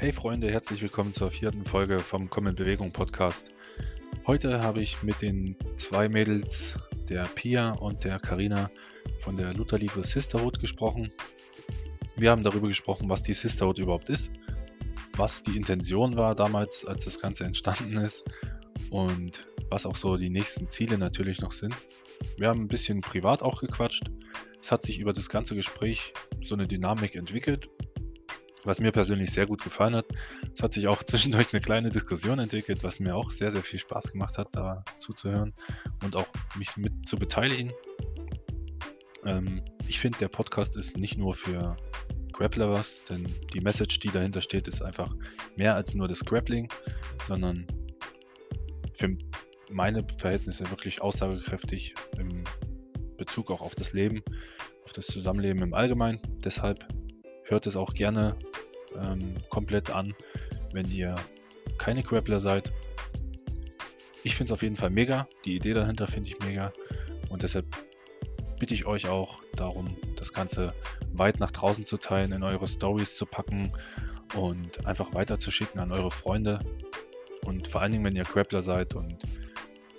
Hey Freunde, herzlich willkommen zur vierten Folge vom Komm in Bewegung Podcast. Heute habe ich mit den zwei Mädels, der Pia und der Karina von der Lutherliebe Sisterhood gesprochen. Wir haben darüber gesprochen, was die Sisterhood überhaupt ist, was die Intention war damals, als das Ganze entstanden ist und was auch so die nächsten Ziele natürlich noch sind. Wir haben ein bisschen privat auch gequatscht. Es hat sich über das ganze Gespräch so eine Dynamik entwickelt, was mir persönlich sehr gut gefallen hat. Es hat sich auch zwischendurch eine kleine Diskussion entwickelt, was mir auch sehr, sehr viel Spaß gemacht hat, da zuzuhören und auch mich mit zu beteiligen. Ähm, ich finde, der Podcast ist nicht nur für Grappler was, denn die Message, die dahinter steht, ist einfach mehr als nur das Grappling, sondern für meine Verhältnisse wirklich aussagekräftig im Bezug auch auf das Leben, auf das Zusammenleben im Allgemeinen. Deshalb hört es auch gerne ähm, komplett an, wenn ihr keine Grappler seid. Ich finde es auf jeden Fall mega. Die Idee dahinter finde ich mega. Und deshalb bitte ich euch auch darum, das Ganze weit nach draußen zu teilen, in eure Stories zu packen und einfach weiterzuschicken an eure Freunde. Und vor allen Dingen, wenn ihr Grappler seid und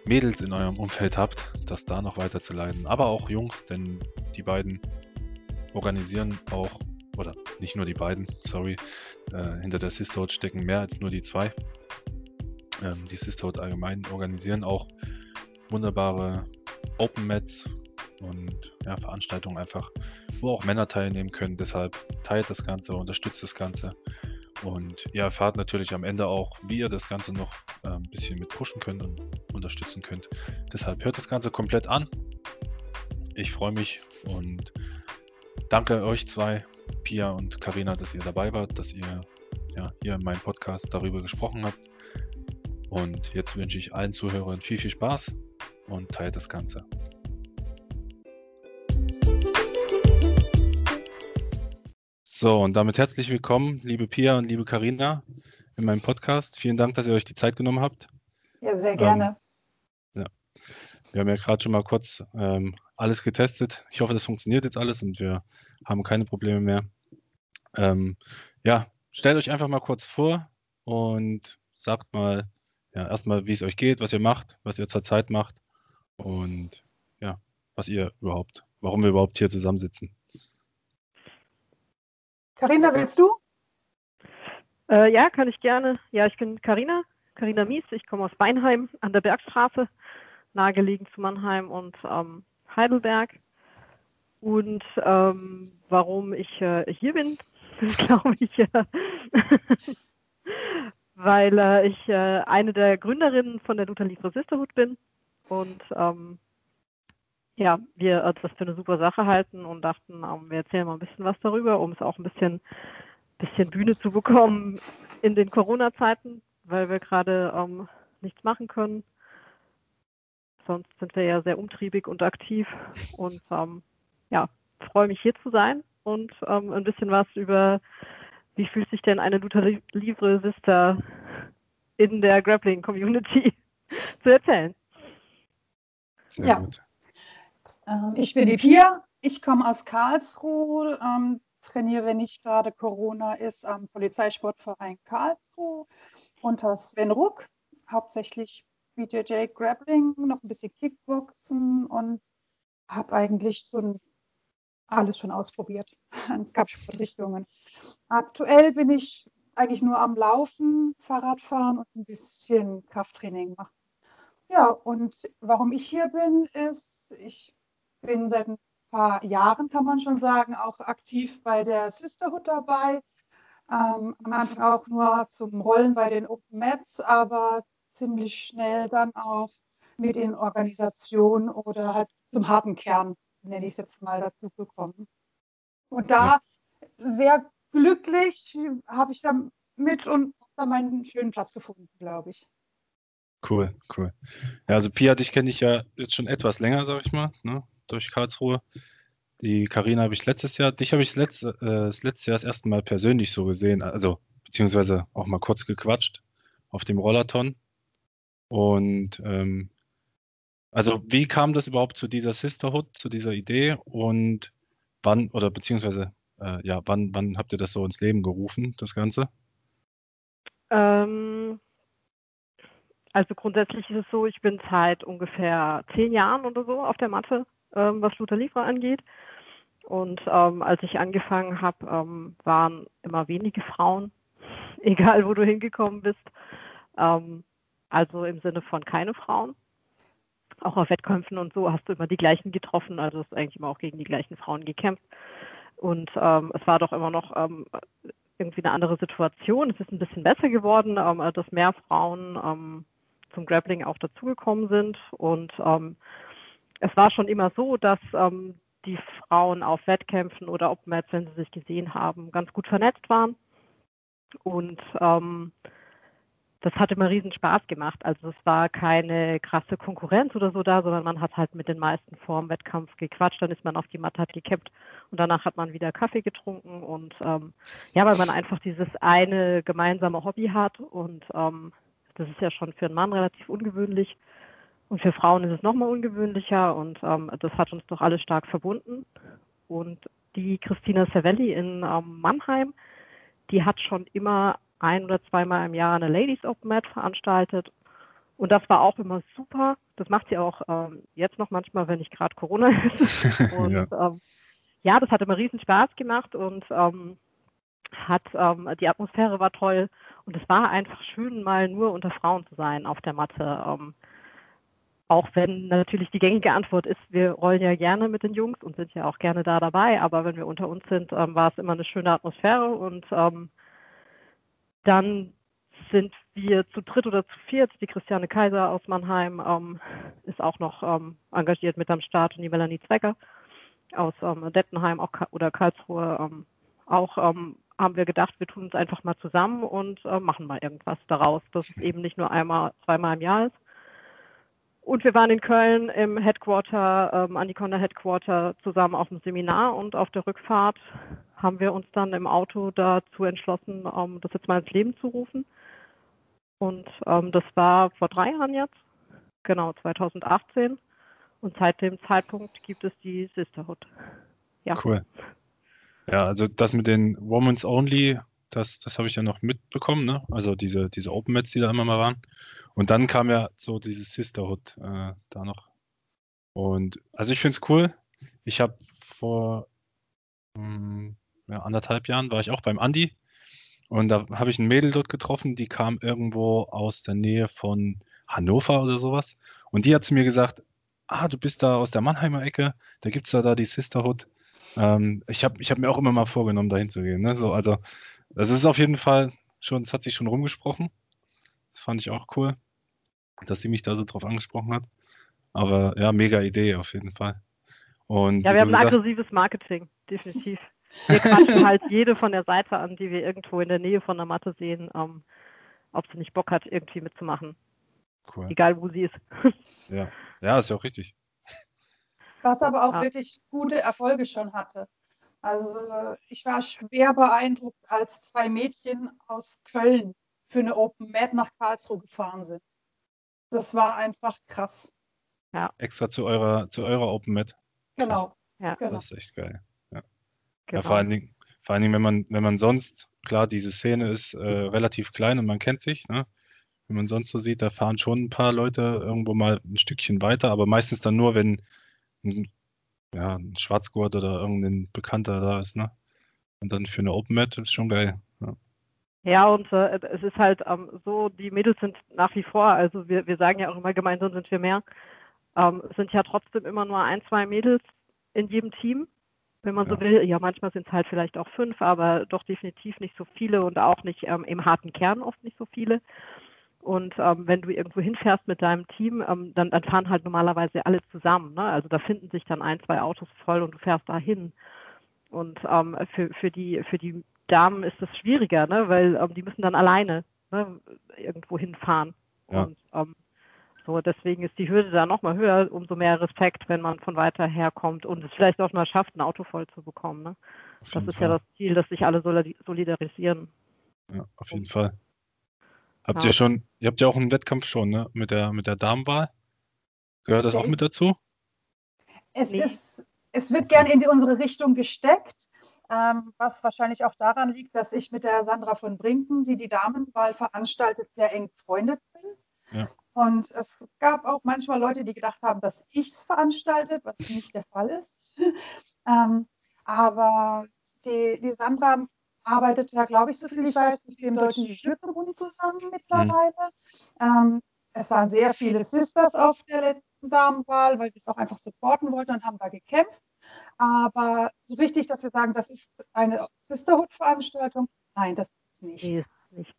Mädels in eurem Umfeld habt, das da noch weiterzuleiten. Aber auch Jungs, denn die beiden organisieren auch oder nicht nur die beiden, sorry, äh, hinter der Sisterhood stecken mehr als nur die zwei. Ähm, die Sisterhood allgemein organisieren auch wunderbare Open Mats und ja, Veranstaltungen einfach, wo auch Männer teilnehmen können. Deshalb teilt das Ganze, unterstützt das Ganze. Und ihr erfahrt natürlich am Ende auch, wie ihr das Ganze noch äh, ein bisschen mit pushen könnt und unterstützen könnt. Deshalb hört das Ganze komplett an. Ich freue mich und danke euch zwei Pia und Karina, dass ihr dabei wart, dass ihr ja, hier in meinem Podcast darüber gesprochen habt. Und jetzt wünsche ich allen Zuhörern viel, viel Spaß und teilt das Ganze. So, und damit herzlich willkommen, liebe Pia und liebe Karina, in meinem Podcast. Vielen Dank, dass ihr euch die Zeit genommen habt. Ja, sehr gerne. Ähm. Wir haben ja gerade schon mal kurz ähm, alles getestet. Ich hoffe, das funktioniert jetzt alles und wir haben keine Probleme mehr. Ähm, ja, stellt euch einfach mal kurz vor und sagt mal ja, erstmal, wie es euch geht, was ihr macht, was ihr zurzeit macht und ja, was ihr überhaupt, warum wir überhaupt hier zusammensitzen. Karina, willst du? Äh, ja, kann ich gerne. Ja, ich bin Karina, Karina Mies. Ich komme aus Weinheim an der Bergstraße, nahegelegen zu Mannheim und ähm, Heidelberg. Und ähm, warum ich äh, hier bin, glaube ich, äh, weil äh, ich äh, eine der Gründerinnen von der Luther Libre Sisterhood bin und ähm, ja, wir das für eine super Sache halten und dachten, ähm, wir erzählen mal ein bisschen was darüber, um es auch ein bisschen, bisschen Bühne zu bekommen in den Corona-Zeiten, weil wir gerade ähm, nichts machen können. Sonst sind wir ja sehr umtriebig und aktiv und ähm, ja, freue mich hier zu sein und ähm, ein bisschen was über, wie fühlt sich denn eine Luther Livre Sister in der Grappling Community zu erzählen. Sehr ja. gut. Ähm, ich bin die Pia, ich komme aus Karlsruhe, ähm, trainiere, wenn nicht gerade Corona ist, am Polizeisportverein Karlsruhe unter Sven Ruck, hauptsächlich BJJ Grappling, noch ein bisschen Kickboxen und habe eigentlich so ein alles schon ausprobiert an Kampfsportrichtungen. Aktuell bin ich eigentlich nur am Laufen, Fahrradfahren und ein bisschen Krafttraining machen. Ja, und warum ich hier bin, ist, ich bin seit ein paar Jahren, kann man schon sagen, auch aktiv bei der Sisterhood dabei. Ähm, am Anfang auch nur zum Rollen bei den Open Mats, aber ziemlich schnell dann auch mit in Organisationen oder halt zum harten Kern nenne ich es jetzt mal, dazu gekommen. Und da sehr glücklich habe ich da mit und da meinen schönen Platz gefunden, glaube ich. Cool, cool. Ja, also Pia, dich kenne ich ja jetzt schon etwas länger, sage ich mal, ne, durch Karlsruhe. Die Karina habe ich letztes Jahr, dich habe ich das letzte, äh, das letzte Jahr das erste Mal persönlich so gesehen, also beziehungsweise auch mal kurz gequatscht auf dem Rollerton. Und ähm, also wie kam das überhaupt zu dieser Sisterhood, zu dieser Idee und wann oder beziehungsweise äh, ja, wann, wann habt ihr das so ins Leben gerufen, das Ganze? Ähm, also grundsätzlich ist es so, ich bin seit ungefähr zehn Jahren oder so auf der Matte, ähm, was Luther Livre angeht. Und ähm, als ich angefangen habe, ähm, waren immer wenige Frauen, egal wo du hingekommen bist. Ähm, also im Sinne von keine Frauen. Auch auf Wettkämpfen und so hast du immer die gleichen getroffen, also hast eigentlich immer auch gegen die gleichen Frauen gekämpft. Und ähm, es war doch immer noch ähm, irgendwie eine andere Situation. Es ist ein bisschen besser geworden, ähm, dass mehr Frauen ähm, zum Grappling auch dazugekommen sind. Und ähm, es war schon immer so, dass ähm, die Frauen auf Wettkämpfen oder Open Mats, wenn sie sich gesehen haben, ganz gut vernetzt waren. Und das hat immer riesen Spaß gemacht. Also es war keine krasse Konkurrenz oder so da, sondern man hat halt mit den meisten vor dem Wettkampf gequatscht, dann ist man auf die Matte, hat gekämpft und danach hat man wieder Kaffee getrunken und ähm, ja, weil man einfach dieses eine gemeinsame Hobby hat und ähm, das ist ja schon für einen Mann relativ ungewöhnlich und für Frauen ist es nochmal ungewöhnlicher und ähm, das hat uns doch alle stark verbunden. Und die Christina Cervelli in ähm, Mannheim, die hat schon immer ein oder zweimal im Jahr eine Ladies Open Mat veranstaltet. Und das war auch immer super. Das macht sie auch ähm, jetzt noch manchmal, wenn nicht gerade Corona ist. Und ja. Ähm, ja. das hat immer riesen Spaß gemacht und ähm, hat ähm, die Atmosphäre war toll und es war einfach schön, mal nur unter Frauen zu sein auf der Matte. Ähm, auch wenn natürlich die gängige Antwort ist, wir rollen ja gerne mit den Jungs und sind ja auch gerne da dabei, aber wenn wir unter uns sind, ähm, war es immer eine schöne Atmosphäre und dann sind wir zu dritt oder zu viert. Die Christiane Kaiser aus Mannheim ähm, ist auch noch ähm, engagiert mit am Start und die Melanie Zwecker aus ähm, Dettenheim auch, oder Karlsruhe ähm, auch. Ähm, haben wir gedacht, wir tun uns einfach mal zusammen und äh, machen mal irgendwas daraus, dass es eben nicht nur einmal, zweimal im Jahr ist. Und wir waren in Köln im Headquarter, ähm, Aniconda Headquarter, zusammen auf dem Seminar und auf der Rückfahrt haben wir uns dann im Auto dazu entschlossen, ähm, das jetzt mal ins Leben zu rufen. Und ähm, das war vor drei Jahren jetzt, genau 2018. Und seit dem Zeitpunkt gibt es die Sisterhood. Ja. Cool. Ja, also das mit den Women's Only, das, das habe ich ja noch mitbekommen, ne? Also diese, diese Open Mats, die da immer mal waren. Und dann kam ja so dieses Sisterhood äh, da noch. Und also ich finde es cool. Ich habe vor mh, hm, ja, anderthalb Jahren war ich auch beim Andi und da habe ich ein Mädel dort getroffen, die kam irgendwo aus der Nähe von Hannover oder sowas. Und die hat zu mir gesagt, ah, du bist da aus der Mannheimer Ecke, da gibt es da, da die Sisterhood. Ähm, ich habe ich hab mir auch immer mal vorgenommen, dahin zu gehen. Ne? So, also, das ist auf jeden Fall schon, es hat sich schon rumgesprochen. Das fand ich auch cool, dass sie mich da so drauf angesprochen hat. Aber ja, mega Idee auf jeden Fall. Und ja, wir haben ein aggressives Marketing, definitiv. Wir quatschen halt jede von der Seite an, die wir irgendwo in der Nähe von der Matte sehen, ähm, ob sie nicht Bock hat, irgendwie mitzumachen. Cool. Egal wo sie ist. ja. ja, ist ja auch richtig. Was aber auch ja. wirklich gute Erfolge schon hatte. Also ich war schwer beeindruckt, als zwei Mädchen aus Köln für eine Open Mat nach Karlsruhe gefahren sind. Das war einfach krass. Ja. Extra zu eurer, zu eurer Open Mat. Genau. Ja. Das ist echt geil. Genau. Ja, vor allen Dingen, vor allen Dingen, wenn man, wenn man sonst, klar, diese Szene ist äh, relativ klein und man kennt sich, ne? Wenn man sonst so sieht, da fahren schon ein paar Leute irgendwo mal ein Stückchen weiter, aber meistens dann nur, wenn ein, ja, ein Schwarzgurt oder irgendein Bekannter da ist, ne? Und dann für eine Open Mat ist schon geil. Ja. Ja, und äh, es ist halt ähm, so, die Mädels sind nach wie vor, also wir, wir sagen ja auch immer, gemeinsam sind wir mehr, ähm, es sind ja trotzdem immer nur ein, zwei Mädels in jedem Team wenn man ja. so will. Ja, manchmal sind es halt vielleicht auch fünf, aber doch definitiv nicht so viele und auch nicht ähm, im harten Kern oft nicht so viele. Und ähm, wenn du irgendwo hinfährst mit deinem Team, ähm, dann, dann, fahren halt normalerweise alle zusammen. Ne? Also da finden sich dann ein, zwei Autos voll und du fährst da hin. Und ähm, für, für, die, für die Damen ist das schwieriger, ne? weil ähm, die müssen dann alleine ne, irgendwo hinfahren. Ja. Und ähm, so, deswegen ist die Hürde da nochmal höher, umso mehr Respekt, wenn man von weiter her kommt und es vielleicht auch mal schafft, ein Auto voll zu bekommen. Ne? Das ist Fall. ja das Ziel, dass sich alle solidarisieren. Ja, auf jeden und, Fall. Habt ja. ihr schon, ihr habt ja auch einen Wettkampf schon, ne? Mit der, mit der Damenwahl. Gehört das auch mit dazu? Es nee. ist, es wird gerne in die, unsere Richtung gesteckt. ähm, was wahrscheinlich auch daran liegt, dass ich mit der Sandra von Brinken, die die Damenwahl veranstaltet, sehr eng befreundet bin. Ja. Und es gab auch manchmal Leute, die gedacht haben, dass ich es veranstaltet, was nicht der Fall ist. ähm, aber die, die Sandra arbeitet ja, glaube ich, so viel ich weiß, mit dem Deutschen Jiu-Jitsu-Bund zusammen mittlerweile. Mhm. Ähm, es waren sehr viele Sisters auf der letzten Damenwahl, weil wir es auch einfach supporten wollten und haben da gekämpft. Aber so richtig, dass wir sagen, das ist eine Sisterhood-Veranstaltung, nein, das ist es nicht. Nee, nicht.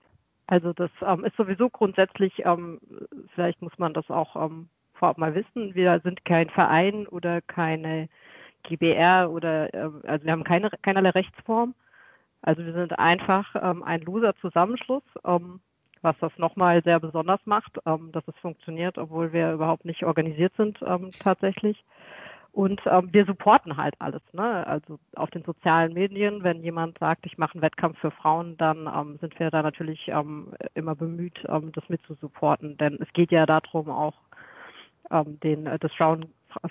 Also das ähm, ist sowieso grundsätzlich, ähm, vielleicht muss man das auch ähm, vorab mal wissen, wir sind kein Verein oder keine GBR oder, äh, also wir haben keine, keinerlei Rechtsform. Also wir sind einfach ähm, ein loser Zusammenschluss, ähm, was das nochmal sehr besonders macht, ähm, dass es funktioniert, obwohl wir überhaupt nicht organisiert sind tatsächlich. Und ähm, wir supporten halt alles. Ne? Also auf den sozialen Medien, wenn jemand sagt, ich mache einen Wettkampf für Frauen, dann ähm, sind wir da natürlich ähm, immer bemüht, ähm, das mitzusupporten. Denn es geht ja darum, auch ähm, den, äh, das Frauen,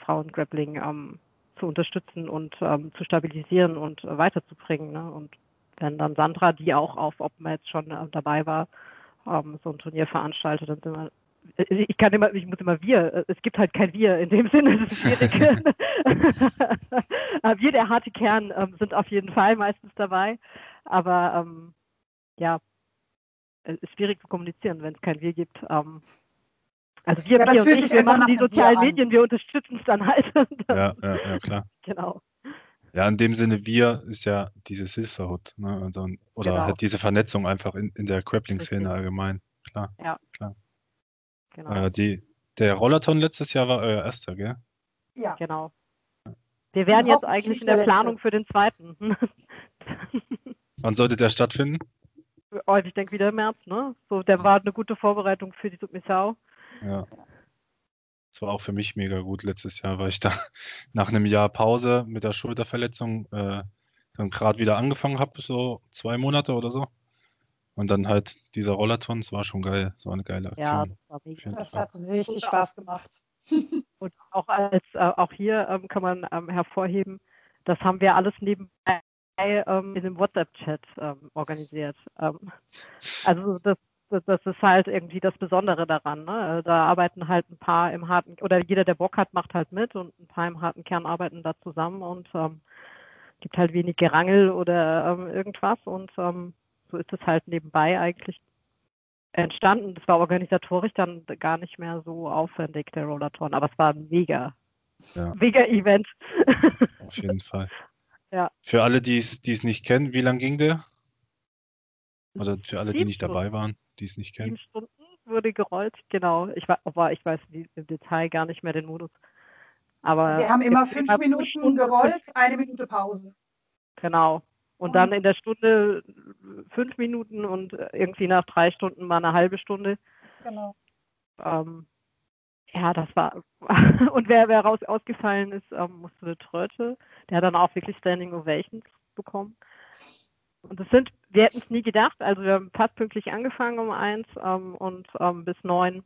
Frauengrappling ähm, zu unterstützen und ähm, zu stabilisieren und äh, weiterzubringen. Ne? Und wenn dann Sandra, die auch auf OpenMats schon äh, dabei war, ähm, so ein Turnier veranstaltet, dann sind wir äh, ich kann immer, ich muss immer wir, äh, es gibt halt kein wir in dem Sinne, das ist schwierig. wir, der harte Kern, ähm, sind auf jeden Fall meistens dabei, aber ähm, ja, es ist schwierig zu kommunizieren, wenn es kein wir gibt. Ähm, also wir, ja, wir und ich, wir machen die sozialen Medien, wir unterstützen es dann halt. ja, ja, ja, klar. Genau. Ja, in dem Sinne, wir ist ja diese Sisterhood, ne? Also, oder genau. halt diese Vernetzung einfach in, in der Grappling-Szene allgemein. Klar. Ja. Klar. Genau. Äh, die, der Rollerton letztes Jahr war euer erster, gell? Ja. Genau. Wir wären jetzt eigentlich in der, der Planung für den zweiten. Wann sollte der stattfinden? Oh, ich denke wieder im März, ne? So, der war eine gute Vorbereitung für die Submissau. Ja. Das war auch für mich mega gut letztes Jahr, weil ich da nach einem Jahr Pause mit der Schulterverletzung äh, dann gerade wieder angefangen habe, so zwei Monate oder so. Und dann halt dieser Rollerton, das war schon geil. Das war eine geile Aktion. Ja, das, das hat richtig Spaß gemacht. Und auch als äh, auch hier ähm, kann man ähm, hervorheben, das haben wir alles nebenbei ähm, in dem WhatsApp-Chat ähm, organisiert. Ähm, also das, das, ist halt irgendwie das Besondere daran. Ne? Äh, da arbeiten halt ein paar im harten, oder jeder, der Bock hat, macht halt mit und ein paar im harten Kern arbeiten da zusammen und ähm, gibt halt wenig Gerangel oder irgendwas und so ist es halt nebenbei eigentlich entstanden. Das war organisatorisch dann gar nicht mehr so aufwendig, der Rollathon, aber es war ein mega, ja. mega Event. Auf jeden Fall. Ja. Für alle, die es nicht kennen, wie lang ging der? Oder für alle, die nicht dabei waren, die es nicht kennen? Sieben Stunden wurde gerollt, genau. Ich, war, ich weiß im Detail gar nicht mehr den Modus. Aber wir haben immer fünf Minuten gerollt, eine Minute Pause. Genau. Und dann in der Stunde fünf Minuten und irgendwie nach drei Stunden mal eine halbe Stunde. Genau. Ähm, ja, das war. und wer, wer raus ausgefallen ist, ähm, musste eine Tröte. Der hat dann auch wirklich Standing Ovations bekommen. Und das sind, wir hätten es nie gedacht, also wir haben fast pünktlich angefangen um eins ähm, und ähm, bis neun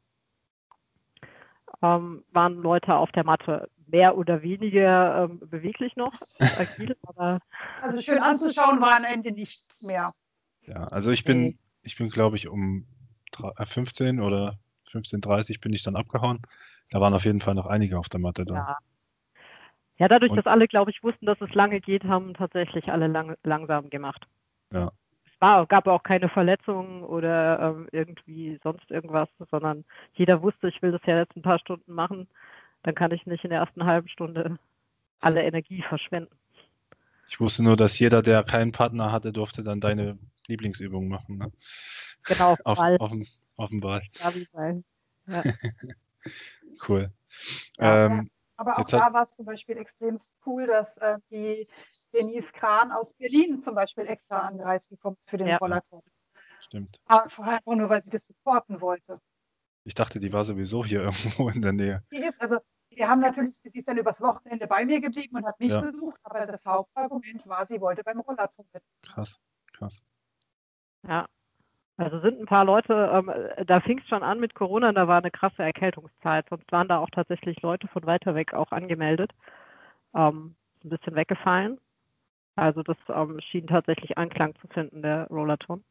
ähm, waren Leute auf der Matte mehr oder weniger ähm, beweglich noch, agil, aber. Also schön anzuschauen war am Ende nichts mehr. Ja, also ich bin, ich bin, glaube ich, um 15 äh, oder 15.30 bin ich dann abgehauen. Da waren auf jeden Fall noch einige auf der Matte da. Ja, ja dadurch, Und, dass alle, glaube ich, wussten, dass es lange geht, haben tatsächlich alle lang, langsam gemacht. Ja. Es war, gab auch keine Verletzungen oder ähm, irgendwie sonst irgendwas, sondern jeder wusste, ich will das ja jetzt ein paar Stunden machen dann kann ich nicht in der ersten halben Stunde alle Energie verschwenden. Ich wusste nur, dass jeder, der keinen Partner hatte, durfte dann deine Lieblingsübung machen. Ne? Genau, auf, Ball. Auf, dem, auf dem Ball. Ja, wie Ball. Ja. cool. Ja, ähm, aber auch da war es zum Beispiel extrem cool, dass äh, die Denise Kran aus Berlin zum Beispiel extra angereist gekommen ist für den ja. Rollator. Stimmt. Einfach nur, weil sie das supporten wollte. Ich dachte, die war sowieso hier irgendwo in der Nähe. Die ist, also wir haben natürlich, sie ist dann übers Wochenende bei mir geblieben und hat mich ja. besucht, aber das Hauptargument war, sie wollte beim Rollator mit. Krass, krass. Ja, also sind ein paar Leute, ähm, da fing es schon an mit Corona, da war eine krasse Erkältungszeit, sonst waren da auch tatsächlich Leute von weiter weg auch angemeldet. Ähm, ein bisschen weggefallen. Also das ähm, schien tatsächlich Anklang zu finden, der Rollerton.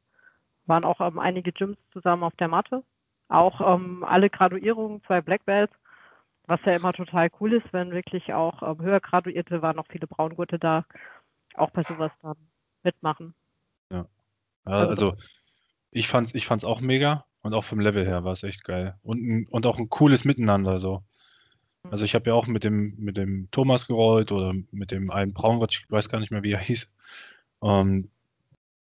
Waren auch ähm, einige Gyms zusammen auf der Matte. Auch ähm, alle Graduierungen, zwei Black Belts, was ja immer total cool ist, wenn wirklich auch ähm, höher Graduierte, waren noch viele Braungurte da, auch bei sowas dann mitmachen. Ja, also, also ich fand's, ich fand's auch mega und auch vom Level her war es echt geil. Und, und auch ein cooles Miteinander so. Also ich habe ja auch mit dem, mit dem Thomas gerollt oder mit dem einen Braungott, ich weiß gar nicht mehr, wie er hieß. Ähm,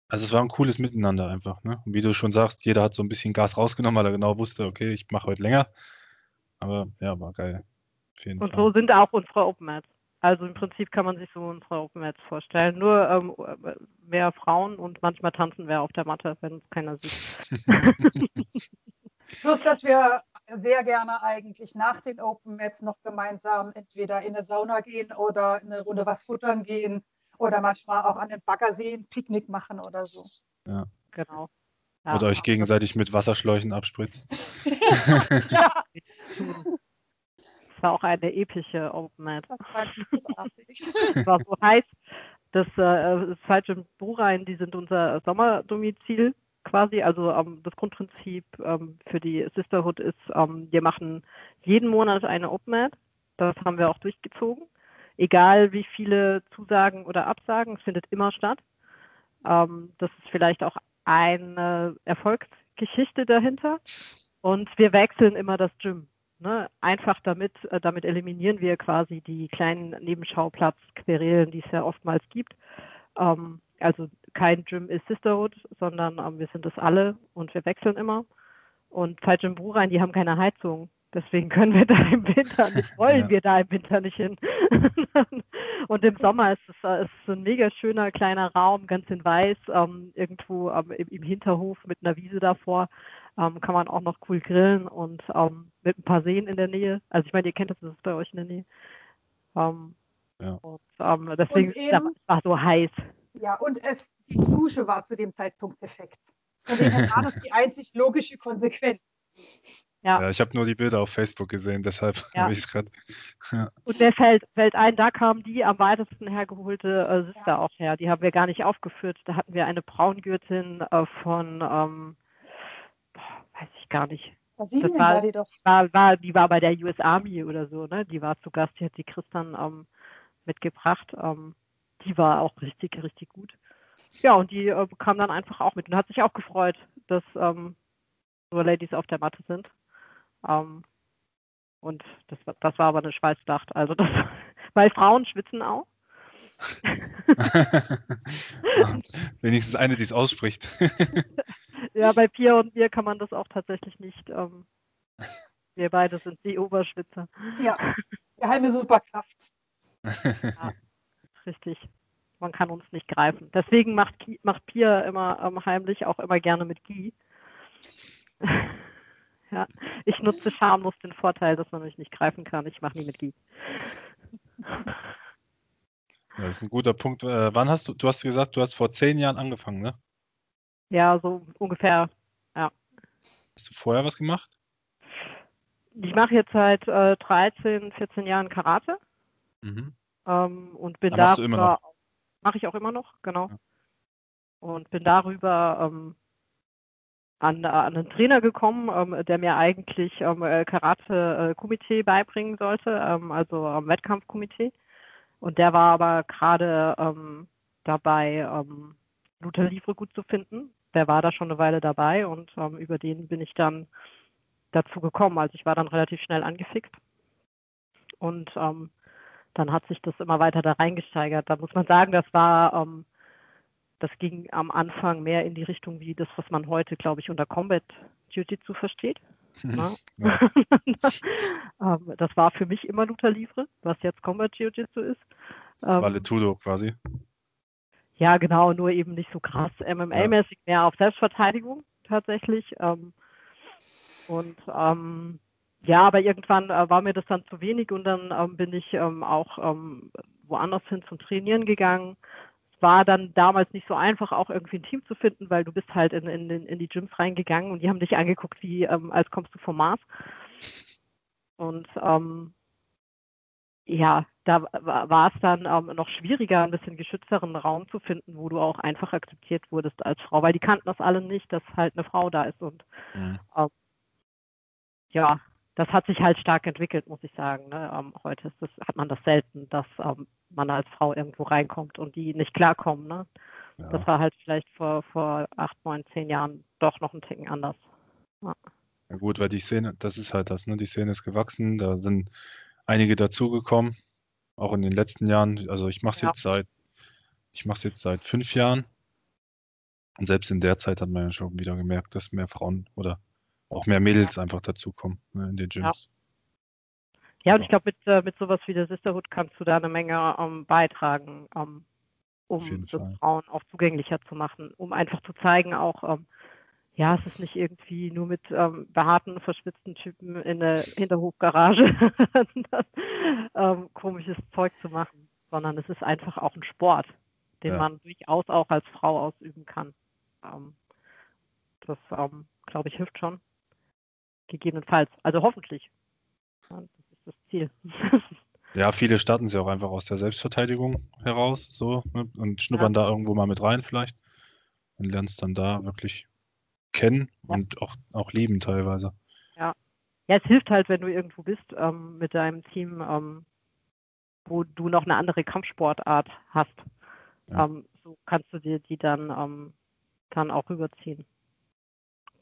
also es war ein cooles Miteinander einfach. Ne? Und wie du schon sagst, jeder hat so ein bisschen Gas rausgenommen, weil er genau wusste, okay, ich mache heute länger. Aber ja, war geil. Und Fall. so sind auch unsere Open Mats. Also im Prinzip kann man sich so unsere Open Mats vorstellen. Nur ähm, mehr Frauen und manchmal tanzen wir auf der Matte, wenn es keiner sieht. Plus, dass wir sehr gerne eigentlich nach den Open Mats noch gemeinsam entweder in eine Sauna gehen oder eine Runde was futtern gehen oder manchmal auch an den Baggersee ein Picknick machen oder so. Ja. Genau. Ja. Oder euch gegenseitig mit Wasserschläuchen abspritzen. ja. War auch eine epische Open Mat. Das war so heiß. Das äh, falsche Buchrein, die sind unser Sommerdomizil quasi. Also ähm, das Grundprinzip ähm, für die Sisterhood ist, ähm, wir machen jeden Monat eine Open Mat. Das haben wir auch durchgezogen. Egal wie viele Zusagen oder Absagen, es findet immer statt. Ähm, das ist vielleicht auch eine Erfolgsgeschichte dahinter. Und wir wechseln immer das Gym. Ne? Einfach damit, äh, damit eliminieren wir quasi die kleinen Nebenschauplatz-Querelen, die es ja oftmals gibt. Ähm, also kein Gym ist Sisterhood, sondern ähm, wir sind es alle und wir wechseln immer. Und Zeit Gym Brurein, die haben keine Heizung. Deswegen können wir da im Winter nicht, wollen ja. wir da im Winter nicht hin. und im Sommer ist es, äh, ist ein mega schöner kleiner Raum, ganz in weiß, ähm, irgendwo ähm, im, im, Hinterhof mit einer Wiese davor. Ähm, kann man auch noch cool grillen und ähm, mit ein paar Seen in der Nähe. Also ich meine, ihr kennt das, das ist bei euch in der Nähe. Ähm, ja. Und ähm, deswegen und eben, es war so heiß. Ja, und es, die Dusche war zu dem Zeitpunkt perfekt. Von dem her war das die einzig logische Konsequenz. Ja. ja ich habe nur die Bilder auf Facebook gesehen, deshalb ja. habe ich es gerade. Ja. Und der fällt, fällt ein, da kam die am weitesten hergeholte äh, Sister ja. auch her. Die haben wir gar nicht aufgeführt. Da hatten wir eine Braungürtin äh, von, ähm, weiß ich gar nicht. Brasilien das war, war die doch. War, war, die war bei der US Army oder so, ne? Die war zu Gast, die hat die Christian ähm, mitgebracht. Ähm, die war auch richtig, richtig gut. Ja, und die äh, kam dann einfach auch mit und hat sich auch gefreut, dass ähm, so Ladies auf der Matte sind. Ähm, und das, das war aber eine Schweißdacht. Also das, weil Frauen schwitzen auch. Wenigstens eine, die es ausspricht. ja, bei Pia und mir kann man das auch tatsächlich nicht. Ähm, wir beide sind die Oberschwitzer. Ja, geheime Superkraft. Ja richtig. Man kann uns nicht greifen. Deswegen macht, macht Pia immer ähm, heimlich auch immer gerne mit Guy. ja, ich nutze schamlos den Vorteil, dass man mich nicht greifen kann. Ich mache nie mit Guy. Das ist ein guter Punkt. Äh, wann hast du, du hast gesagt, du hast vor zehn Jahren angefangen, ne? Ja, so ungefähr, ja. Hast du vorher was gemacht? Ich mache jetzt seit äh, 13, 14 Jahren Karate. Mhm. Ähm, und bin da mache ich auch immer noch, genau. Ja. Und bin darüber ähm, an, an, einen Trainer gekommen, ähm, der mir eigentlich ähm, äh, Karate-Komitee beibringen sollte, ähm, also am Wettkampfkomitee. Und der war aber gerade ähm, dabei, ähm, Luther Livre gut zu finden. Der war da schon eine Weile dabei und ähm, über den bin ich dann dazu gekommen. Also ich war dann relativ schnell angefixt. Und ähm, dann hat sich das immer weiter da reingesteigert. Da muss man sagen, das war, ähm, das ging am Anfang mehr in die Richtung wie das, was man heute, glaube ich, unter Combat Jiu-Jitsu versteht. Ne? Ja. ähm, das war für mich immer Luther Livre, was jetzt Combat Jiu-Jitsu ist. Das war ähm, Letudo quasi. Ja, genau, nur eben nicht so krass MMA-mäßig, mehr auf Selbstverteidigung tatsächlich. Ähm, und ähm, ja, aber irgendwann äh, war mir das dann zu wenig und dann ähm, bin ich ähm, auch ähm, woanders hin zum Trainieren gegangen. Es war dann damals nicht so einfach, auch irgendwie ein Team zu finden, weil du bist halt in, in, in die Gyms reingegangen und die haben dich angeguckt, wie ähm, als kommst du vom Mars. Und ähm, ja, da war es dann ähm, noch schwieriger, ein bisschen geschützteren Raum zu finden, wo du auch einfach akzeptiert wurdest als Frau, weil die kannten das alle nicht, dass halt eine Frau da ist. Und mhm. ähm, ja, das hat sich halt stark entwickelt, muss ich sagen. Ne? Ähm, heute das, hat man das selten, dass ähm, man als Frau irgendwo reinkommt und die nicht klarkommen. Ne? Ja. Das war halt vielleicht vor, vor acht, neun, zehn Jahren doch noch ein Ticken anders. Ja. ja gut, weil die Szene, das ist halt das, ne? Die Szene ist gewachsen, da sind einige dazugekommen, auch in den letzten Jahren. Also ich mache es ja. jetzt seit, ich mache es jetzt seit fünf Jahren. Und selbst in der Zeit hat man ja schon wieder gemerkt, dass mehr Frauen oder auch mehr Mädels einfach dazukommen ne, in den Gyms. Ja, ja und ich glaube, mit, äh, mit sowas wie der Sisterhood kannst du da eine Menge ähm, beitragen, ähm, um das Frauen auch zugänglicher zu machen, um einfach zu zeigen, auch, ähm, ja, es ist nicht irgendwie nur mit ähm, behaarten, verschwitzten Typen in der Hinterhofgarage das, ähm, komisches Zeug zu machen, sondern es ist einfach auch ein Sport, den ja. man durchaus auch als Frau ausüben kann. Ähm, das, ähm, glaube ich, hilft schon. Gegebenenfalls. Also hoffentlich. Ja, das ist das Ziel. Ja, viele starten sie auch einfach aus der Selbstverteidigung heraus so ne, und schnuppern ja. da irgendwo mal mit rein vielleicht und lernst dann da wirklich kennen ja. und auch, auch lieben teilweise. Ja. Ja, es hilft halt, wenn du irgendwo bist ähm, mit deinem Team, ähm, wo du noch eine andere Kampfsportart hast. Ja. Ähm, so kannst du dir die dann, ähm, dann auch rüberziehen.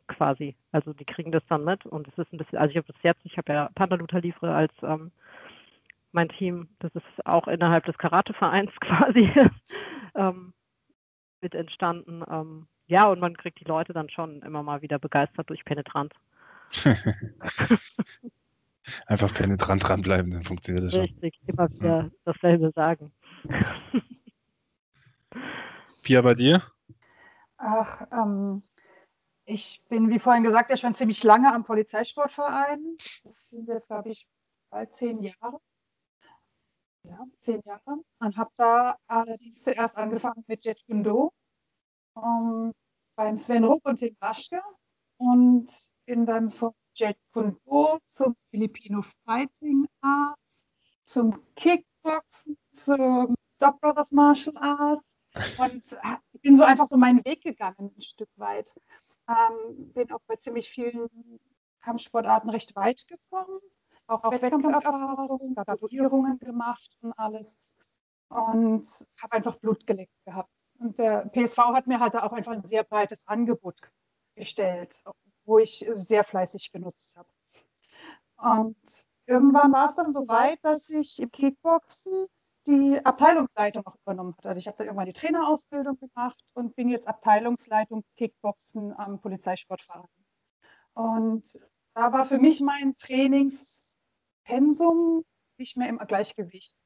Quasi. Also die kriegen das dann mit und es ist ein bisschen, also ich habe das jetzt, ich habe ja Pandaluta Livre als ähm, mein Team, das ist auch innerhalb des Karatevereins quasi ähm, mit entstanden. Ähm, ja, und man kriegt die Leute dann schon immer mal wieder begeistert durch Penetrant. Einfach penetrant dranbleiben, dann funktioniert das schon. Richtig, immer wieder dasselbe sagen. Pia, bei dir? Ach, ähm, ich bin, wie vorhin gesagt, ja schon ziemlich lange am Polizeisportverein. Das sind jetzt, glaube ich, bald zehn Jahre. Ja, zehn Jahre. Und habe da allerdings zuerst angefangen mit Jet Kundo. Um, beim Sven Rupp und dem Raschke und bin dann von Jet Kundo zum Filipino Fighting Arts, zum Kickboxen, zum Dog Brothers Martial Arts und ich bin so einfach so meinen Weg gegangen, ein Stück weit. Ähm, bin auch bei ziemlich vielen Kampfsportarten recht weit gekommen, auch, auch Wettkampferfahrungen, Graduierungen gemacht und alles und habe einfach Blut geleckt gehabt. Und der PSV hat mir halt auch einfach ein sehr breites Angebot gestellt, wo ich sehr fleißig genutzt habe. Und irgendwann war es dann so weit, dass ich im Kickboxen die Abteilungsleitung noch übernommen hatte. Also ich habe da irgendwann die Trainerausbildung gemacht und bin jetzt Abteilungsleitung Kickboxen am Polizeisportverein. Und da war für mich mein Trainingspensum nicht mehr im Gleichgewicht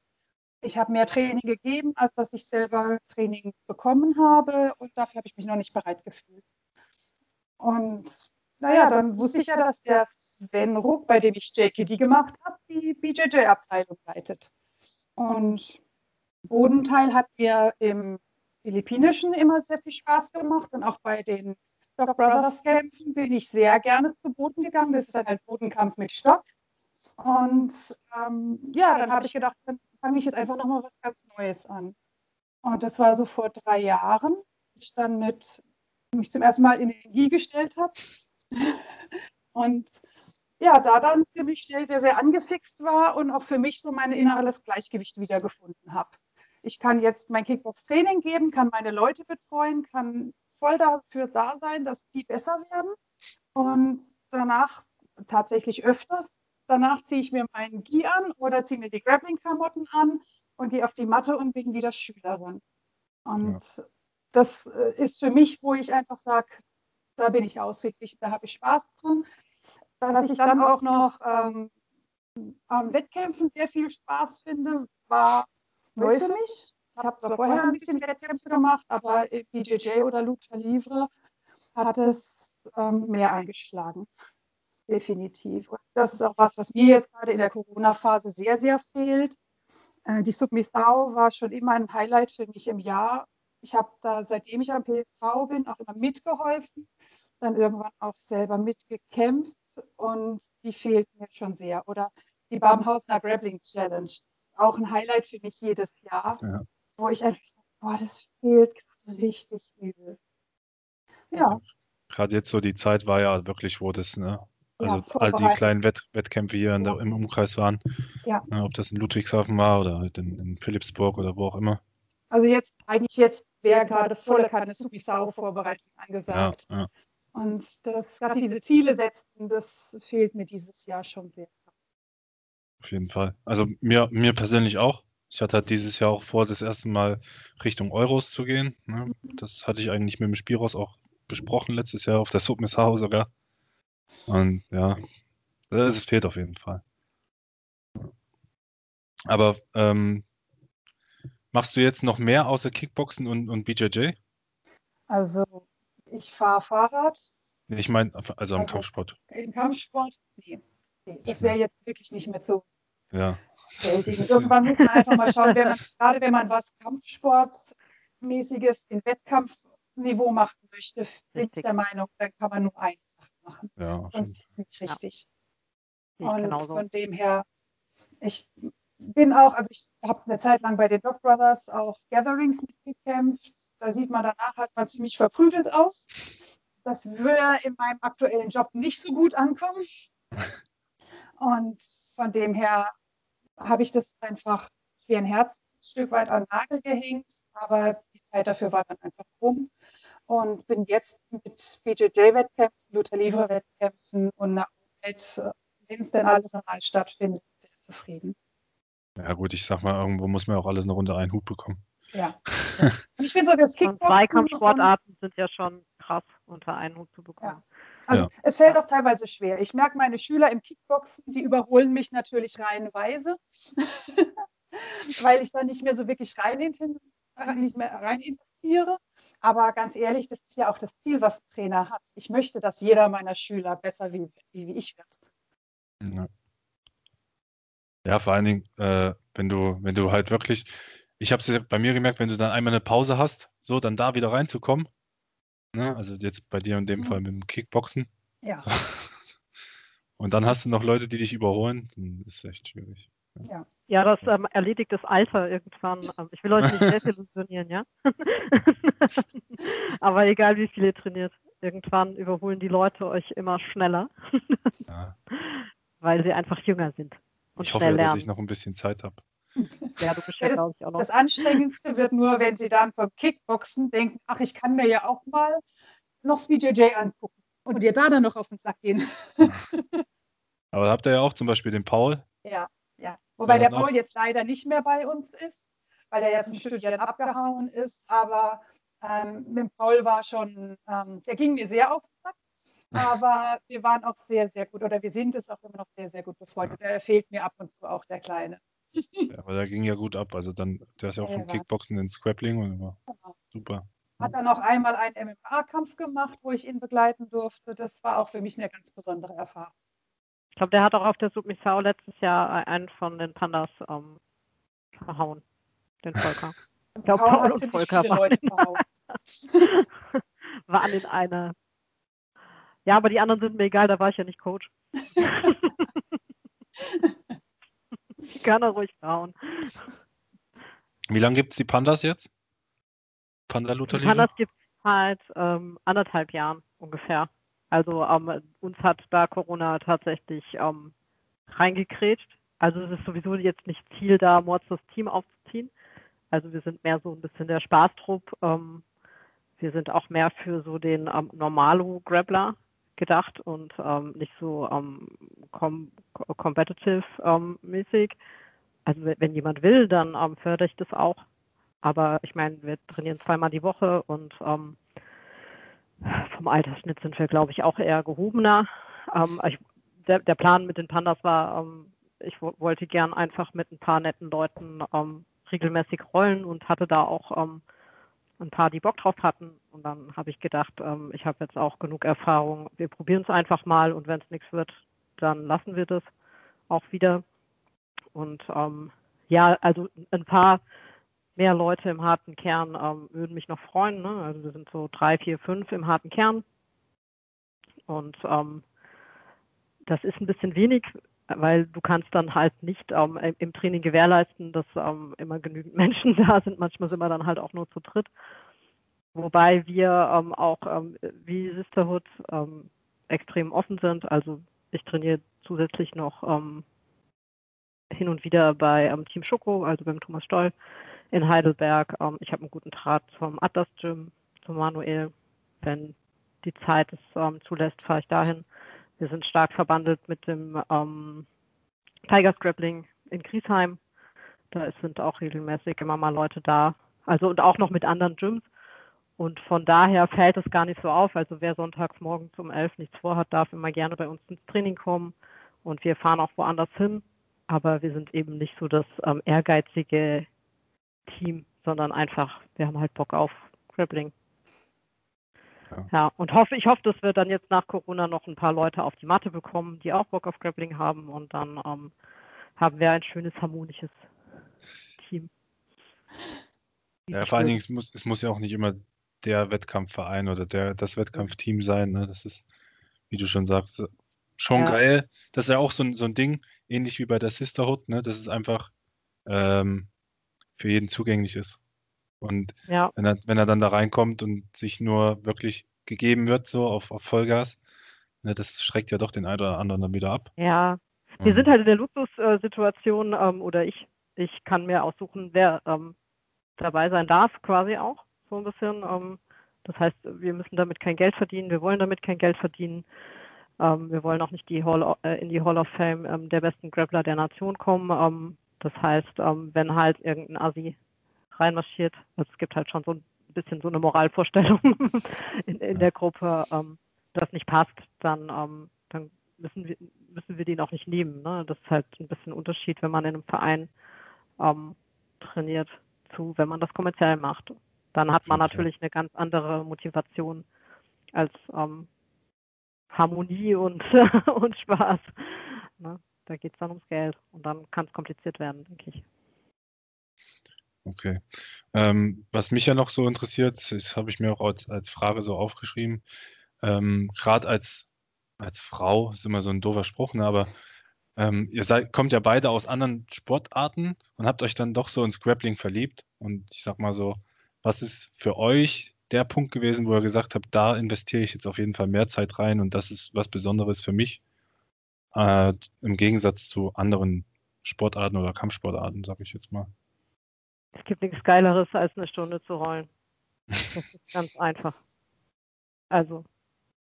ich habe mehr Training gegeben, als dass ich selber Training bekommen habe und dafür habe ich mich noch nicht bereit gefühlt. Und naja, dann wusste ich ja, dass der Sven Ruck, bei dem ich JKD gemacht habe, die BJJ-Abteilung leitet. Und Bodenteil hat mir im Philippinischen immer sehr viel Spaß gemacht und auch bei den Stock Brothers Kämpfen bin ich sehr gerne zu Boden gegangen. Das ist dann ein Bodenkampf mit Stock. Und ähm, ja, dann habe ich gedacht, dann fange ich jetzt einfach nochmal was ganz Neues an. Und das war so vor drei Jahren, ich dann mit mich zum ersten Mal in Energie gestellt habe. und ja, da dann ziemlich schnell sehr, sehr angefixt war und auch für mich so mein inneres Gleichgewicht wiedergefunden habe. Ich kann jetzt mein Kickbox-Training geben, kann meine Leute betreuen, kann voll dafür da sein, dass die besser werden. Und danach tatsächlich öfters Danach ziehe ich mir meinen Gi an oder ziehe mir die Grappling-Klamotten an und gehe auf die Matte und bin wieder Schülerin. Und ja. das äh, ist für mich, wo ich einfach sage, da bin ich ausgeglichen, da habe ich Spaß dran. Dass, Dass ich dann auch noch ähm, am Wettkämpfen sehr viel Spaß finde, war neu für mich. Ich habe zwar vorher ein bisschen Wettkämpfe gemacht, aber BJJ oder Lucha Livre hat es ähm, mehr eingeschlagen definitiv. Und das ist auch was, was mir jetzt gerade in der Corona-Phase sehr, sehr fehlt. Äh, die Submissau war schon immer ein Highlight für mich im Jahr. Ich habe da, seitdem ich am PSV bin, auch immer mitgeholfen, dann irgendwann auch selber mitgekämpft und die fehlt mir schon sehr. Oder die Baumhausener Grappling Challenge. auch ein Highlight für mich jedes Jahr, ja. wo ich einfach sage, boah, das fehlt gerade richtig übel. Ja. Gerade jetzt so die Zeit war ja wirklich, wo das, ne? Also ja, all die kleinen Wett Wettkämpfe hier ja. der, im Umkreis waren. Ja. Ne, ob das in Ludwigshafen war oder halt in, in Philipsburg oder wo auch immer. Also jetzt, eigentlich jetzt wäre gerade volle Kanne Supisau-Vorbereitung angesagt. Ja, ja. Und das, gerade diese Ziele setzen, das fehlt mir dieses Jahr schon sehr. Auf jeden Fall. Also mir, mir persönlich auch. Ich hatte halt dieses Jahr auch vor, das erste Mal Richtung Euros zu gehen. Ne? Mhm. Das hatte ich eigentlich mit dem Spielhaus auch besprochen letztes Jahr auf der Submissau sogar. Und ja, es fehlt auf jeden Fall. Aber ähm, machst du jetzt noch mehr außer Kickboxen und, und BJJ? Also ich fahre Fahrrad. Ich meine, also am also, Kampfsport. Im Kampfsport? Nee. nee. Das wäre jetzt wirklich nicht mehr so. Ja. Irgendwann muss man einfach mal schauen, wenn man, gerade wenn man was Kampfsportmäßiges im Wettkampfniveau machen möchte, bin ich der Meinung, dann kann man nur eins machen. Ja, Sonst ist es nicht richtig. Ja. Und genauso. von dem her, ich bin auch, also ich habe eine Zeit lang bei den Dog Brothers auch Gatherings mitgekämpft. Da sieht man danach halt mal ziemlich verprügelt aus. Das würde in meinem aktuellen Job nicht so gut ankommen. Und von dem her habe ich das einfach wie ein Herzstück weit an den Nagel gehängt, aber die Zeit dafür war dann einfach rum und bin jetzt mit BJJ-Wettkämpfen, Luther Livre-Wettkämpfen und Arbeit, wenn es denn alles normal stattfindet, sehr zufrieden. Ja gut, ich sag mal, irgendwo muss man auch alles eine Runde einen Hut bekommen. Ja. ich finde so das Kickboxen. Zweikampfsportarten sind ja schon krass unter einen Hut zu bekommen. Ja. Also ja. es fällt auch teilweise schwer. Ich merke meine Schüler im Kickboxen, die überholen mich natürlich reihenweise, weil ich da nicht mehr so wirklich rein, nicht mehr rein investiere. Aber ganz ehrlich, das ist ja auch das Ziel, was ein Trainer hat. Ich möchte, dass jeder meiner Schüler besser wie, wie, ich wird. Ja. ja. vor allen Dingen, äh, wenn du, wenn du halt wirklich, ich habe es bei mir gemerkt, wenn du dann einmal eine Pause hast, so dann da wieder reinzukommen, Ne? Also jetzt bei dir in dem mhm. Fall mit dem Kickboxen. Ja. So. Und dann hast du noch Leute, die dich überholen, dann ist es echt schwierig. Ja, ja das ähm, erledigt das Alter irgendwann. Also ich will euch nicht desillusionieren, ja. Aber egal wie viel ihr trainiert, irgendwann überholen die Leute euch immer schneller. ja. Weil sie einfach jünger sind. Und ich hoffe, lernen. dass ich noch ein bisschen Zeit habe. Ja, du bist ja, das, ich, auch noch. Das Anstrengendste wird nur, wenn sie dann vom Kickboxen denken, ach, ich kann mir ja auch mal noch BJJ angucken und dir da dann noch auf den Sack gehen. Aber da habt ihr ja auch zum Beispiel den Paul. Ja, ja. Wobei der, Paul jetzt leider nicht mehr bei uns ist, weil er jetzt ein Stückchen abgehauen ist. Aber ähm, mit dem Paul war schon, ähm, der ging mir sehr auf den Sack. Aber wir waren auch sehr, sehr gut oder wir sind es auch immer noch sehr, sehr gut befreundet. Er fehlt mir ab und zu auch, der Kleine. Ja, aber der ging ja gut ab. Also dann, der ist ja auch vom Kickboxen ins Grappling und war genau. super. Hat dann noch einmal einen MMA-Kampf gemacht, wo ich ihn begleiten durfte. Das war auch für mich eine ganz besondere Erfahrung. Ich glaube, der hat auch auf der Submissau letztes Jahr einen von den Pandas ähm, verhauen. Den Volker. Ich glaube, Paul, Paul und Volker waren, waren in einer. Ja, aber die anderen sind mir egal, da war ich ja nicht Coach. Die kann er ruhig bauen. Wie lange gibt es die Pandas jetzt? Panda Luther Die Pandas gibt es halt ähm, anderthalb Jahren ungefähr. Also ähm, uns hat da Corona tatsächlich ähm, reingekrätscht. Also es ist sowieso jetzt nicht Ziel, da Mords das Team aufzuziehen. Also wir sind mehr so ein bisschen der Spaßtrupp. Ähm, wir sind auch mehr für so den ähm, Normalo-Grappler gedacht und ähm, nicht so ähm, com competitive ähm. Also wenn jemand will, dann ähm, fördere ich das auch. Aber ich meine, wir trainieren zweimal die Woche und ähm, vom Altersschnitt sind wir, glaube ich, auch eher gehobener. Ähm, ich, der, der, Plan mit den Pandas war, ich wollte gern einfach mit ein paar netten Leuten regelmäßig rollen und hatte da auch ein paar, die Bock drauf hatten. Und dann habe ich gedacht, ähm, ich habe jetzt auch genug Erfahrung. Wir probieren es einfach mal und wenn es nichts wird, dann lassen wir das auch wieder. Und ähm, ja, also ein paar mehr Leute im harten Kern ähm, würden mich noch freuen. Ne? Also wir sind so drei, vier, fünf im harten Kern. Und ähm, das ist ein bisschen wenig weil du kannst dann halt nicht ähm, im Training gewährleisten, dass ähm, immer genügend Menschen da sind. Manchmal sind wir dann halt auch nur zu dritt. Wobei wir ähm, auch ähm, wie Sisterhood ähm, extrem offen sind. Also ich trainiere zusätzlich noch ähm, hin und wieder bei Team Schoko, also beim Thomas Stoll in Heidelberg. ich habe einen guten Draht zum Atlas Gym, zum Manuel. Wenn die Zeit es zulässt, fahre ich dahin. Wir sind stark verbandelt mit dem ähm, Tiger Scrappling in Griesheim. Da sind auch regelmäßig immer mal Leute da. Also und auch noch mit anderen Gyms. Und von daher fällt es gar nicht so auf. Also wer sonntags morgens um elf nichts vorhat, darf immer gerne bei uns ins Training kommen. Und wir fahren auch woanders hin. Aber wir sind eben nicht so das ähm, ehrgeizige Team, sondern einfach, wir haben halt Bock auf Grappling. Ja. ja, und hoffe, ich hoffe, dass wir dann jetzt nach Corona noch ein paar Leute auf die Matte bekommen, die auch Bock auf Grappling haben und dann ähm, haben wir ein schönes, harmonisches Team. Ja, vor allen Dingen, es muss, es muss ja auch nicht immer der Wettkampfverein oder der, das Wettkampfteam sein. Ne? Das ist, wie du schon sagst, schon ja. geil. Das ist ja auch so ein, so ein Ding, ähnlich wie bei der Sisterhood, ne? dass es einfach ähm, für jeden zugänglich ist. Und ja. wenn, er, wenn er dann da reinkommt und sich nur wirklich gegeben wird, so auf, auf Vollgas, ne, das schreckt ja doch den einen oder anderen dann wieder ab. Ja, wir mhm. sind halt in der Luxussituation ähm, oder ich, ich kann mir aussuchen, wer ähm, dabei sein darf, quasi auch, so ein bisschen. Ähm, das heißt, wir müssen damit kein Geld verdienen, wir wollen damit kein Geld verdienen. Ähm, wir wollen auch nicht die Hall, äh, in die Hall of Fame ähm, der besten Grappler der Nation kommen. Ähm, das heißt, wenn halt irgendein Assi reinmarschiert. Also es gibt halt schon so ein bisschen so eine Moralvorstellung in, in der Gruppe, ähm, das nicht passt, dann, ähm, dann müssen wir, müssen wir den auch nicht nehmen. Ne? Das ist halt ein bisschen ein Unterschied, wenn man in einem Verein ähm, trainiert, zu wenn man das kommerziell macht. Dann hat man natürlich eine ganz andere Motivation als ähm, Harmonie und, und Spaß. Ne? Da geht es dann ums Geld und dann kann es kompliziert werden, denke ich. Okay. Ähm, was mich ja noch so interessiert, das habe ich mir auch als, als Frage so aufgeschrieben, ähm, gerade als, als Frau, ist immer so ein doofer Spruch, ne, aber ähm, ihr seid, kommt ja beide aus anderen Sportarten und habt euch dann doch so ins Grappling verliebt. Und ich sag mal so, was ist für euch der Punkt gewesen, wo ihr gesagt habt, da investiere ich jetzt auf jeden Fall mehr Zeit rein und das ist was Besonderes für mich, äh, im Gegensatz zu anderen Sportarten oder Kampfsportarten, sage ich jetzt mal. Es gibt nichts Geileres, als eine Stunde zu rollen. Das ist ganz einfach. Also,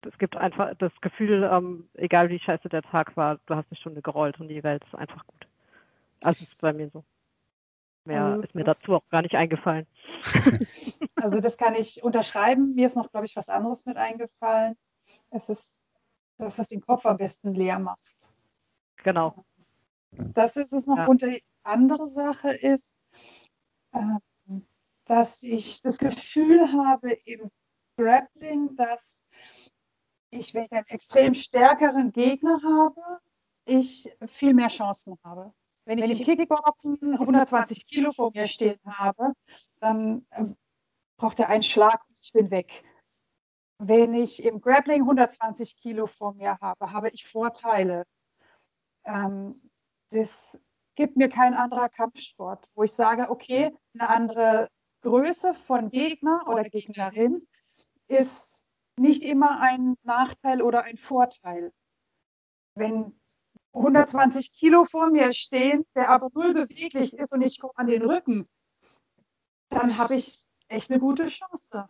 es gibt einfach das Gefühl, ähm, egal wie scheiße der Tag war, du hast eine Stunde gerollt und die Welt ist einfach gut. Also, es ist bei mir so. Mehr also ist mir dazu auch gar nicht eingefallen. Also, das kann ich unterschreiben. Mir ist noch, glaube ich, was anderes mit eingefallen. Es ist das, was den Kopf am besten leer macht. Genau. Das ist es noch. Ja. Und die andere Sache ist, ähm, dass ich das Gefühl habe im Grappling, dass ich, wenn ich einen extrem stärkeren Gegner habe, ich viel mehr Chancen habe. Wenn ich im Kickboxen 120 Kilo vor mir stehen habe, dann ähm, braucht er einen Schlag und ich bin weg. Wenn ich im Grappling 120 Kilo vor mir habe, habe ich Vorteile. Ähm, das gibt mir kein anderer Kampfsport, wo ich sage, okay, eine andere Größe von Gegner oder Gegnerin ist nicht immer ein Nachteil oder ein Vorteil. Wenn 120 Kilo vor mir stehen, der aber null beweglich ist und ich komme an den Rücken, dann habe ich echt eine gute Chance.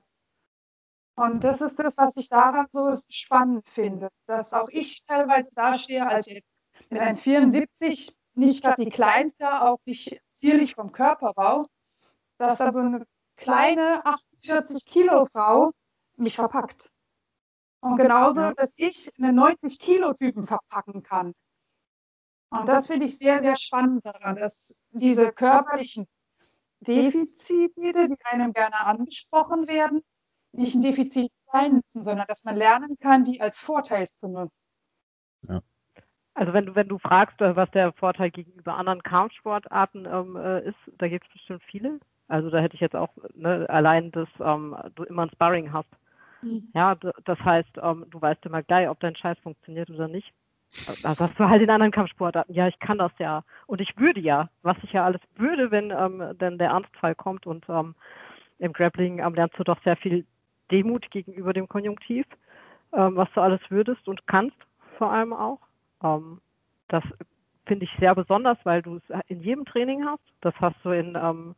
Und das ist das, was ich daran so spannend finde, dass auch ich teilweise dastehe als jetzt mit 1,74 nicht gerade die kleinste, auch nicht zierlich vom Körperbau, dass dann so eine kleine 48 Kilo Frau mich verpackt. Und genauso, dass ich einen 90 Kilo Typen verpacken kann. Und das finde ich sehr, sehr spannend daran, dass diese körperlichen Defizite, die einem gerne angesprochen werden, nicht ein Defizit sein müssen, sondern dass man lernen kann, die als Vorteil zu nutzen. Ja. Also wenn du, wenn du fragst, äh, was der Vorteil gegenüber anderen Kampfsportarten ähm, äh, ist, da gibt es bestimmt viele. Also da hätte ich jetzt auch ne, allein, dass ähm, du immer ein Sparring hast. Mhm. Ja, das heißt, ähm, du weißt immer gleich, ob dein Scheiß funktioniert oder nicht. das hast du halt in anderen Kampfsportarten. Ja, ich kann das ja. Und ich würde ja, was ich ja alles würde, wenn ähm, denn der Ernstfall kommt. Und ähm, im Grappling ähm, lernst du doch sehr viel Demut gegenüber dem Konjunktiv, ähm, was du alles würdest und kannst vor allem auch. Ähm, das finde ich sehr besonders, weil du es in jedem Training hast. Das hast du in, ähm,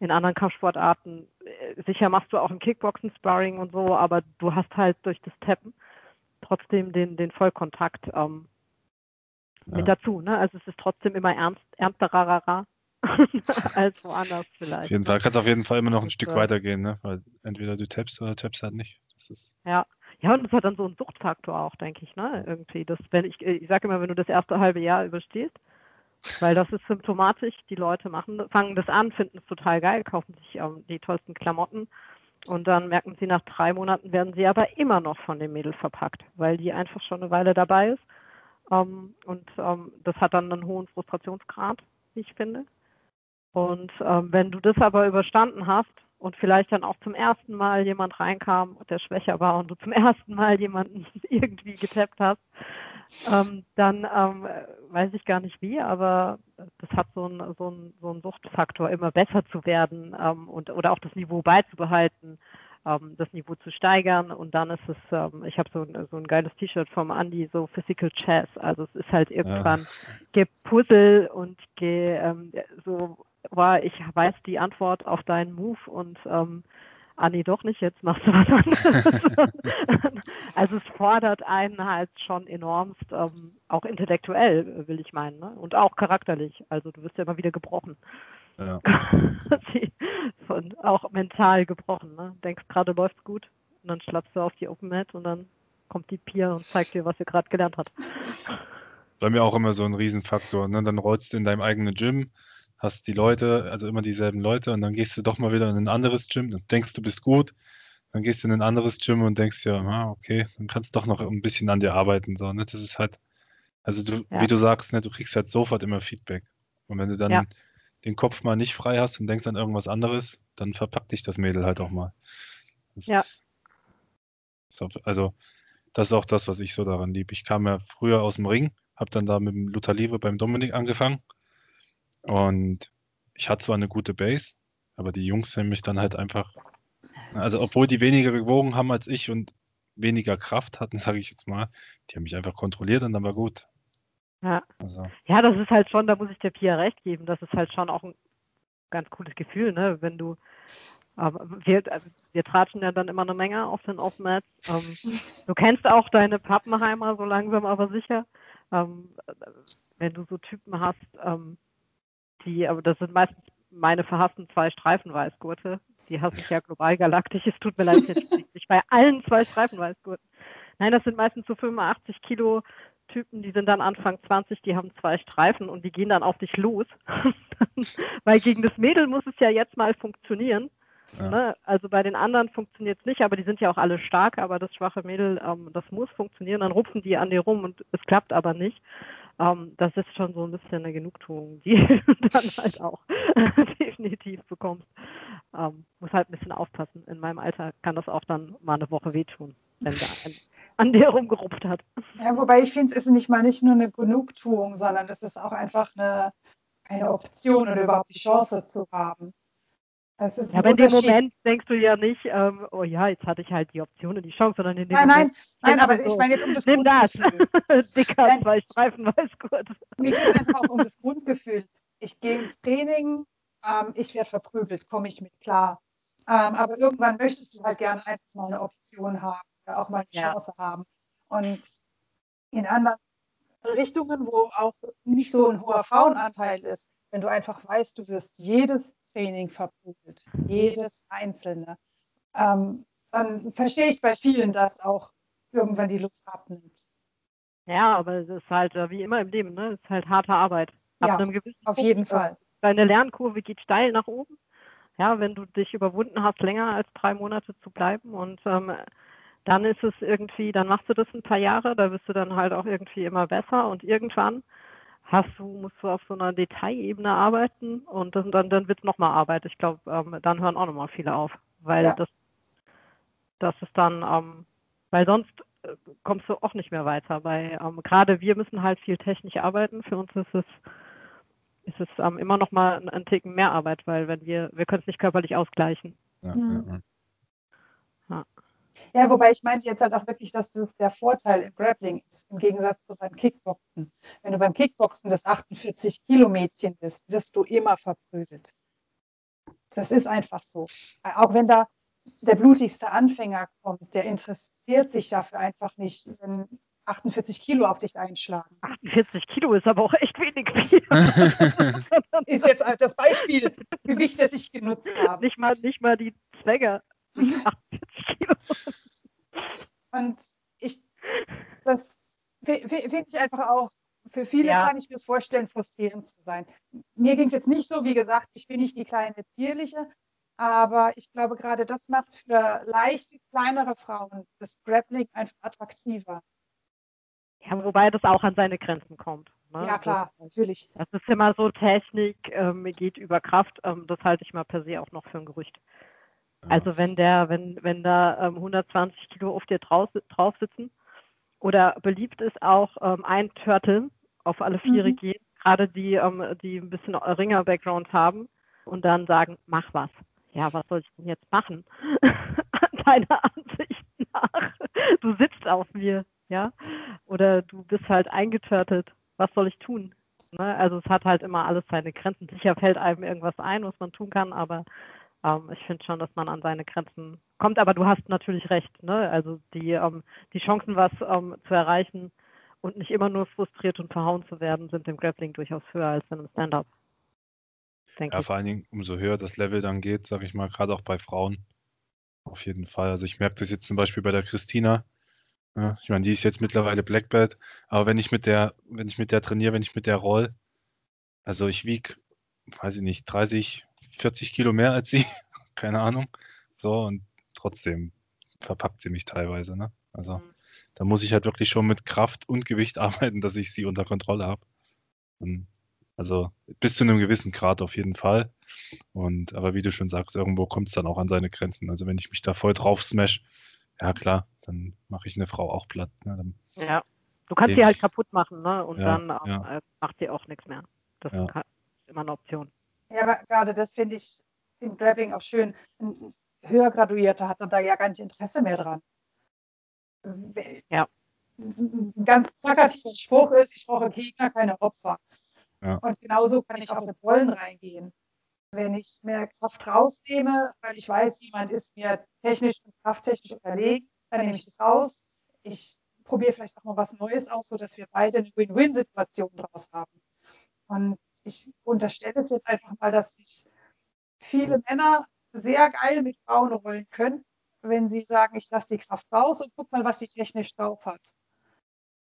in anderen Kampfsportarten. Äh, sicher machst du auch im Kickboxen, Sparring und so, aber du hast halt durch das Tappen trotzdem den, den Vollkontakt ähm, ja. mit dazu. Ne? Also es ist trotzdem immer ernst, ernsterer als woanders vielleicht. Auf jeden Fall kannst auf jeden Fall immer noch ein Stück weitergehen, ne? weil entweder du tappst oder tappst halt nicht. Das ist ja. Ja, und das hat dann so einen Suchtfaktor auch, denke ich, ne? Irgendwie. Das, wenn ich, ich sage immer, wenn du das erste halbe Jahr überstehst, weil das ist symptomatisch, die Leute machen, fangen das an, finden es total geil, kaufen sich ähm, die tollsten Klamotten und dann merken sie, nach drei Monaten werden sie aber immer noch von dem Mädel verpackt, weil die einfach schon eine Weile dabei ist. Ähm, und ähm, das hat dann einen hohen Frustrationsgrad, wie ich finde. Und ähm, wenn du das aber überstanden hast und vielleicht dann auch zum ersten Mal jemand reinkam, der schwächer war und du zum ersten Mal jemanden irgendwie getappt hast, ähm, dann ähm, weiß ich gar nicht wie, aber das hat so einen so so ein Suchtfaktor, immer besser zu werden ähm, und oder auch das Niveau beizubehalten, ähm, das Niveau zu steigern und dann ist es, ähm, ich habe so, ein, so ein geiles T-Shirt vom Andy, so Physical Chess, also es ist halt irgendwann ja. gepuzzle und ge, ähm, so war, ich weiß die Antwort auf deinen Move und ähm, ah nee, doch nicht, jetzt machst du was anderes. also es fordert einen halt schon enormst, ähm, auch intellektuell, will ich meinen, ne? und auch charakterlich. Also du wirst ja immer wieder gebrochen. Ja. Von, auch mental gebrochen. Ne? Denkst gerade läuft's gut und dann schlappst du auf die Open Mat und dann kommt die Pia und zeigt dir, was sie gerade gelernt hat. Bei mir auch immer so ein Riesenfaktor. Ne? Dann rollst du in deinem eigenen Gym, hast die Leute, also immer dieselben Leute und dann gehst du doch mal wieder in ein anderes Gym und denkst, du bist gut. Dann gehst du in ein anderes Gym und denkst ja, ah, okay, dann kannst du doch noch ein bisschen an dir arbeiten. So, ne? Das ist halt, also du, ja. wie du sagst, ne, du kriegst halt sofort immer Feedback. Und wenn du dann ja. den Kopf mal nicht frei hast und denkst an irgendwas anderes, dann verpackt dich das Mädel halt auch mal. Das ja. Ist, also, das ist auch das, was ich so daran liebe. Ich kam ja früher aus dem Ring, habe dann da mit dem Luther Livre beim Dominik angefangen und ich hatte zwar eine gute Base, aber die Jungs haben mich dann halt einfach, also obwohl die weniger gewogen haben als ich und weniger Kraft hatten, sage ich jetzt mal, die haben mich einfach kontrolliert und dann war gut. Ja. Also. ja, das ist halt schon, da muss ich der Pia recht geben, das ist halt schon auch ein ganz cooles Gefühl, ne? wenn du aber wir, wir tratschen ja dann immer eine Menge auf den Off-Mats. Ähm, du kennst auch deine Pappenheimer so langsam, aber sicher. Ähm, wenn du so Typen hast, ähm, die, aber das sind meistens meine verhassten zwei Streifenweißgurte. Die hasse ich ja global galaktisch. Es tut mir leid, ich bei allen zwei Streifenweißgurten. Nein, das sind meistens so 85 Kilo Typen, die sind dann Anfang 20, die haben zwei Streifen und die gehen dann auf dich los. Weil gegen das Mädel muss es ja jetzt mal funktionieren. Ja. Ne? Also bei den anderen funktioniert es nicht, aber die sind ja auch alle stark, aber das schwache Mädel, ähm, das muss funktionieren. Dann rupfen die an dir rum und es klappt aber nicht. Ähm, das ist schon so ein bisschen eine Genugtuung, die du dann halt auch definitiv bekommst. Ähm, muss halt ein bisschen aufpassen. In meinem Alter kann das auch dann mal eine Woche wehtun, wenn da ein an der rumgerupft hat. Ja, wobei ich finde, es ist nicht mal nicht nur eine Genugtuung, sondern es ist auch einfach eine, eine Option oder überhaupt die Chance zu haben. Das ist ja, aber in dem Moment denkst du ja nicht, ähm, oh ja, jetzt hatte ich halt die Option und die Chance, sondern in dem nein, Moment. Nein, nein, aber so, ich meine jetzt um das nimm Grundgefühl. das. Dicker, nein, zwei Streifen, Weißgurt. Mir geht es einfach um das Grundgefühl. Ich gehe ins Training, ähm, ich werde verprügelt, komme ich mit klar. Ähm, aber irgendwann möchtest du halt gerne einfach mal eine Option haben oder auch mal eine ja. Chance haben. Und in anderen Richtungen, wo auch nicht so ein hoher Frauenanteil ist, wenn du einfach weißt, du wirst jedes Training verprügelt, jedes einzelne, ähm, dann verstehe ich bei vielen, dass auch irgendwann die Lust abnimmt. Ja, aber es ist halt äh, wie immer im Leben, ne? Es ist halt harte Arbeit. Ab ja, einem gewissen auf Punkt, jeden äh, Fall. Deine Lernkurve geht steil nach oben. Ja, wenn du dich überwunden hast, länger als drei Monate zu bleiben und ähm, dann ist es irgendwie, dann machst du das ein paar Jahre, da bist du dann halt auch irgendwie immer besser und irgendwann hast du, musst du auf so einer Detailebene arbeiten und das, dann, dann wird es nochmal Arbeit. Ich glaube, ähm, dann hören auch nochmal viele auf, weil ja. das, das ist dann, ähm, weil sonst kommst du auch nicht mehr weiter. Weil ähm, gerade wir müssen halt viel technisch arbeiten. Für uns ist es, ist es ähm, immer noch mal ein, ein Ticken mehr Arbeit, weil wenn wir, wir können es nicht körperlich ausgleichen. Ja, mhm. ja, ja. wobei ich meinte jetzt halt auch wirklich, dass das der Vorteil im Grappling ist, im Gegensatz zu beim Kickboxen. Wenn du beim Kickboxen das 48 Kilo Mädchen bist, wirst du immer verprügelt. Das ist einfach so. Auch wenn da der blutigste Anfänger kommt, der interessiert sich dafür einfach nicht, wenn 48 Kilo auf dich einschlagen. 48 Kilo ist aber auch echt wenig ist jetzt das Beispiel, Gewicht, das ich genutzt habe. Nicht mal, nicht mal die Zwänge. 48 Kilo. Und ich, das finde ich einfach auch, für viele ja. kann ich mir das vorstellen, frustrierend zu sein. Mir ging es jetzt nicht so, wie gesagt, ich bin nicht die kleine Zierliche, aber ich glaube, gerade das macht für leichte, kleinere Frauen das Grappling einfach attraktiver. Ja, wobei das auch an seine Grenzen kommt. Ne? Ja, klar, das, natürlich. Das ist immer so, Technik ähm, geht über Kraft. Ähm, das halte ich mal per se auch noch für ein Gerücht. Also wenn der, wenn, wenn da ähm, 120 Kilo auf dir drauf, drauf sitzen oder beliebt ist auch ähm, ein Turtle auf alle Viere mhm. gehen, gerade die, ähm, die ein bisschen Ringer-Background haben und dann sagen, mach was ja, was soll ich denn jetzt machen? Deiner Ansicht nach. Du sitzt auf mir, ja? Oder du bist halt eingetörtet. Was soll ich tun? Ne? Also es hat halt immer alles seine Grenzen. Sicher fällt einem irgendwas ein, was man tun kann, aber ähm, ich finde schon, dass man an seine Grenzen kommt. Aber du hast natürlich recht. Ne? Also die, ähm, die Chancen, was ähm, zu erreichen und nicht immer nur frustriert und verhauen zu werden, sind im Grappling durchaus höher als in einem Stand-up Ja, ich. vor allen Dingen, umso höher das Level dann geht, sage ich mal, gerade auch bei Frauen. Auf jeden Fall. Also ich merke das jetzt zum Beispiel bei der Christina. Ja, ne? ich meine, die ist jetzt mittlerweile Black Belt, aber wenn ich mit der, wenn ich mit der trainiere, wenn ich mit der roll, also ich wiege, weiß ich nicht, 30, 40 Kilo mehr als sie, keine Ahnung. So, und trotzdem verpackt sie mich teilweise, ne? Also mhm. da muss ich halt wirklich schon mit Kraft und Gewicht arbeiten, dass ich sie unter Kontrolle habe. Also bis zu einem gewissen Grad auf jeden Fall. Und aber wie du schon sagst, irgendwo kommt es dann auch an seine Grenzen. Also wenn ich mich da voll drauf smash, ja klar, dann mache ich eine Frau auch platt. Ne? ja, du kannst die halt kaputt machen, ne? Und ja, dann ja. Äh, macht die auch nichts mehr. Das ja. ist immer eine Option. Ja, aber gerade das finde ich im Grappling auch schön. Ein höher Graduierter hat dann da ja gar nicht Interesse mehr dran. Ja. Ein ganz plakativer Spruch ist, ich brauche Gegner, keine Opfer. Ja. Und genauso kann ich auch ins Rollen reingehen. Wenn ich mehr Kraft rausnehme, weil ich weiß, jemand ist mir technisch und krafttechnisch unterlegen, dann nehme ich das raus. Ich probiere vielleicht auch mal was Neues aus, sodass wir beide eine Win-Win-Situation daraus haben. Und ich unterstelle es jetzt einfach mal, dass sich viele Männer sehr geil mit Frauen rollen können, wenn sie sagen, ich lasse die Kraft raus und guck mal, was sie technisch drauf hat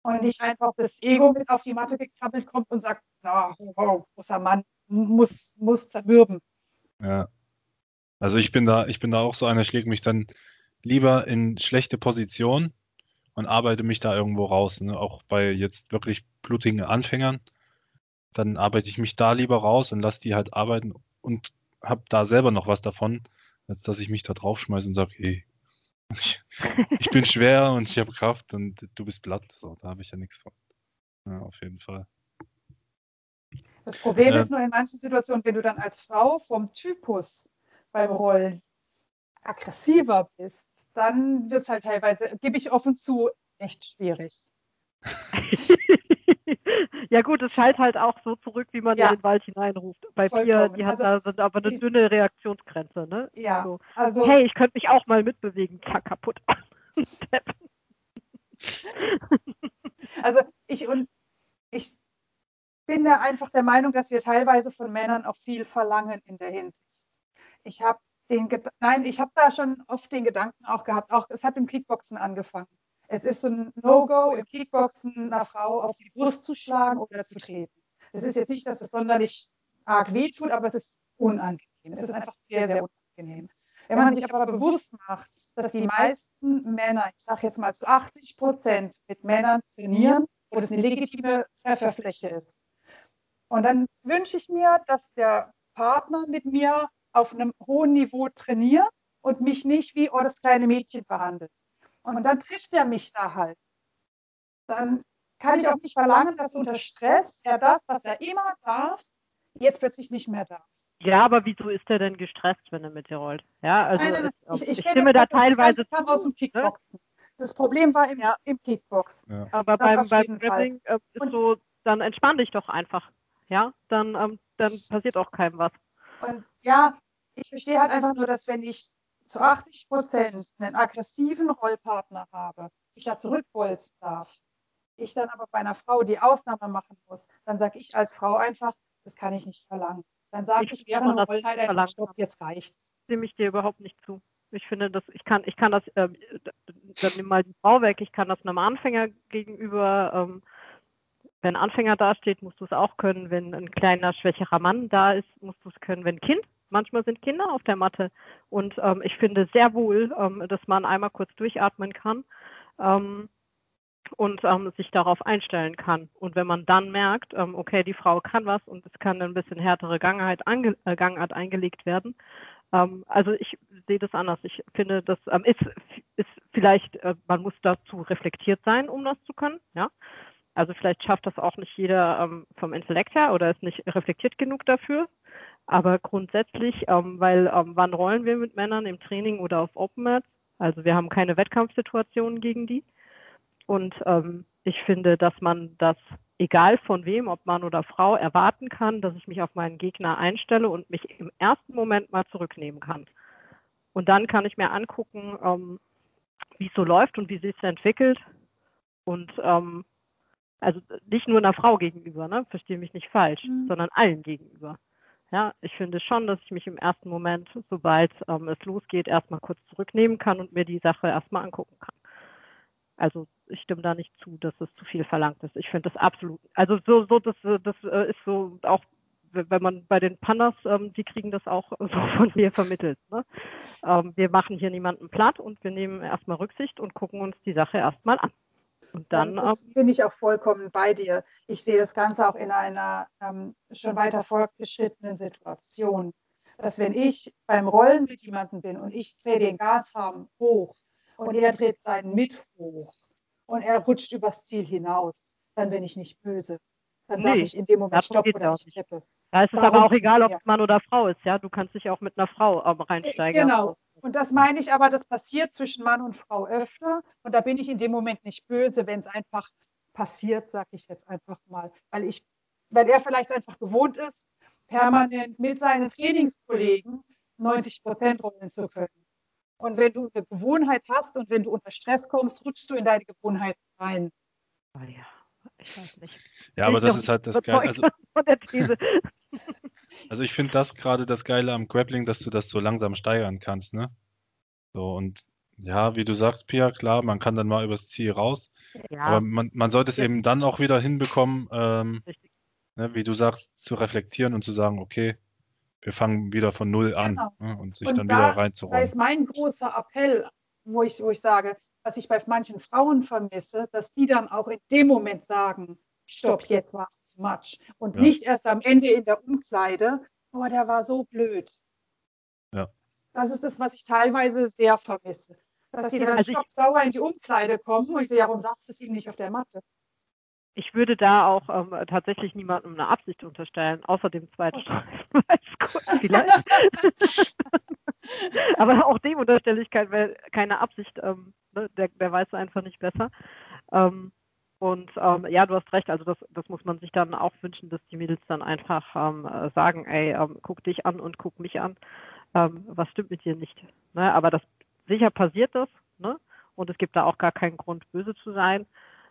und nicht einfach das Ego mit auf die Matte gekrabbelt kommt und sagt, na, wow, großer Mann, muss, muss zermürben. Ja. Also ich bin da, ich bin da auch so einer, ich lege mich dann lieber in schlechte Position und arbeite mich da irgendwo raus. Ne? Auch bei jetzt wirklich blutigen Anfängern. Dann arbeite ich mich da lieber raus und lasse die halt arbeiten und habe da selber noch was davon, als dass ich mich da draufschmeiße und sage, hey, ich, ich bin schwer und ich habe Kraft und du bist platt. So, da habe ich ja nichts von. Ja, auf jeden Fall. Das Problem äh, ist nur in manchen Situationen, wenn du dann als Frau vom Typus beim Rollen aggressiver bist, dann wird es halt teilweise, gebe ich offen zu, echt schwierig. ja gut, es schallt halt auch so zurück, wie man ja. in den Wald hineinruft. Bei Pia, die hat also, da aber eine dünne Reaktionsgrenze, ne? Ja. So, also, hey, ich könnte mich auch mal mitbewegen. Zack, kaputt. also ich und ich bin da einfach der Meinung, dass wir teilweise von Männern auch viel verlangen in der Hinsicht. Ich habe den, nein, ich habe da schon oft den Gedanken auch gehabt, auch es hat im Kickboxen angefangen. Es ist ein No-Go im Kickboxen, einer Frau auf die Brust zu schlagen oder zu treten. Es ist jetzt nicht, dass es sonderlich arg wehtut, aber es ist unangenehm. Es ist einfach sehr, sehr unangenehm. Wenn man sich aber bewusst macht, dass die meisten Männer, ich sage jetzt mal zu 80 Prozent mit Männern trainieren, wo das eine legitime Trefferfläche ist. Und dann wünsche ich mir, dass der Partner mit mir auf einem hohen Niveau trainiert und mich nicht wie oh, das kleine Mädchen behandelt. Und dann trifft er mich da halt. Dann kann ich auch nicht verlangen, dass unter Stress er das, was er immer darf, jetzt plötzlich nicht mehr darf. Ja, aber wieso ist er denn gestresst, wenn er mit dir rollt? Ja, also Nein, nein, es- ich, ich, ich stimme da teilweise kam aus dem zu, ne? Kickboxen. Das Problem war im, Ja. im Kickboxen. Ja. Aber Das beim, beim. Grappling äh, ist Und- so, dann entspann dich doch einfach. Ja, dann, ähm, dann passiert auch keinem was. Und ja, ich verstehe halt einfach nur, dass wenn ich zu 80 Prozent einen aggressiven Rollpartner habe, ich da zurückbolzen darf, ich dann aber bei einer Frau die Ausnahme machen muss, dann sage ich als Frau einfach, das kann ich nicht verlangen. Dann sage Ich während das halt verlangen. einfach, stopp, jetzt reicht's. Stimme ich dir überhaupt nicht zu. Ich finde, dass ich kann, ich kann das, ähm, d- dann nimm mal die Frau weg, ich kann das einem Anfänger gegenüber, ähm, wenn ein Anfänger dasteht, musst du es auch können. Wenn ein kleiner, schwächerer Mann da ist, musst du es können. Wenn ein Kind, manchmal sind Kinder auf der Matte. Und ähm, ich finde sehr wohl, ähm, dass man einmal kurz durchatmen kann ähm, und ähm, sich darauf einstellen kann. Und wenn man dann merkt, ähm, okay, die Frau kann was und es kann ein bisschen härtere Gangart, ange äh, Gangart eingelegt werden. Ähm, also ich sehe das anders. Ich finde, das ist, ist vielleicht, äh, man muss dazu reflektiert sein, um das zu können. Ja? Also vielleicht schafft das auch nicht jeder vom Intellekt her oder ist nicht reflektiert genug dafür. Aber grundsätzlich, ähm, weil ähm, wann rollen wir mit Männern im Training oder auf Open Mats? Also wir haben keine Wettkampfsituationen gegen die. Und ähm, ich finde, dass man das, egal von wem, ob Mann oder Frau, erwarten kann, dass ich mich auf meinen Gegner einstelle und mich im ersten Moment mal zurücknehmen kann. Und dann kann ich mir angucken, ähm, wie es so läuft und wie sich es entwickelt. Und ähm, also nicht nur einer Frau gegenüber, ne? verstehe mich nicht falsch, Mhm. sondern allen gegenüber. Ja, ich finde schon, dass ich mich im ersten Moment, sobald ähm, es losgeht, erstmal kurz zurücknehmen kann und mir die Sache erstmal angucken kann. Also ich stimme da nicht zu, dass es zu viel verlangt ist. Ich finde das absolut, also so, so das, äh, das äh, ist so auch, wenn man bei den Pandas, ähm, die kriegen das auch so von mir vermittelt. Ne? Ähm, wir machen hier niemanden platt und wir nehmen erstmal Rücksicht und gucken uns die Sache erstmal an. Und dann, das ähm, bin ich auch vollkommen bei dir. Ich sehe das Ganze auch in einer ähm, schon weiter fortgeschrittenen Situation. Dass wenn ich beim Rollen mit jemandem bin und ich drehe den Gasarm hoch und er dreht seinen mit hoch und er rutscht übers Ziel hinaus, dann bin ich nicht böse. Dann sage Nee, ich in dem Moment Stopp oder ich tippe. da ist es darum aber auch egal, ob es Mann oder Frau ist. Ja, du kannst dich auch mit einer Frau ähm, reinsteigern. Genau. Und das meine ich aber, das passiert zwischen Mann und Frau öfter. Und da bin ich in dem Moment nicht böse, wenn es einfach passiert, sage ich jetzt einfach mal. Weil, ich, weil er vielleicht einfach gewohnt ist, permanent mit seinen Trainingskollegen 90 Prozent rollen zu können. Und wenn du eine Gewohnheit hast und wenn du unter Stress kommst, rutschst du in deine Gewohnheit rein. Ah, ja, ich weiß nicht. Ja, aber ich das ist halt das Geile. Also. Also ich finde das gerade das Geile am Grappling, dass du das so langsam steigern kannst, ne? So, und ja, wie du sagst, Pia, klar, man kann dann mal übers Ziel raus, Ja, aber man, man sollte es eben dann auch wieder hinbekommen, ähm, ne, wie du sagst, zu reflektieren und zu sagen, okay, wir fangen wieder von Null an Genau. ne, und sich Und dann da- wieder Da reinzurollen. ist mein großer Appell, wo ich, wo ich sage, was ich bei manchen Frauen vermisse, dass die dann auch in dem Moment sagen, stopp, jetzt war es too much. Und Ja. nicht erst am Ende in der Umkleide, oh, der war so blöd. Ja. Das ist das, was ich teilweise sehr vermisse. Dass die dann Also stocksauer in die Umkleide kommen und ich ja, warum sagst du es ihm nicht auf der Matte? Ich würde da auch ähm, tatsächlich niemandem eine Absicht unterstellen, außer dem zweiten Streifen. Weiß Gott, vielleicht. Aber auch dem unterstelle ich kein, weil- keine Absicht. Ähm, ne? der, der weiß einfach nicht besser. Ähm, und ähm, ja, du hast recht. Also das, das muss man sich dann auch wünschen, dass die Mädels dann einfach ähm, äh, sagen, ey, ähm, guck dich an und guck mich an. Ähm, was stimmt mit dir nicht? Ne? Aber das sicher passiert das. Ne? Und es gibt da auch gar keinen Grund, böse zu sein.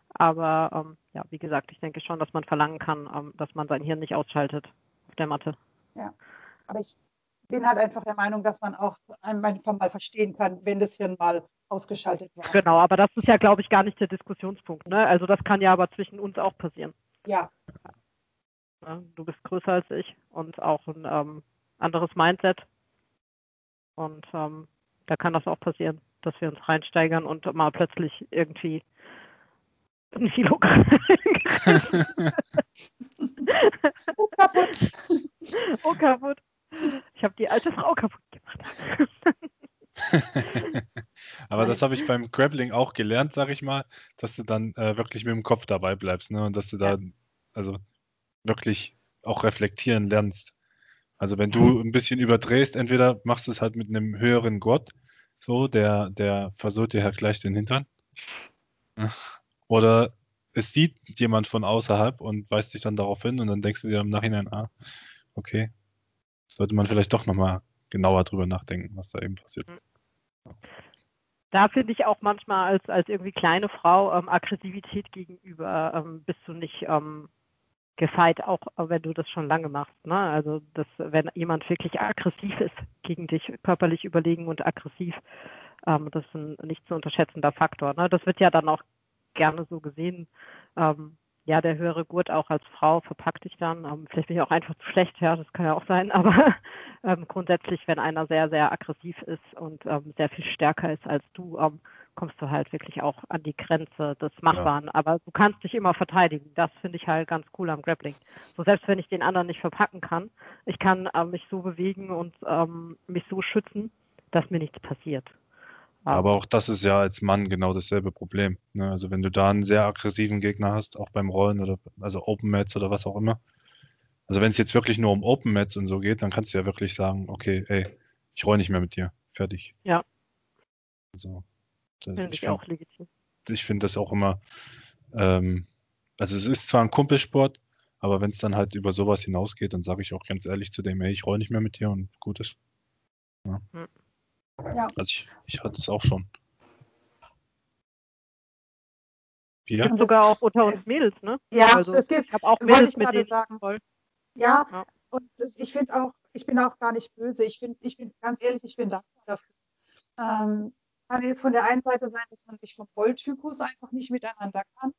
Aber ähm, ja, wie gesagt, ich denke schon, dass man verlangen kann, ähm, dass man sein Hirn nicht ausschaltet auf der Matte. Aber ich bin halt einfach der Meinung, dass man auch einfach mal verstehen kann, wenn das Hirn mal ausgeschaltet war. Genau, aber das ist ja, glaube ich, gar nicht der Diskussionspunkt. Ne? Also das kann ja aber zwischen uns auch passieren. Ja? Du bist größer als ich und auch ein ähm, anderes Mindset. Und ähm, da kann das auch passieren, dass wir uns reinsteigern und mal plötzlich irgendwie ein Kilo oh, kaputt. oh, kaputt. Ich habe die alte Frau kaputt gemacht. Aber das habe ich beim Grappling auch gelernt, sage ich mal, dass du dann äh, wirklich mit dem Kopf dabei bleibst, ne? Und dass du da also wirklich auch reflektieren lernst. Also wenn du mhm. ein bisschen überdrehst, entweder machst du es halt mit einem höheren Gott, so, der, der versucht dir halt gleich den Hintern. Oder es sieht jemand von außerhalb und weist dich dann darauf hin und dann denkst du dir im Nachhinein, ah, okay, sollte man vielleicht doch nochmal genauer drüber nachdenken, was da eben passiert. Da finde ich auch manchmal als, als irgendwie kleine Frau ähm, Aggressivität gegenüber ähm, bist du nicht ähm, gefeit, auch wenn du das schon lange machst. Ne? Also dass, wenn jemand wirklich aggressiv ist gegen dich, körperlich überlegen und aggressiv, ähm, das ist ein nicht zu unterschätzender Faktor. Ne? Das wird ja dann auch gerne so gesehen. Ähm, ja, der höhere Gurt auch als Frau verpackt dich dann. Ähm, vielleicht bin ich auch einfach zu schlecht, ja, das kann ja auch sein, aber ähm, grundsätzlich, wenn einer sehr, sehr aggressiv ist und ähm, sehr viel stärker ist als du, ähm, kommst du halt wirklich auch an die Grenze des Machbaren. Ja. Aber du kannst dich immer verteidigen. Das finde ich halt ganz cool am Grappling. So selbst wenn ich den anderen nicht verpacken kann, ich kann äh, mich so bewegen und ähm, mich so schützen, dass mir nichts passiert. Aber auch das ist ja als Mann genau dasselbe Problem. Ne? Also wenn du da einen sehr aggressiven Gegner hast, auch beim Rollen oder also Open Mats oder was auch immer. Also wenn es jetzt wirklich nur um Open Mats und so geht, dann kannst du ja wirklich sagen, okay, ey, ich roll nicht mehr mit dir. Fertig. Ja. Also, Finde ich, ich auch legitim. Ich finde das auch immer, ähm, also es ist zwar ein Kumpelsport, aber wenn es dann halt über sowas hinausgeht, dann sage ich auch ganz ehrlich zu dem, ey, ich roll nicht mehr mit dir und gut ist. Ja. Hm. Ja. Also ich, ich hatte es auch schon. Ja. Und sogar auch unter uns Mädels, ne? Ja, also, es gibt, ich habe auch Mädels mit denen sagen. Voll. Ja, ja, und ich finde auch, ich bin auch gar nicht böse. Ich finde, ich bin ganz ehrlich, ich bin dankbar dafür. Ähm, kann jetzt von der einen Seite sein, dass man sich vom Rolltypus einfach nicht miteinander kann.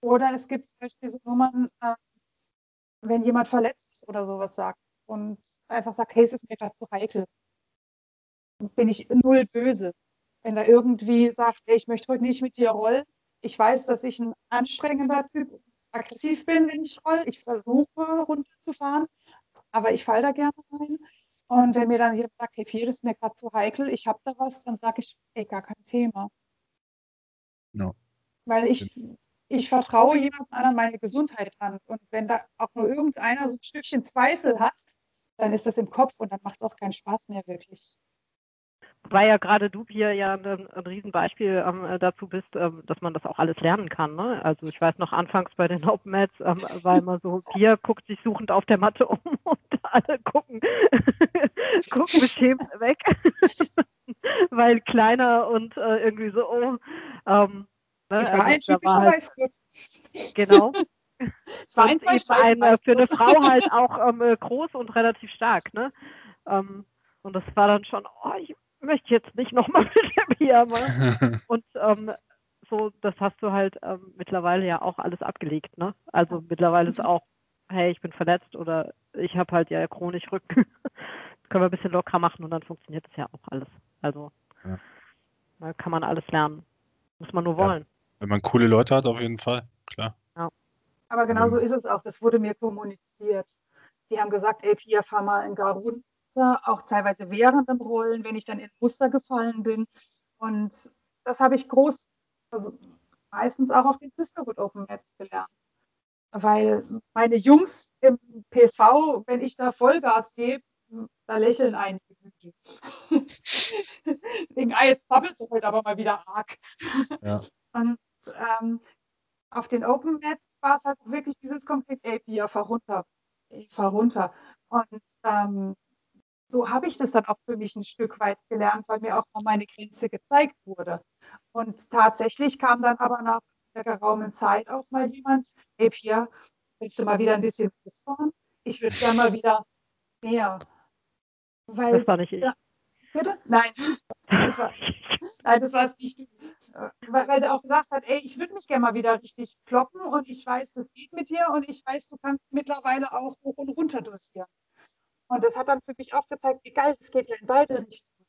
Oder es gibt zum Beispiel so Nummern, äh, wenn jemand verletzt ist oder sowas sagt und einfach sagt, hey, es ist mir gerade zu heikel bin ich null böse. Wenn er irgendwie sagt, hey, ich möchte heute nicht mit dir rollen, ich weiß, dass ich ein anstrengender Typ, aggressiv bin, wenn ich roll. Ich versuche runterzufahren, aber ich falle da gerne rein. Und wenn mir dann jemand sagt, hey, Pier ist mir gerade zu heikel, ich habe da was, dann sage ich, ey, gar kein Thema. No. Weil ich, ich vertraue jemandem anderen meine Gesundheit an. Und wenn da auch nur irgendeiner so ein Stückchen Zweifel hat, dann ist das im Kopf und dann macht es auch keinen Spaß mehr wirklich. Weil ja gerade du hier ja ein, ein Riesenbeispiel ähm, äh, dazu bist, ähm, dass man das auch alles lernen kann. Ne? Also ich weiß noch anfangs bei den Open Mats ähm, war immer so, Pia guckt sich suchend auf der Matte um und alle gucken, gucken beschämt weg, weil kleiner und äh, irgendwie so, oh, ähm, ne? Ich war also, ein typischer halt, Weißgurt. Genau. Ich war ein, ein, äh, für eine Frau halt auch ähm, äh, groß und relativ stark. Ne? Ähm, und das war dann schon, oh, ich möchte jetzt nicht nochmal mit der Pyjama. Und ähm, so, das hast du halt ähm, mittlerweile ja auch alles abgelegt, ne? Also mittlerweile ist auch, hey, ich bin verletzt oder ich habe halt ja chronisch Rücken. können wir ein bisschen locker machen und dann funktioniert das ja auch alles. Also ja. da kann man alles lernen. Muss man nur wollen. Ja. Wenn man coole Leute hat, auf jeden Fall, klar. Ja. Aber genau so ist es auch. Das wurde mir kommuniziert. Die haben gesagt, ey, Pia, fahr mal in Garun Muster, auch teilweise während dem Rollen, wenn ich dann in Muster gefallen bin. Und das habe ich groß, also meistens auch auf den Sisterhood Open Mats gelernt. Weil meine Jungs im PSV, wenn ich da Vollgas gebe, da lächeln einige. Wegen, ah, jetzt zappelt es heute aber mal wieder arg. Ja. Und ähm, auf den Open Mats war es halt wirklich dieses konkret, ey, Pia, fahr runter. Ich fahr runter. Und ähm, so habe ich das dann auch für mich ein Stück weit gelernt, weil mir auch mal meine Grenze gezeigt wurde. Und tatsächlich kam dann aber nach der geraumen Zeit auch mal jemand, hey Pia, willst du mal wieder ein bisschen hochfahren? Ich würde gerne mal wieder mehr. Weil das war nicht ich. Ja, bitte? Nein. Das war, nein, das war es nicht. Weil, weil er auch gesagt hat, ey, ich würde mich gerne mal wieder richtig kloppen und ich weiß, das geht mit dir und ich weiß, du kannst mittlerweile auch hoch und runter dosieren. Und das hat dann für mich auch gezeigt, wie geil, es geht ja in beide Richtungen.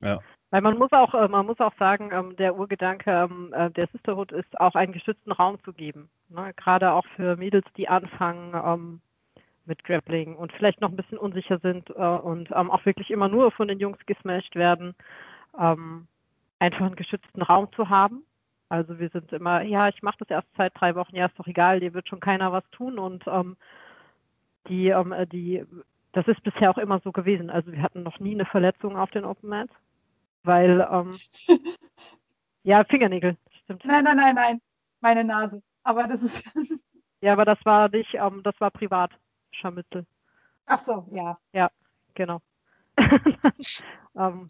Ja. Weil man muss auch, äh, man muss auch sagen, ähm, der Urgedanke ähm, äh, der Sisterhood ist auch einen geschützten Raum zu geben. Ne? Gerade auch für Mädels, die anfangen ähm, mit Grappling und vielleicht noch ein bisschen unsicher sind äh, und auch wirklich immer nur von den Jungs gesmashed werden. einfach einen geschützten Raum zu haben. Also wir sind immer, ja, ich mache das erst seit drei Wochen, ja, ist doch egal, dir wird schon keiner was tun und die, ähm, die, das ist bisher auch immer so gewesen. Also wir hatten noch nie eine Verletzung auf den Open Mats, weil, ähm, ja, Fingernägel, stimmt. Nein, nein, nein, nein, meine Nase. Aber das ist. ja, aber das war nicht, ähm, das war privat, Scharmützel. Ach so, ja. Ja, genau. ähm,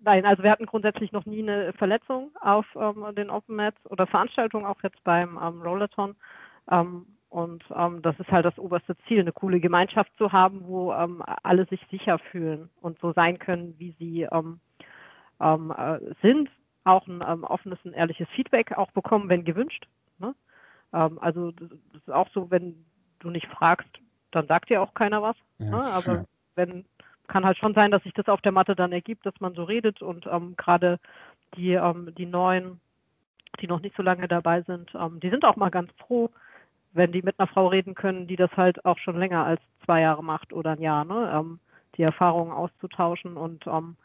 nein, also wir hatten grundsätzlich noch nie eine Verletzung auf ähm, den Open Mats oder Veranstaltungen, auch jetzt beim ähm, Rollerton. Ähm, und ähm, das ist halt das oberste Ziel, eine coole Gemeinschaft zu haben, wo ähm, alle sich sicher fühlen und so sein können, wie sie ähm, ähm, äh, sind. Auch ein ähm, offenes und ehrliches Feedback auch bekommen, wenn gewünscht. Ne? Ähm, also das ist auch so, wenn du nicht fragst, dann sagt dir auch keiner was. Ja, ne? Aber ja. wenn kann halt schon sein, dass sich das auf der Matte dann ergibt, dass man so redet und gerade die, die Neuen, die noch nicht so lange dabei sind, die sind auch mal ganz froh, wenn die mit einer Frau reden können, die das halt auch schon länger als zwei Jahre macht oder ein Jahr, ne? Ähm, die Erfahrungen auszutauschen und ähm,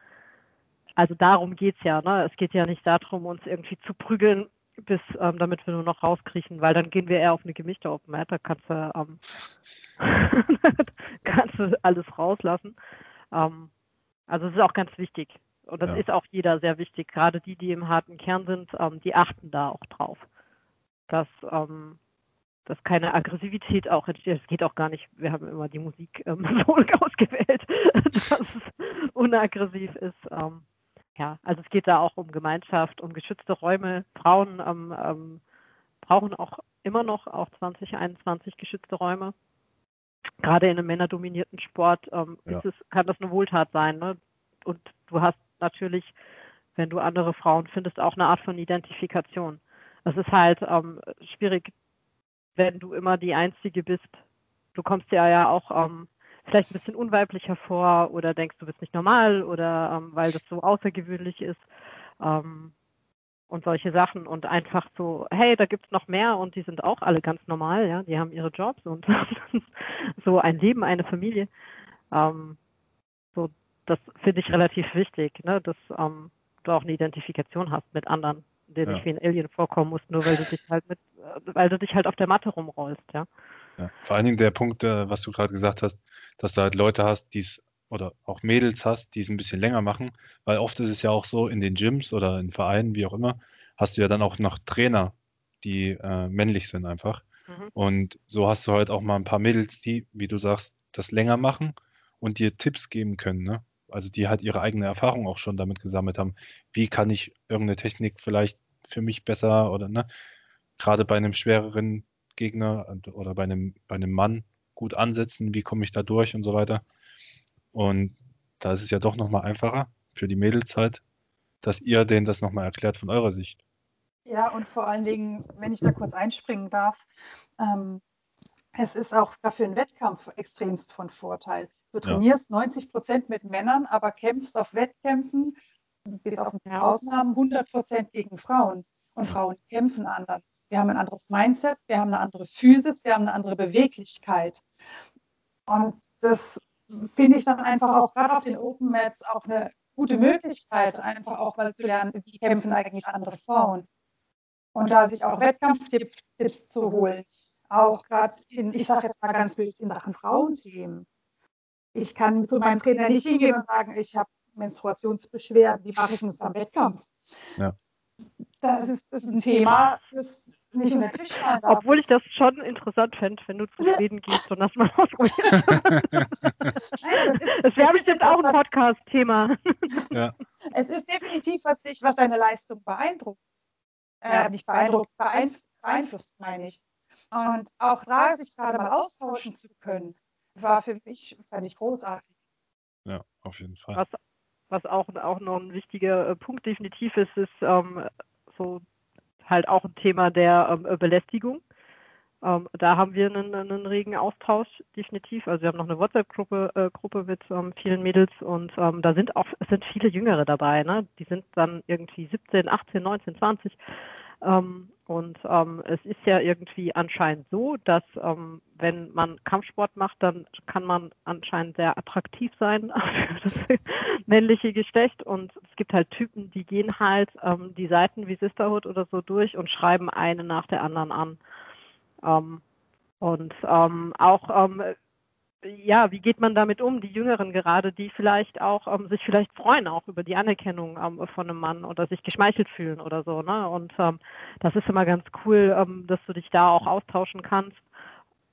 also darum geht's ja, ne? Es geht ja nicht darum, uns irgendwie zu prügeln, bis ähm, damit wir nur noch rauskriechen, weil dann gehen wir eher auf eine gemischte Open Mat, da kannst du, ähm, kannst du alles rauslassen. Ähm, also es ist auch ganz wichtig. Und das ja. ist auch jeder sehr wichtig. Gerade die, die im harten Kern sind, ähm, die achten da auch drauf. Dass ähm, dass keine Aggressivität auch entsteht. Es geht auch gar nicht. Wir haben immer die Musik ähm, so ausgewählt, dass es unaggressiv ist. Ähm, ja, also es geht da auch um Gemeinschaft, um geschützte Räume. Frauen ähm, ähm brauchen auch immer noch auch 2021 geschützte Räume. Gerade in einem männerdominierten Sport ähm, ja. es, kann das eine Wohltat sein. Ne? Und du hast natürlich, wenn du andere Frauen findest, auch eine Art von Identifikation. Es ist halt ähm, schwierig, wenn du immer die Einzige bist. Du kommst ja ja auch ähm, vielleicht ein bisschen unweiblicher vor oder denkst, du bist nicht normal oder ähm, weil das so außergewöhnlich ist ähm, und solche Sachen und einfach so, hey, da gibt es noch mehr und die sind auch alle ganz normal, ja, die haben ihre Jobs und so ein Leben, eine Familie. Ähm, so, das finde ich relativ wichtig, ne, dass ähm, du auch eine Identifikation hast mit anderen der ja. nicht wie ein Alien vorkommen muss, nur weil du dich halt mit, weil du dich halt auf der Matte rumrollst, ja. ja. Vor allen Dingen der Punkt, äh, was du gerade gesagt hast, dass du halt Leute hast, die es oder auch Mädels hast, die es ein bisschen länger machen, weil oft ist es ja auch so in den Gyms oder in Vereinen, wie auch immer, hast du ja dann auch noch Trainer, die äh, männlich sind einfach. Mhm. Und so hast du halt auch mal ein paar Mädels, die, wie du sagst, das länger machen und dir Tipps geben können, ne? Also die halt ihre eigene Erfahrung auch schon damit gesammelt haben. Wie kann ich irgendeine Technik vielleicht für mich besser oder ne, gerade bei einem schwereren Gegner oder bei einem, bei einem Mann gut ansetzen, wie komme ich da durch und so weiter. Und da ist es ja doch nochmal einfacher für die Mädels halt, dass ihr denen das nochmal erklärt von eurer Sicht. Ja, und vor allen Dingen, wenn ich da kurz einspringen darf, ähm, es ist auch dafür ein Wettkampf extremst von Vorteil. Du trainierst ja. 90 Prozent mit Männern, aber kämpfst auf Wettkämpfen, bis auf ein paar Ausnahmen, 100 Prozent gegen Frauen. Und Frauen kämpfen anders. Wir haben ein anderes Mindset, wir haben eine andere Physis, wir haben eine andere Beweglichkeit. Und das finde ich dann einfach auch gerade auf den Open Mats auch eine gute Möglichkeit, einfach auch mal zu lernen, wie kämpfen eigentlich andere Frauen. Und da sich auch Wettkampftipps zu holen, auch gerade in, ich sage jetzt mal ganz wild, in Sachen Frauenthemen ich kann zu meinem Trainer nicht hingehen und sagen, ich habe Menstruationsbeschwerden, wie mache ich das am Wettkampf? Ja. Das, ist, das ist ein Thema, das nicht in der Tisch darf. Obwohl ich das schon interessant fände, wenn du zu Schweden gehst und das mal ausprobierst. das wäre bestimmt auch ein Podcast-Thema. Ja. Es ist definitiv was, dich, was deine Leistung beeindruckt. Äh, nicht beeindruckt, beeinflusst, beeinflusst, meine ich. Und auch da sich gerade mal austauschen zu können, war für mich, fand ich großartig. Ja, auf jeden Fall. Was, was auch, auch noch ein wichtiger äh, Punkt definitiv ist, ist ähm, so halt auch ein Thema der ähm, Belästigung. Ähm, da haben wir einen, einen, regen Austausch, definitiv. Also wir haben noch eine WhatsApp-Gruppe äh, Gruppe mit ähm, vielen Mädels und ähm, da sind auch, es sind viele Jüngere dabei, ne? Die sind dann irgendwie 17, 18, 19, 20. Und ähm, es ist ja irgendwie anscheinend so, dass ähm, wenn man Kampfsport macht, dann kann man anscheinend sehr attraktiv sein für das männliche Geschlecht. Und es gibt halt Typen, die gehen halt ähm, die Seiten wie Sisterhood oder so durch und schreiben eine nach der anderen an. Ähm, und ähm, auch ähm, ja, wie geht man damit um, die Jüngeren gerade, die vielleicht auch ähm, sich vielleicht freuen auch über die Anerkennung ähm, von einem Mann oder sich geschmeichelt fühlen oder so, ne? Und ähm, das ist immer ganz cool, ähm, dass du dich da auch austauschen kannst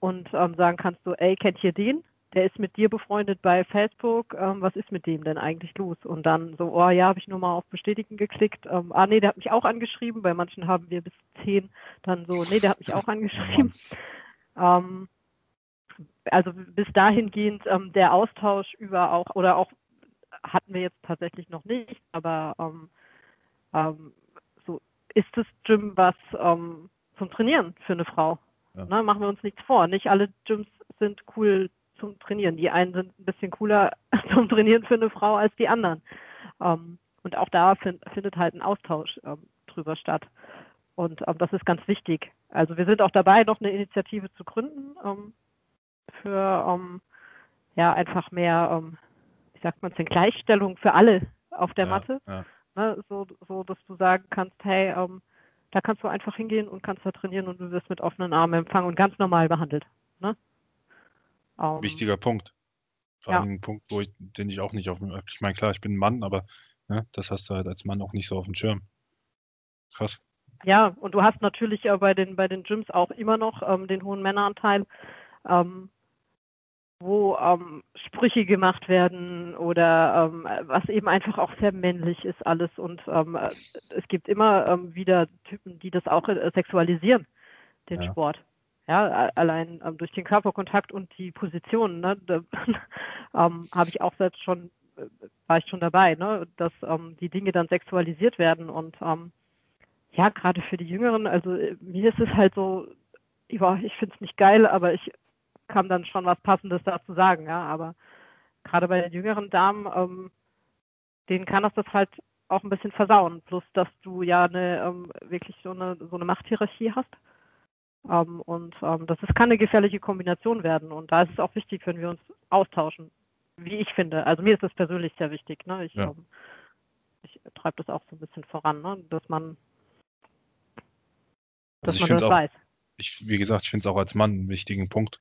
und ähm, sagen kannst du, ey, kennt ihr den? Der ist mit dir befreundet bei Facebook. Ähm, was ist mit dem denn eigentlich los? Und dann so, oh ja, habe ich nur mal auf Bestätigen geklickt. ah nee, der hat mich auch angeschrieben. Bei manchen haben wir bis zehn. Dann so, nee, der hat mich auch angeschrieben. Ähm, also bis dahingehend ähm, der Austausch über auch, oder auch hatten wir jetzt tatsächlich noch nicht, aber ähm, ähm, so ist das Gym was ähm, zum Trainieren für eine Frau. Ja. Ne, machen wir uns nichts vor. Nicht alle Gyms sind cool zum Trainieren. Die einen sind ein bisschen cooler zum Trainieren für eine Frau als die anderen. Ähm, und auch da find, findet halt ein Austausch ähm, drüber statt. Und das ist ganz wichtig. Also wir sind auch dabei, noch eine Initiative zu gründen für ähm, ja einfach mehr, ähm, wie sagt man es denn, Gleichstellung für alle auf der ja, Matte. Ja. Ne, so, so, dass du sagen kannst, hey, ähm, da kannst du einfach hingehen und kannst da trainieren und du wirst mit offenen Armen empfangen und ganz normal behandelt. Ne? Ähm, Wichtiger Punkt. Vor allem ja. ein Punkt, wo ich, den ich auch nicht auf dem, ich meine, klar, ich bin ein Mann, aber ne, das hast du halt als Mann auch nicht so auf dem Schirm. Krass. Ja, und du hast natürlich äh, bei den bei den Gyms auch immer noch ähm, den hohen Männeranteil. Ähm, wo ähm, Sprüche gemacht werden oder ähm, was eben einfach auch sehr männlich ist alles. Und ähm, äh, es gibt immer ähm, wieder Typen, die das auch äh, sexualisieren, den ja. Sport. Ja, allein ähm, durch den Körperkontakt und die Position, ne, da ähm, habe ich auch selbst schon, äh, war ich schon dabei, ne, dass die Dinge dann sexualisiert werden und ja, gerade für die Jüngeren, also mir ist es halt so, ja, ich finde es nicht geil, aber ich kann dann schon was Passendes dazu sagen, ja. Aber gerade bei den jüngeren Damen, ähm, denen kann das das halt auch ein bisschen versauen. Plus, dass du ja eine ähm, wirklich so eine so eine Machthierarchie hast. Ähm, und ähm, das ist, kann eine gefährliche Kombination werden. Und da ist es auch wichtig, wenn wir uns austauschen, wie ich finde. Also mir ist das persönlich sehr wichtig. Ne? Ich, ja. Ähm, ich treibe das auch so ein bisschen voran, ne? dass man, dass also man das auch, weiß. Ich, wie gesagt, ich finde es auch als Mann einen wichtigen Punkt.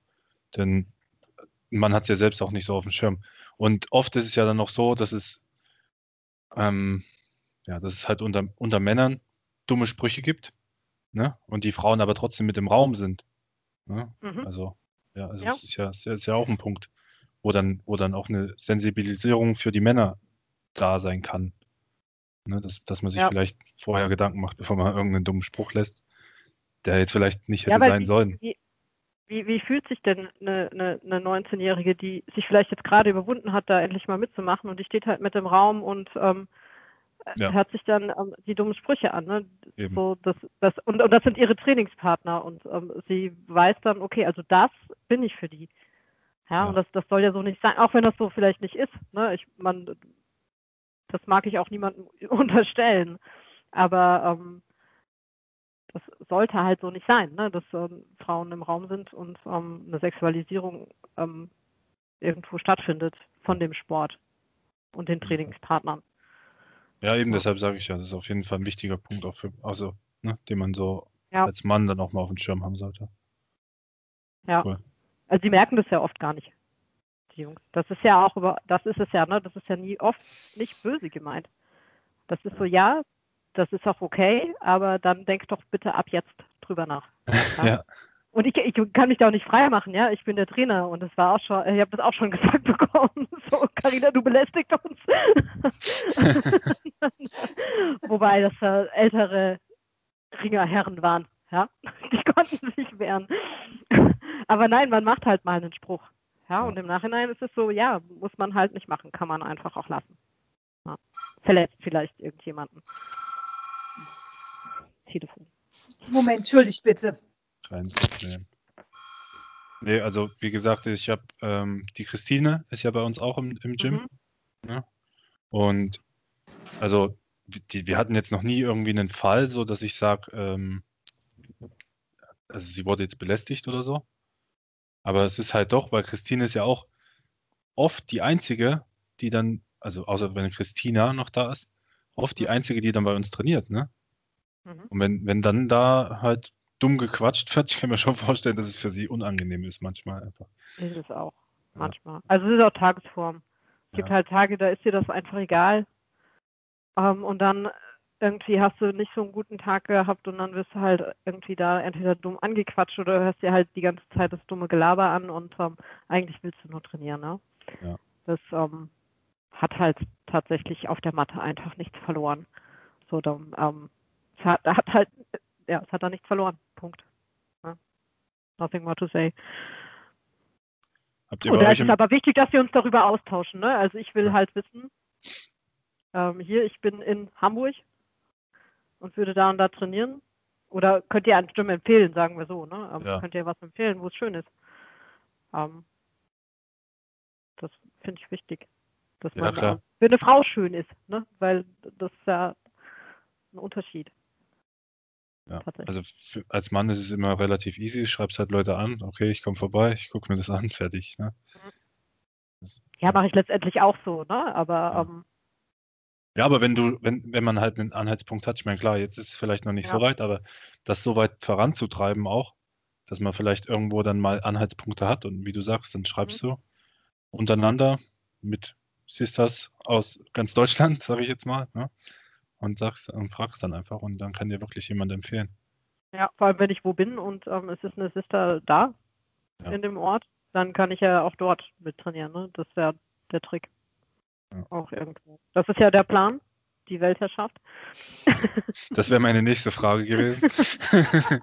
Denn man hat es ja selbst auch nicht so auf dem Schirm. Und oft ist es ja dann noch so, dass es, ähm, ja, dass es halt unter, unter Männern dumme Sprüche gibt, ne? Und die Frauen aber trotzdem mit im Raum sind. Ne? Mhm. Also, ja, also ja. Das, ist ja, das ist ja auch ein Punkt, wo dann, wo dann auch eine Sensibilisierung für die Männer da sein kann. Ne? Dass, dass man sich ja. vielleicht vorher Gedanken macht, bevor man irgendeinen dummen Spruch lässt, der jetzt vielleicht nicht hätte ja, sein die, sollen. Die, wie, wie fühlt sich denn eine, eine, eine 19-Jährige, die sich vielleicht jetzt gerade überwunden hat, da endlich mal mitzumachen und die steht halt mit im Raum und ähm, ja. hört sich dann ähm, die dummen Sprüche an. Ne? So, das, das, und, und das sind ihre Trainingspartner und ähm, sie weiß dann, okay, also das bin ich für die. Ja, ja, und das, das soll ja so nicht sein, auch wenn das so vielleicht nicht ist. Ne? Ich, man, das mag ich auch niemandem unterstellen. Aber ähm, das sollte halt so nicht sein, ne? dass ähm, Frauen im Raum sind und ähm, eine Sexualisierung ähm, irgendwo stattfindet von dem Sport und den Trainingspartnern. Ja, eben ja. deshalb sage ich ja, das ist auf jeden Fall ein wichtiger Punkt, auch für, also, ne, den man so ja. als Mann dann auch mal auf dem Schirm haben sollte. Ja. Cool. Also sie merken das ja oft gar nicht, die Jungs. Das ist ja auch über, das ist es ja, ne? Das ist ja nie oft nicht böse gemeint. Das ist so, ja, das ist auch okay, aber dann denk doch bitte ab jetzt drüber nach. Ja. ja. Und ich, ich, kann mich da auch nicht frei machen, ja. Ich bin der Trainer und das war auch schon, ich habe das auch schon gesagt bekommen. So, Carina, du belästigst uns. Wobei das äh, ältere Ringerherren waren, ja. Die konnten sich wehren. Aber nein, man macht halt mal einen Spruch. Ja, und im Nachhinein ist es so, ja, muss man halt nicht machen, kann man einfach auch lassen. Ja. Verletzt vielleicht irgendjemanden. Telefon. Moment, entschuldigt bitte. Kein Problem. Nee, also wie gesagt, ich habe ähm, die Christine ist ja bei uns auch im, im Gym. Mhm. Ne? Und also die, wir hatten jetzt noch nie irgendwie einen Fall, so dass ich sage, ähm, also sie wurde jetzt belästigt oder so. Aber es ist halt doch, weil Christine ist ja auch oft die einzige, die dann, also außer wenn Christina noch da ist, oft die mhm. einzige, die dann bei uns trainiert, ne? Mhm. Und wenn, wenn dann da halt dumm gequatscht wird, ich kann mir schon vorstellen, dass es für sie unangenehm ist manchmal einfach. Ist es auch, manchmal. Ja. Also es ist auch Tagesform. Es gibt halt Tage, da ist dir das einfach egal. Ähm, und dann irgendwie hast du nicht so einen guten Tag gehabt und dann wirst du halt irgendwie da entweder dumm angequatscht oder hörst dir halt die ganze Zeit das dumme Gelaber an und ähm, eigentlich willst du nur trainieren, ne? Ja. Das ähm, hat halt tatsächlich auf der Matte einfach nichts verloren. So, dann, ähm, hat, hat halt, ja, es hat da nichts verloren. Punkt. Ja. Nothing more to say. Habt ihr und es ist aber wichtig, dass wir uns darüber austauschen. Ne? Also ich will halt wissen, ähm, hier, ich bin in Hamburg, und würde da und da trainieren? Oder könnt ihr ein Gym empfehlen, sagen wir so, ne? Ähm, ja. Könnt ihr was empfehlen, wo es schön ist? Ähm, das finde ich wichtig. Dass ja, man klar. für eine Frau schön ist, ne? Weil das ist ja ein Unterschied. Ja, also für, als Mann ist es immer relativ easy, schreibst halt Leute an, okay, ich komme vorbei, ich gucke mir das an, fertig. Ne? Mhm. ja, mache ich letztendlich auch so, ne? Aber ja. ähm, ja, aber wenn du, wenn, wenn man halt einen Anhaltspunkt hat, ich meine, klar, jetzt ist es vielleicht noch nicht so weit, aber das so weit voranzutreiben auch, dass man vielleicht irgendwo dann mal Anhaltspunkte hat und wie du sagst, dann schreibst Mhm. du untereinander mit Sisters aus ganz Deutschland, sage ich jetzt mal, ne? Und sagst und fragst dann einfach und dann kann dir wirklich jemand empfehlen. Ja, vor allem wenn ich wo bin und ähm, es ist eine Sister da Ja. in dem Ort, dann kann ich ja auch dort mit trainieren, ne? Das ja der Trick. Auch irgendwo. Das ist ja der Plan, die Weltherrschaft. Das wäre meine nächste Frage gewesen.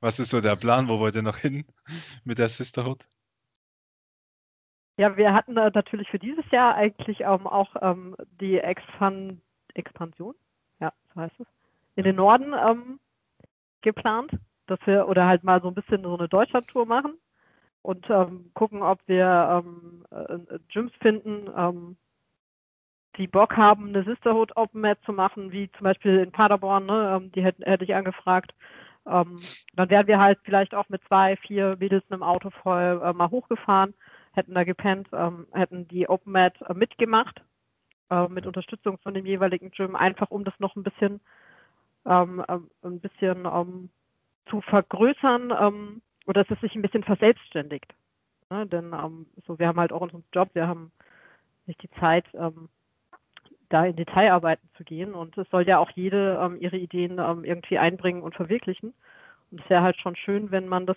Was ist so der Plan? Wo wollt ihr noch hin mit der Sisterhood? Ja, wir hatten natürlich für dieses Jahr eigentlich ähm, auch ähm, die Expan Expansion, ja, so heißt es, in den Norden ähm, geplant, dass wir oder halt mal so ein bisschen so eine Deutschlandtour machen und ähm, gucken, ob wir ähm, äh, Gyms finden, ähm, die Bock haben, eine Sisterhood Open Mat zu machen, wie zum Beispiel in Paderborn, ne, ähm, die hätte, hätte ich angefragt. Ähm, dann wären wir halt vielleicht auch mit zwei, vier Mädels in einem Auto voll äh, mal hochgefahren, hätten da gepennt, ähm, hätten die Open Mat äh, mitgemacht, äh, mit Unterstützung von dem jeweiligen Gym, einfach um das noch ein bisschen, ähm, ähm, ein bisschen ähm, zu vergrößern oder dass es sich ein bisschen verselbstständigt. Ne? Denn so, wir haben halt auch unseren Job, wir haben nicht die Zeit, da in Detailarbeiten zu gehen. Und es soll ja auch jede ähm, ihre Ideen ähm, irgendwie einbringen und verwirklichen. Und es wäre halt schon schön, wenn man das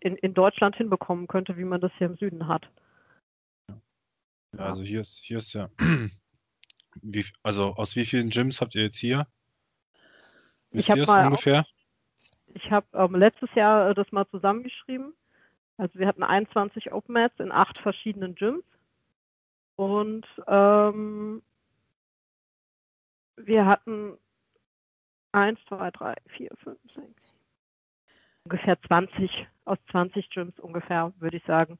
in, in Deutschland hinbekommen könnte, wie man das hier im Süden hat. Ja, also hier ist, hier ist ja, wie, also aus wie vielen Gyms habt ihr jetzt hier? Wisst ich habe mal ungefähr? Auch, ich habe ähm, letztes Jahr äh, das mal zusammengeschrieben. Also wir hatten 21 Open Mats in acht verschiedenen Gyms. Und ähm, wir hatten 1, 2, 3, 4, 5, 6, ungefähr 20, aus 20 Gyms ungefähr, würde ich sagen.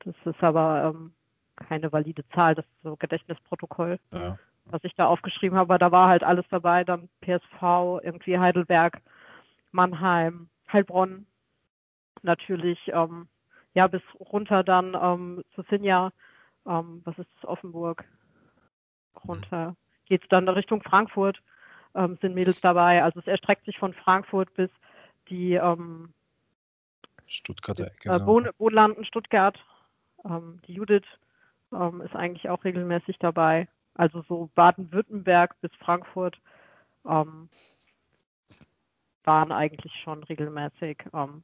Das ist aber ähm, keine valide Zahl, das ist so Gedächtnisprotokoll, ja. was ich da aufgeschrieben habe. Da war halt alles dabei, dann PSV, irgendwie Heidelberg, Mannheim, Heilbronn, natürlich, ähm, ja, bis runter dann ähm, zu Finja, ähm, was ist das, Offenburg, runter. Mhm geht es dann Richtung Frankfurt, ähm, sind Mädels dabei. Also es erstreckt sich von Frankfurt bis die ähm, Stuttgarter Ecke. Äh, Wohn Wohnlanden Stuttgart. Ähm, die Judith ähm, ist eigentlich auch regelmäßig dabei. Also so Baden-Württemberg bis Frankfurt ähm, waren eigentlich schon regelmäßig ähm,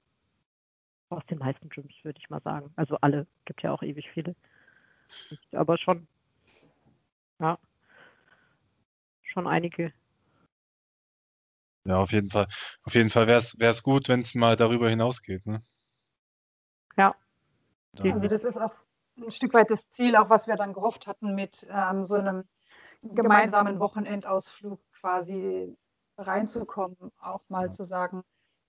aus den meisten Gyms, würde ich mal sagen. Also alle, gibt ja auch ewig viele. Aber schon. Ja schon einige. Ja, auf jeden Fall. Auf jeden Fall wäre es gut, wenn es mal darüber hinausgeht. Ne? Ja. Also das ist auch ein Stück weit das Ziel, auch was wir dann gehofft hatten, mit ähm, so einem gemeinsamen Wochenendausflug quasi reinzukommen, auch mal zu sagen,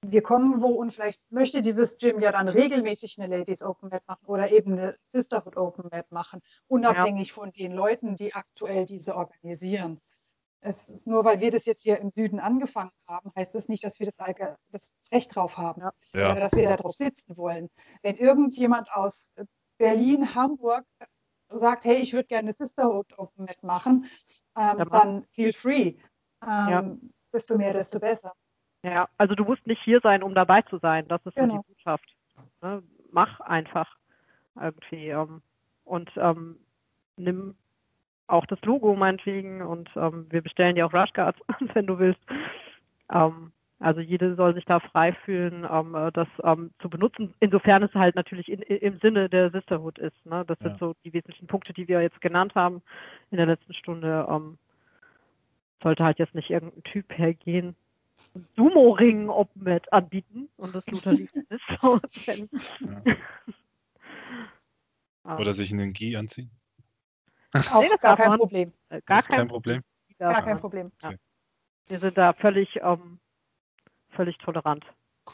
wir kommen wo und vielleicht möchte dieses Gym ja dann regelmäßig eine Ladies Open Mat machen oder eben eine Sisterhood Open Mat machen, unabhängig ja. von den Leuten, die aktuell diese organisieren. es ist nur weil wir das jetzt hier im Süden angefangen haben, heißt das nicht, dass wir das, das Recht drauf haben ja. oder dass wir da drauf sitzen wollen. Wenn irgendjemand aus Berlin, Hamburg sagt, hey, ich würde gerne Sisterhood Open mitmachen, ähm, ja, dann feel free. Ähm, ja. Desto mehr, desto besser. Ja, also du musst nicht hier sein, um dabei zu sein. Das ist genau. die Botschaft. Ne? Mach einfach irgendwie ähm, und ähm, nimm auch das Logo meinetwegen und ähm, wir bestellen dir auch Rushguards, wenn du willst. Ähm, also jede soll sich da frei fühlen, ähm, äh, das ähm, zu benutzen, insofern es halt natürlich in, im Sinne der Sisterhood ist. Ne? Das ja. sind so die wesentlichen Punkte, die wir jetzt genannt haben in der letzten Stunde. Ähm, sollte halt jetzt nicht irgendein Typ hergehen, Sumo-Ring Open-Mat anbieten und das Luther League Sisterhood ja. Oder sich in den Gi anziehen. Auch nee, gar kein Problem. Äh, gar kein, kein Problem. Gar kein Problem. Ja. Wir sind da völlig ähm, völlig tolerant.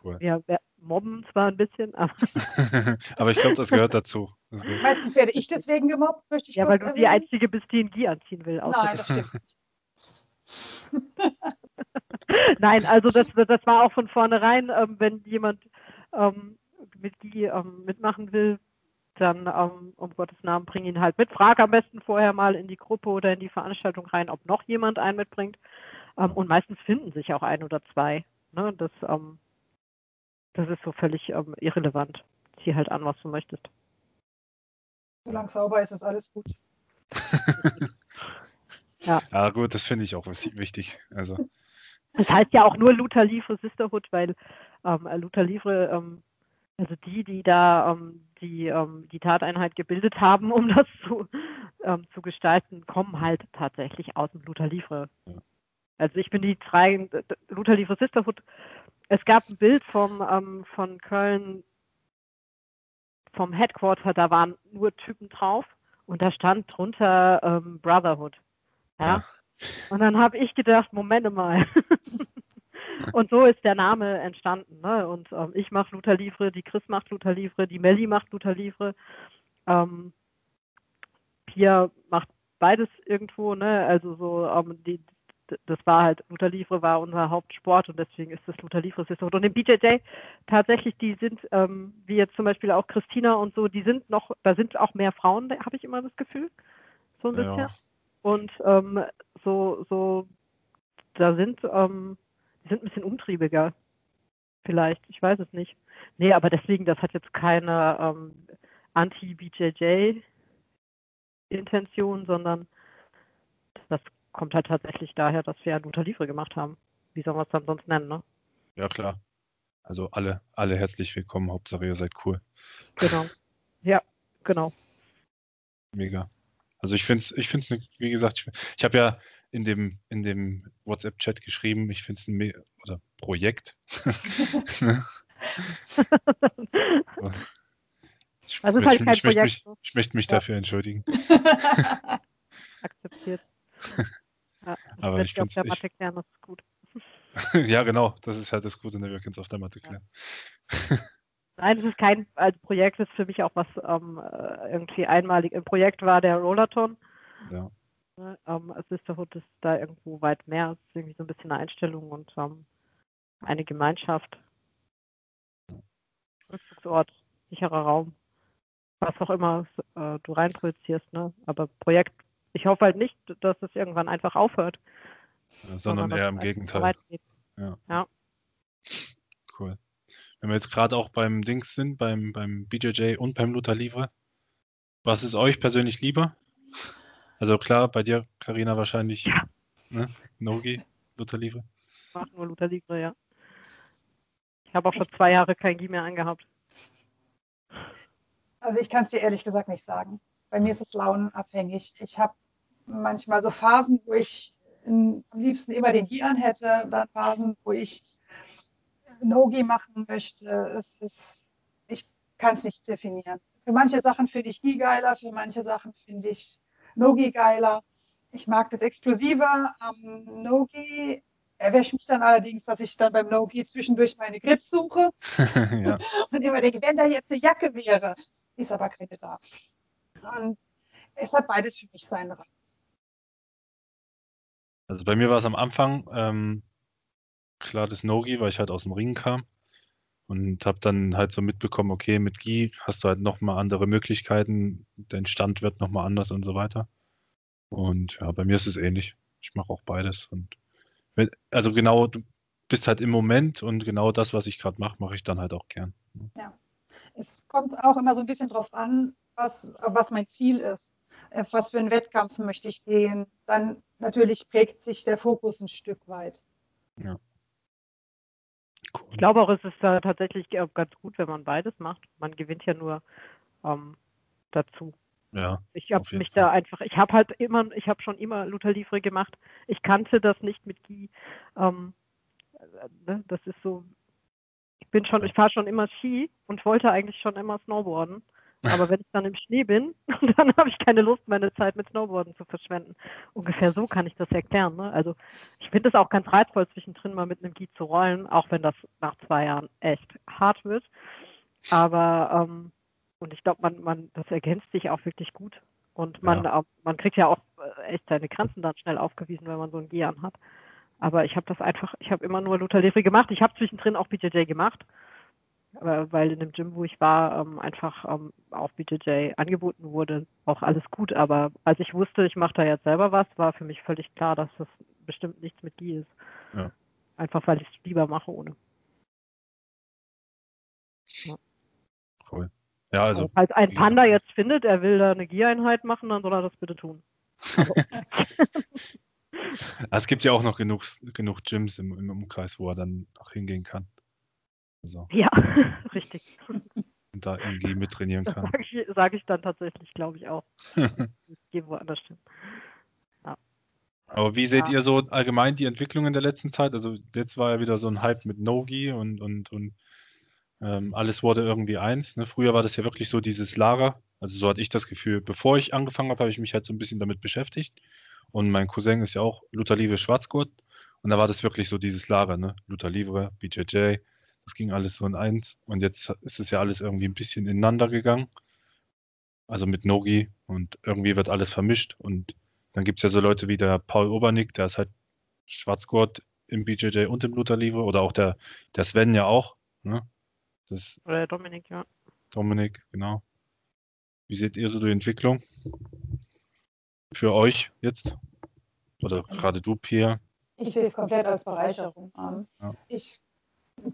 Cool. Wir mobben zwar ein bisschen, aber. aber ich glaube, das gehört dazu. Das Meistens werde ich deswegen gemobbt, möchte ich Ja, weil du erwähnen. die Einzige bist, die ein Gi anziehen will. Nein, das stimmt. Nein, also das, das war auch von vornherein, ähm, wenn jemand ähm, mit Gi ähm, mitmachen will, dann ähm, um Gottes Namen bring ihn halt mit. Frag am besten vorher mal in die Gruppe oder in die Veranstaltung rein, ob noch jemand einen mitbringt. Ähm, und meistens finden sich auch ein oder zwei. Ne? Das, ähm, das ist so völlig ähm, irrelevant. Zieh halt an, was du möchtest. Solange sauber ist, ist alles gut. ja. ja, gut, das finde ich auch wichtig. Also. Das heißt ja auch nur Luther Livre Sisterhood, weil ähm, Luther Livre, ähm, also die, die da ähm, die, ähm, die Tateinheit gebildet haben, um das zu, ähm, zu gestalten, kommen halt tatsächlich aus dem Luther Livre. Also ich bin die drei, Luther Livre Sisterhood. Es gab ein Bild vom, ähm, von Köln, vom Headquarter, da waren nur Typen drauf und da stand drunter ähm, Brotherhood. Ja? Und dann habe ich gedacht, Moment mal. und so ist der Name entstanden. Ne? Und ähm, ich mache Luther Livre, die Chris macht Luther Livre, die Melli macht Luther Livre. Ähm, Pia macht beides irgendwo, ne? Also so ähm, die, das war halt, Luther Livre war unser Hauptsport und deswegen ist das Luther Livre Sisterhood. Und im BJJ tatsächlich, die sind, ähm, wie jetzt zum Beispiel auch Christina und so, die sind noch, da sind auch mehr Frauen, habe ich immer das Gefühl. So ein bisschen. Ja. Und ähm, so, so, da sind, ähm, die sind ein bisschen umtriebiger. Vielleicht, ich weiß es nicht. Nee, aber deswegen, das hat jetzt keine ähm, Anti-BJJ-Intention, sondern das kommt halt tatsächlich daher, dass wir ein Unterliefere gemacht haben. Wie soll man es dann sonst nennen, ne? Ja, klar. Also alle, alle herzlich willkommen. Hauptsache ihr seid cool. Genau. Ja, genau. Mega. Also ich finde es, ich finde es, wie gesagt, ich, ich habe ja in dem, in dem WhatsApp-Chat geschrieben, ich finde es ein oder Projekt. ich, also möchte, halt ich, möchte mich, ich möchte mich dafür entschuldigen. Akzeptiert. Ja, aber ich auf der Matte klären, das ist gut. ja, genau, das ist halt das Gute, ne? wir können es auf der Matte klären. Nein, es ist kein also Projekt, ist für mich auch was ähm, äh, irgendwie einmalig. Im Projekt war der Rollerton. Ja. Ne, ähm, Sisterhood ist da irgendwo weit mehr. Es ist irgendwie so ein bisschen eine Einstellung und ähm, eine Gemeinschaft. Rückzugsort, sicherer Raum. Was auch immer äh, du reinprojizierst, ne? Aber Projekt ich hoffe halt nicht, dass es irgendwann einfach aufhört. Sondern, eher im Gegenteil. Ja. ja. Cool. Wenn wir jetzt gerade auch beim Dings sind, beim, beim BJJ und beim Luther Livre, was ist euch persönlich lieber? Also klar, bei dir, Karina wahrscheinlich ja. ne? Nogi, Luther Livre. Ich mache nur Luther Livre, ja. Ich habe auch schon zwei Jahre kein Gi mehr angehabt. Also ich kann es dir ehrlich gesagt nicht sagen. Bei mir ist es launenabhängig. Ich habe manchmal so Phasen, wo ich am liebsten immer den Gi an hätte, dann Phasen, wo ich No-Gi machen möchte. Es ist, ich kann es nicht definieren. Für manche Sachen finde ich Gi geiler, für manche Sachen finde ich No-Gi geiler. Ich mag das Explosive am No-Gi. Erwische mich dann allerdings, dass ich dann beim No-Gi zwischendurch meine Grips suche ja. und immer denke, wenn da jetzt eine Jacke wäre, ist aber keine da. Und es hat beides für mich seinen Reiz. Also bei mir war es am Anfang ähm, klar das Nogi, weil ich halt aus dem Ring kam und habe dann halt so mitbekommen, okay, mit Gi hast du halt nochmal andere Möglichkeiten, dein Stand wird nochmal anders und so weiter. Und ja, bei mir ist es ähnlich. Ich mache auch beides. Und also genau, du bist halt im Moment und genau das, was ich gerade mache, mache ich dann halt auch gern. Ja. Es kommt auch immer so ein bisschen drauf an, was, was mein Ziel ist. Auf was für einen Wettkampf möchte ich gehen. Dann natürlich prägt sich der Fokus ein Stück weit. Ja. Cool. Ich glaube auch, es ist da tatsächlich ganz gut, wenn man beides macht. Man gewinnt ja nur ähm, dazu. Ja. Ich habe mich Fall. da einfach, ich habe halt immer, ich habe schon immer Luther Livre gemacht. Ich kannte das nicht mit Gi. Ähm, ne, das ist so, ich bin schon, ich fahre schon immer Ski und wollte eigentlich schon immer Snowboarden. Aber wenn ich dann im Schnee bin, dann habe ich keine Lust, meine Zeit mit Snowboarden zu verschwenden. Ungefähr so kann ich das erklären. Ne? Also ich finde es auch ganz reizvoll, zwischendrin mal mit einem Gi zu rollen, auch wenn das nach zwei Jahren echt hart wird. Aber ähm, und ich glaube, man, man, das ergänzt sich auch wirklich gut. Und man, ja. man kriegt ja auch äh, echt seine Grenzen dann schnell aufgewiesen, wenn man so ein Gi hat. Aber ich habe das einfach, ich habe immer nur Luther Livre gemacht. Ich habe zwischendrin auch BJJ gemacht weil in dem Gym, wo ich war, ähm, einfach ähm, auch BJJ angeboten wurde, auch alles gut. Aber als ich wusste, ich mache da jetzt selber was, war für mich völlig klar, dass das bestimmt nichts mit Gi ist. Ja. Einfach weil ich es lieber mache ohne. Ja. Cool. Ja, also. also falls ein Panda jetzt findet, er will da eine Gi-Einheit machen, dann soll er das bitte tun. es gibt ja auch noch genug, genug Gyms im, im Umkreis, wo er dann auch hingehen kann. So. Ja, richtig. Und da irgendwie mittrainieren kann. Sage ich, sag ich, dann tatsächlich, glaube ich auch. ich gehe woanders hin. Ja. Aber wie seht ja. ihr so allgemein die Entwicklung in der letzten Zeit? Also jetzt war ja wieder so ein Hype mit Nogi und, und, und ähm, alles wurde irgendwie eins. Ne? Früher war das ja wirklich so dieses Lara. Also so hatte ich das Gefühl, bevor ich angefangen habe, habe ich mich halt so ein bisschen damit beschäftigt. Und mein Cousin ist ja auch Luther Livre Schwarzgurt. Und da war das wirklich so dieses Lara, ne? Luther Livre, BJJ, das ging alles so in eins. Und jetzt ist es ja alles irgendwie ein bisschen ineinander gegangen. Also mit Nogi und irgendwie wird alles vermischt. Und dann gibt es ja so Leute wie der Paul Obernick, der ist halt Schwarzgurt im BJJ und im Luther Livre oder auch der, der Sven ja auch. Ne? Das oder Dominik, ja. Dominik, genau. Wie seht ihr so die Entwicklung für euch jetzt? Oder gerade du, Pierre? Ich sehe es komplett als Bereicherung an. Ja. Ich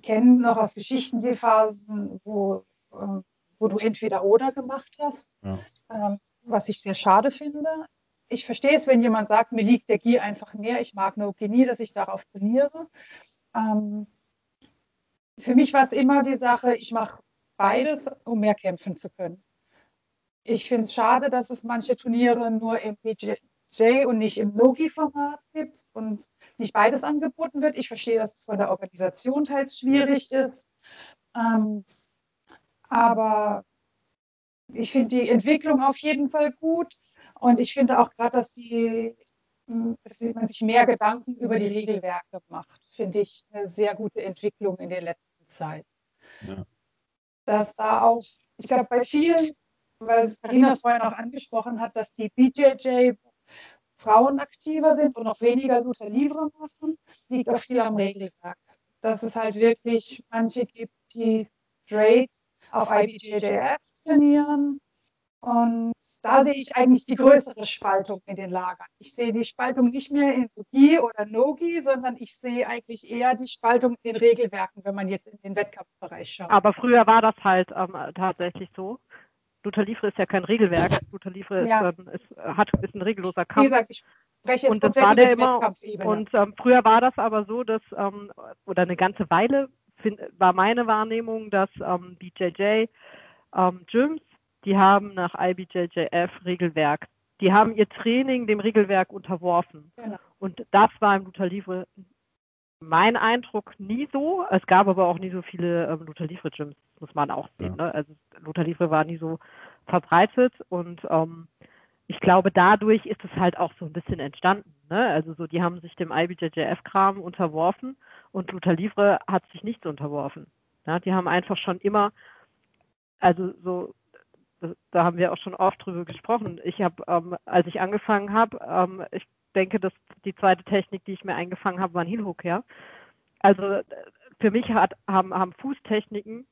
kenne noch aus Geschichten die Phasen, wo, äh, wo du entweder oder gemacht hast, ja. ähm, was ich sehr schade finde. Ich verstehe es, wenn jemand sagt, mir liegt der Gier einfach mehr, ich mag No nie, dass ich darauf trainiere. Ähm, für mich war es immer die Sache, ich mache beides, um mehr kämpfen zu können. Ich finde es schade, dass es manche Turniere nur im BJ, J und nicht im Logi-Format gibt und nicht beides angeboten wird. Ich verstehe, dass es von der Organisation teils schwierig ist. Ähm, aber ich finde die Entwicklung auf jeden Fall gut und ich finde auch gerade, dass, dass man sich mehr Gedanken über die Regelwerke macht, finde ich eine sehr gute Entwicklung in der letzten Zeit. Ja. Dass da auch, ich glaube, bei vielen, weil es vorhin auch angesprochen hat, dass die BJJ Frauen aktiver sind und noch weniger Luther Livre machen, liegt auch viel am Regelwerk. Dass es halt wirklich manche gibt, die straight auf IBJJF trainieren. Und da sehe ich eigentlich die größere Spaltung in den Lagern. Ich sehe die Spaltung nicht mehr in Sugi oder Nogi, sondern ich sehe eigentlich eher die Spaltung in den Regelwerken, wenn man jetzt in den Wettkampfbereich schaut. Aber früher war das halt ähm, tatsächlich so. Luther Livre ist ja kein Regelwerk. Luther Livre ja. ist, ist, hat, ist ein regelloser Kampf. Wie gesagt, ich spreche jetzt und das war der immer. Und ähm, früher war das aber so, dass, ähm, oder eine ganze Weile find, war meine Wahrnehmung, dass ähm, BJJ ähm, Gyms, die haben nach IBJJF Regelwerk. Die haben ihr Training dem Regelwerk unterworfen. Genau. Und das war im Luther Livre mein Eindruck nie so. Es gab aber auch nie so viele ähm, Luther Livre Gyms, muss man auch sehen. Ja. Ne? Also Luther Livre war nie so verbreitet und ähm, ich glaube, dadurch ist es halt auch so ein bisschen entstanden. Ne? Also so, die haben sich dem IBJJF-Kram unterworfen und Luther Livre hat sich nichts unterworfen. Ja? Die haben einfach schon immer, also so, da haben wir auch schon oft drüber gesprochen. Ich habe, ähm, als ich angefangen habe, ähm, ich denke, dass die zweite Technik, die ich mir eingefangen habe, war ein Heel Hook, ja. Also für mich hat, haben, haben Fußtechniken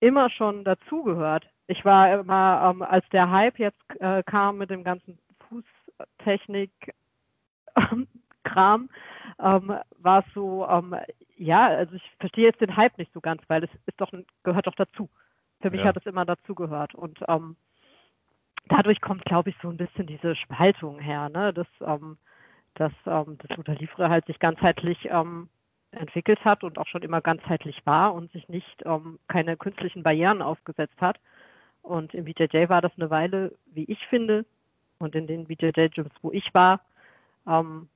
immer schon dazugehört. Ich war immer, ähm, als der Hype jetzt äh, kam mit dem ganzen Fußtechnik-Kram, ähm, war es so, ähm, ja, also ich verstehe jetzt den Hype nicht so ganz, weil es ist doch, gehört doch dazu. Für mich ja. hat es immer dazugehört. Und ähm, dadurch kommt, glaube ich, so ein bisschen diese Spaltung her, ne? dass, ähm, dass ähm, das Luther Livre halt sich ganzheitlich ähm, entwickelt hat und auch schon immer ganzheitlich war und sich nicht ähm, keine künstlichen Barrieren aufgesetzt hat. Und im BJJ war das eine Weile, wie ich finde, und in den BJJ-Gyms, wo ich war, ähm,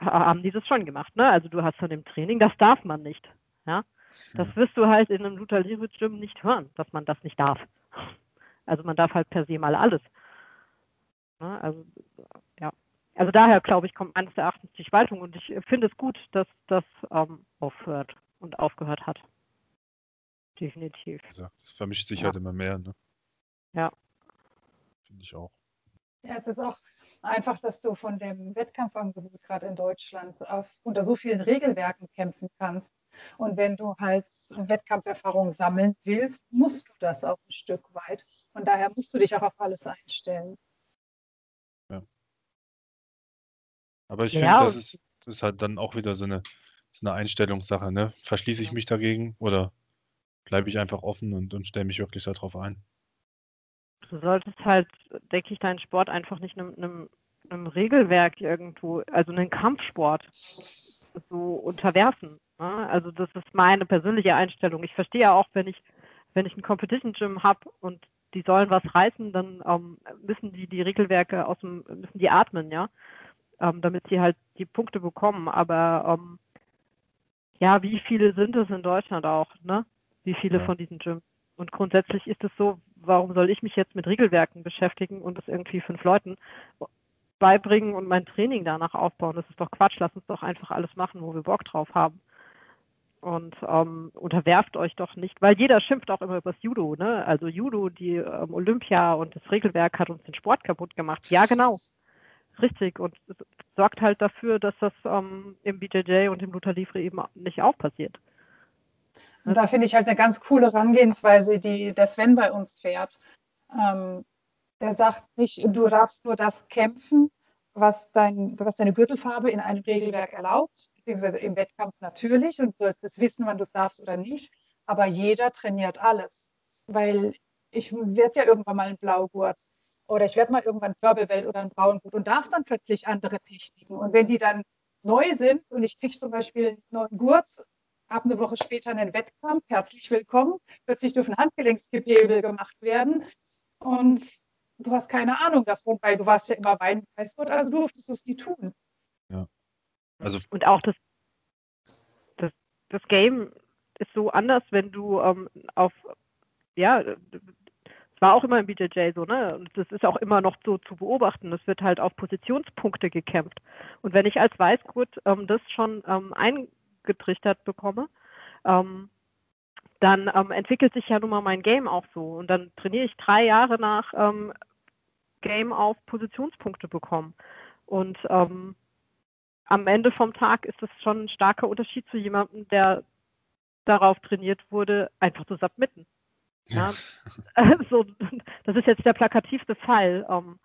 haben die das schon gemacht. Ne? Also du hast dann im Training, das darf man nicht. Ja? Das wirst du halt in einem Luther Livre Gym nicht hören, dass man das nicht darf. Also man darf halt per se mal alles. Ne? Also. Also daher glaube ich, kommt meines Erachtens die Spaltung und ich finde es gut, dass das ähm, aufhört und aufgehört hat. Definitiv. Also, das vermischt sich ja. halt immer mehr, ne? Ja. Finde ich auch. Ja, es ist auch einfach, dass du von dem Wettkampfangebot gerade in Deutschland auf, unter so vielen Regelwerken kämpfen kannst. Und wenn du halt Wettkampferfahrung sammeln willst, musst du das auch ein Stück weit. Und daher musst du dich auch auf alles einstellen. Aber ich ja, finde, das ist, das ist halt dann auch wieder so eine, so eine Einstellungssache. Ne? Verschließe ich mich dagegen oder bleibe ich einfach offen und, und stelle mich wirklich darauf ein? Du solltest halt, denke ich, deinen Sport einfach nicht einem, einem, einem Regelwerk irgendwo, also einen Kampfsport so unterwerfen. Ne? Also das ist meine persönliche Einstellung. Ich verstehe ja auch, wenn ich, wenn ich ein Competition Gym habe und die sollen was reißen, dann ähm, müssen die die Regelwerke aus dem, müssen die atmen, ja, ähm, damit sie halt die Punkte bekommen. Aber ähm, ja, wie viele sind es in Deutschland auch, ne? Wie viele ja. von diesen Gyms? Und grundsätzlich ist es so, warum soll ich mich jetzt mit Regelwerken beschäftigen und das irgendwie fünf Leuten beibringen und mein Training danach aufbauen? Das ist doch Quatsch. Lass uns doch einfach alles machen, wo wir Bock drauf haben. Und ähm, unterwerft euch doch nicht, weil jeder schimpft auch immer über das Judo, ne? Also Judo, die ähm, Olympia und das Regelwerk hat uns den Sport kaputt gemacht. Ja, genau. Richtig. Und sorgt halt dafür, dass das ähm, im BJJ und im Luther Livre eben nicht auch passiert. Und da finde ich halt eine ganz coole Herangehensweise, die der Sven bei uns fährt. Ähm, der sagt nicht, du darfst nur das kämpfen, was, dein, was deine Gürtelfarbe in einem Regelwerk erlaubt, beziehungsweise im Wettkampf natürlich und sollst es wissen, wann du es darfst oder nicht. Aber jeder trainiert alles, weil ich werde ja irgendwann mal ein Blaugurt oder ich werde mal irgendwann Purple oder ein Braungurt und darf dann plötzlich andere Techniken. Und wenn die dann neu sind und ich kriege zum Beispiel einen neuen Gurt ab eine Woche später einen Wettkampf, herzlich willkommen. Plötzlich dürfen Handgelenksgewebe gemacht werden und du hast keine Ahnung davon, weil du warst ja immer Weinpreisgurt, also durftest du es nie tun. Ja. Also und auch das, das, das Game ist so anders, wenn du ähm, auf, ja, war auch immer im BJJ so, ne? Und das ist auch immer noch so zu beobachten. Es wird halt auf Positionspunkte gekämpft. Und wenn ich als Weißgurt ähm, das schon ähm, ein getrichtert bekomme, ähm, dann ähm, entwickelt sich ja nun mal mein Game auch so. Und dann trainiere ich drei Jahre nach ähm, Game auf Positionspunkte bekommen. Und ähm, am Ende vom Tag ist das schon ein starker Unterschied zu jemandem, der darauf trainiert wurde, einfach zu submitten. Ja. also, das ist jetzt der plakativste Fall, ähm,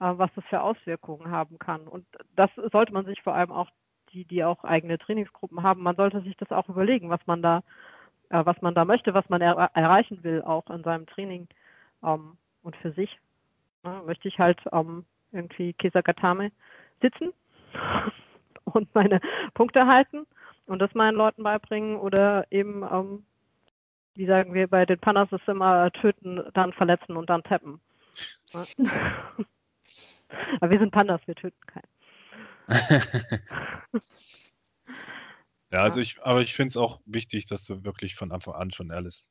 äh, was das für Auswirkungen haben kann. Und das sollte man sich vor allem auch die, die auch eigene Trainingsgruppen haben, man sollte sich das auch überlegen, was man da, äh, was man da möchte, was man er erreichen will, auch in seinem Training ähm, und für sich. Ne, möchte ich halt ähm, irgendwie Kisakatame sitzen und meine Punkte halten und das meinen Leuten beibringen oder eben, ähm, wie sagen wir bei den Pannas, ist immer töten, dann verletzen und dann tappen. Aber wir sind Pandas, wir töten keinen. ja, also ich, aber ich finde es auch wichtig, dass du wirklich von Anfang an schon alles,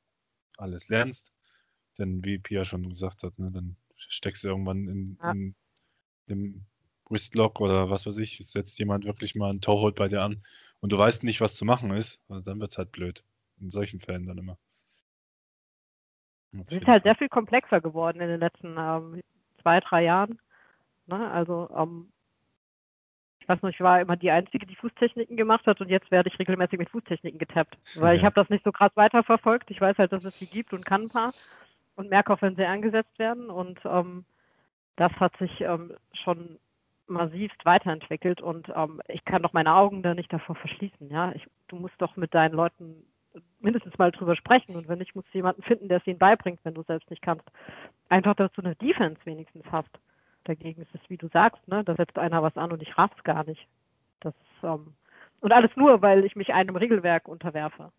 alles lernst. Denn wie Pia schon gesagt hat, ne, dann steckst du irgendwann in, ja. in dem Wristlock oder was weiß ich, setzt jemand wirklich mal einen Torhold bei dir an und du weißt nicht, was zu machen ist, also dann wird es halt blöd. In solchen Fällen dann immer. Es ist halt sehr viel komplexer geworden in den letzten ähm, zwei, drei Jahren. Ne? Also ähm, ich weiß noch, ich war immer die Einzige, die Fußtechniken gemacht hat und jetzt werde ich regelmäßig mit Fußtechniken getappt, weil ja. ich habe das nicht so krass weiterverfolgt. Ich weiß halt, dass es sie gibt und kann ein paar und merke auch, wenn sie eingesetzt werden und ähm, das hat sich ähm, schon massivst weiterentwickelt und ähm, ich kann doch meine Augen da nicht davor verschließen. Ja, ich, du musst doch mit deinen Leuten mindestens mal drüber sprechen und wenn nicht, musst du jemanden finden, der es ihnen beibringt, wenn du selbst nicht kannst. Einfach, dass du eine Defense wenigstens hast. Dagegen ist es, wie du sagst, ne, da setzt einer was an und ich raff's gar nicht. Das ähm, und alles nur, weil ich mich einem Regelwerk unterwerfe.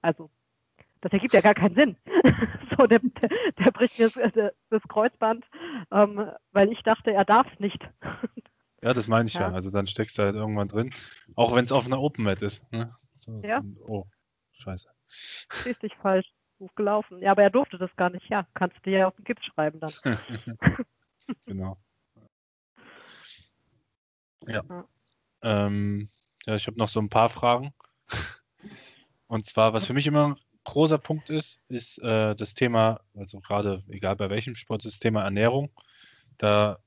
Also das ergibt ja gar keinen Sinn. so, der, der, der bricht mir das, das Kreuzband, ähm, weil ich dachte, er darf es nicht. ja, das meine ich ja. ja. Also dann steckst du halt irgendwann drin, auch wenn es auf einer Open Mat ist. Ne? Ja. Oh, scheiße. Richtig falsch gelaufen. Ja, aber er durfte das gar nicht. Ja, kannst du ja auf den Gips schreiben dann. genau. Ja. Ja, ähm, ja ich habe noch so ein paar Fragen. Und zwar, was für mich immer großer Punkt ist, ist äh, das Thema, also gerade egal bei welchem Sport, das Thema Ernährung. Da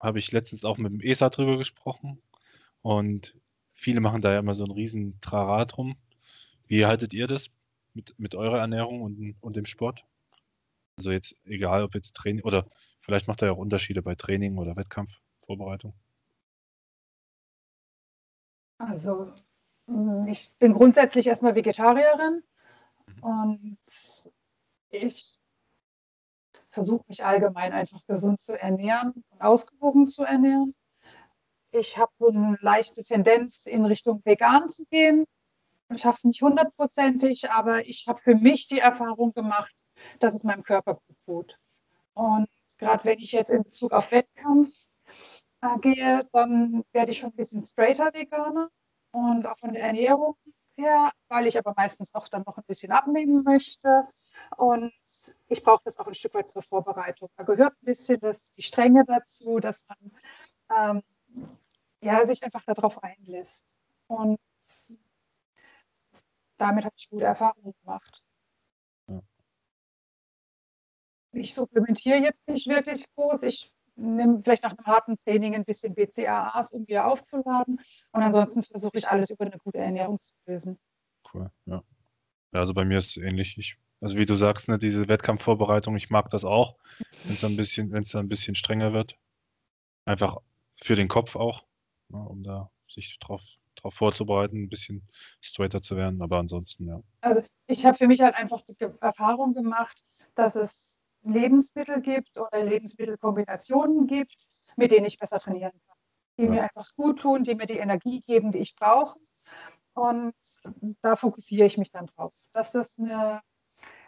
habe ich letztens auch mit dem ESA drüber gesprochen und viele machen da ja immer so einen riesen Trara drum. Wie haltet ihr das mit, mit eurer Ernährung und, und dem Sport? Also jetzt egal, ob jetzt Training oder vielleicht macht er ja auch Unterschiede bei Training oder Wettkampfvorbereitung. Also hm, ich bin grundsätzlich erstmal Vegetarierin und ich versuche mich allgemein einfach gesund zu ernähren und ausgewogen zu ernähren. Ich habe so eine leichte Tendenz in Richtung vegan zu gehen. Ich schaffe es nicht hundertprozentig, aber ich habe für mich die Erfahrung gemacht, dass es meinem Körper gut tut. Und gerade wenn ich jetzt in Bezug auf Wettkampf äh, gehe, dann werde ich schon ein bisschen straighter Veganer und auch von der Ernährung her, weil ich aber meistens auch dann noch ein bisschen abnehmen möchte. Und ich brauche das auch ein Stück weit zur Vorbereitung. Da gehört ein bisschen das, die Strenge dazu, dass man ähm, ja, sich einfach darauf einlässt. Und damit habe ich gute Erfahrungen gemacht. Ich supplementiere jetzt nicht wirklich groß. Ich nehme vielleicht nach einem harten Training ein bisschen BCAAs, um wieder aufzuladen. Und ansonsten versuche ich alles über eine gute Ernährung zu lösen. Cool, ja. ja also bei mir ist es ähnlich. Ich, also wie du sagst, ne, diese Wettkampfvorbereitung, ich mag das auch, wenn es ein bisschen, wenn es ein bisschen strenger wird. Einfach für den Kopf auch, ne, um da sich drauf, drauf vorzubereiten, ein bisschen straighter zu werden. Aber ansonsten, ja. Also ich habe für mich halt einfach die Erfahrung gemacht, dass es Lebensmittel gibt oder Lebensmittelkombinationen gibt, mit denen ich besser trainieren kann. Die ja. mir einfach gut tun, die mir die Energie geben, die ich brauche. Und da fokussiere ich mich dann drauf. Dass das eine,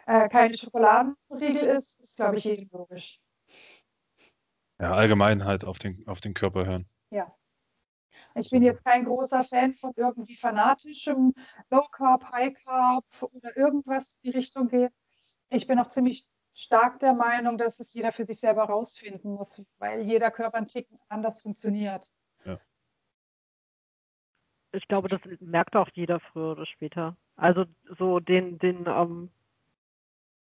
äh, keine Schokoladenriegel ist, ist, glaube ich, jedem logisch. Ja, allgemein halt auf den, auf den Körper hören. Ja. Ich bin jetzt kein großer Fan von irgendwie fanatischem Low Carb, High Carb oder irgendwas die Richtung geht. Ich bin auch ziemlich stark der Meinung, dass es jeder für sich selber rausfinden muss, weil jeder Körper ein Tick anders funktioniert. Ja. Ich glaube, das merkt auch jeder früher oder später. Also so den, den, ähm,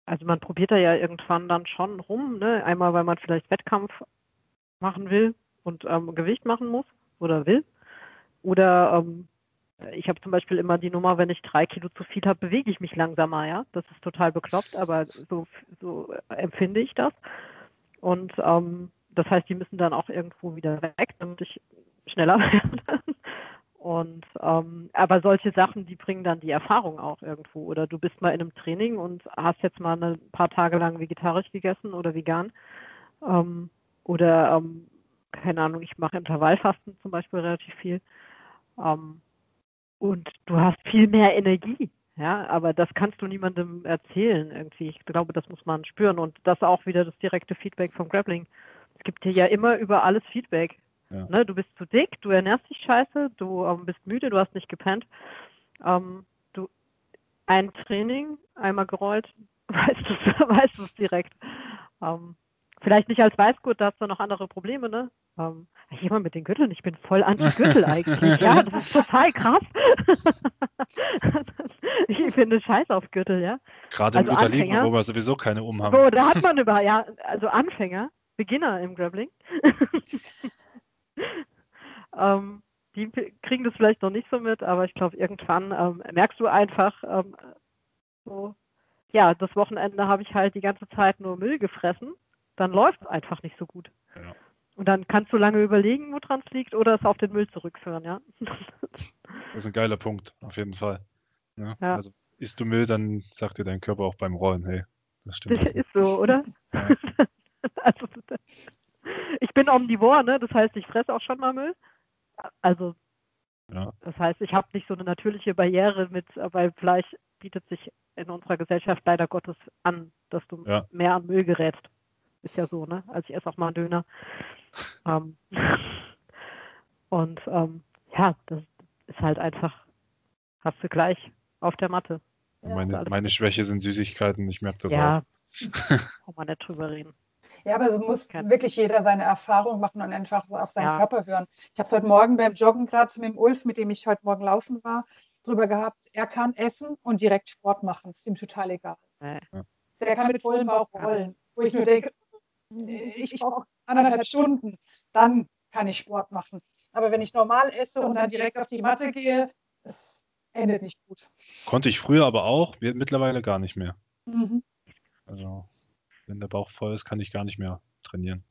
also man probiert da ja irgendwann dann schon rum, ne? Einmal, weil man vielleicht Wettkampf machen will und ähm, Gewicht machen muss oder will. Oder ähm, ich habe zum Beispiel immer die Nummer, wenn ich drei Kilo zu viel habe, bewege ich mich langsamer, ja. Das ist total bekloppt, aber so, so empfinde ich das. Und ähm, das heißt, die müssen dann auch irgendwo wieder weg, damit ich schneller werde. Und ähm, aber solche Sachen, die bringen dann die Erfahrung auch irgendwo. Oder du bist mal in einem Training und hast jetzt mal ein paar Tage lang vegetarisch gegessen oder vegan. Ähm, oder ähm, keine Ahnung, ich mache Intervallfasten zum Beispiel relativ viel. Ähm, und du hast viel mehr Energie. Ja, aber das kannst du niemandem erzählen irgendwie. Ich glaube, das muss man spüren und das auch wieder das direkte Feedback vom Grappling. Es gibt dir ja immer über alles Feedback. Ja. Ne, du bist zu dick, du ernährst dich scheiße, du ähm, bist müde, du hast nicht gepennt. Ähm, du ein Training, einmal gerollt, weißt du weißt es direkt. Ähm, Vielleicht nicht als Weißgurt, da hast du noch andere Probleme, ne? Ähm, jemand mit den Gürteln, ich bin voll anti-Gürtel eigentlich. ja, das ist total krass. ich finde Scheiß auf Gürtel, ja. Gerade also im Lutherleben, wo wir sowieso keine umhaben. So, da hat man über, ja, also Anfänger, Beginner im Grappling. Ähm, die kriegen das vielleicht noch nicht so mit, aber ich glaube, irgendwann ähm, merkst du einfach, ähm, so, ja, das Wochenende habe ich halt die ganze Zeit nur Müll gefressen, dann läuft es einfach nicht so gut. Ja. Und dann kannst du lange überlegen, woran es liegt, oder es auf den Müll zurückführen, ja. Das ist ein geiler Punkt, auf jeden Fall. Ja, ja. Also isst du Müll, dann sagt dir dein Körper auch beim Rollen, hey, das stimmt. Das ist so, oder? Ja. also, ich bin omnivor, ne? Das heißt, ich fresse auch schon mal Müll. Also, das heißt, ich habe nicht so eine natürliche Barriere mit, weil Fleisch bietet sich in unserer Gesellschaft leider Gottes an, dass du mehr an Müll gerätst. Ist ja so, ne? Also ich esse auch mal einen Döner. ähm, und ähm, ja, das ist halt einfach, hast du gleich auf der Matte. Meine, meine Schwäche sind Süßigkeiten, ich merke das ja. auch. Kann man nicht drüber reden. Ja, aber so muss wirklich jeder seine Erfahrung machen und einfach auf seinen ja. Körper hören. Ich habe es heute Morgen beim Joggen gerade mit dem Ulf, mit dem ich heute Morgen laufen war, drüber gehabt. Er kann essen und direkt Sport machen. Das ist ihm total egal. Ja. Der kann mit vollem Bauch rollen. Wo ich nur denke, ich brauche anderthalb Stunden, dann kann ich Sport machen. Aber wenn ich normal esse und dann direkt auf die Matte gehe, das endet nicht gut. Konnte ich früher aber auch, mittlerweile gar nicht mehr. Mhm. Also wenn der Bauch voll ist, kann ich gar nicht mehr trainieren.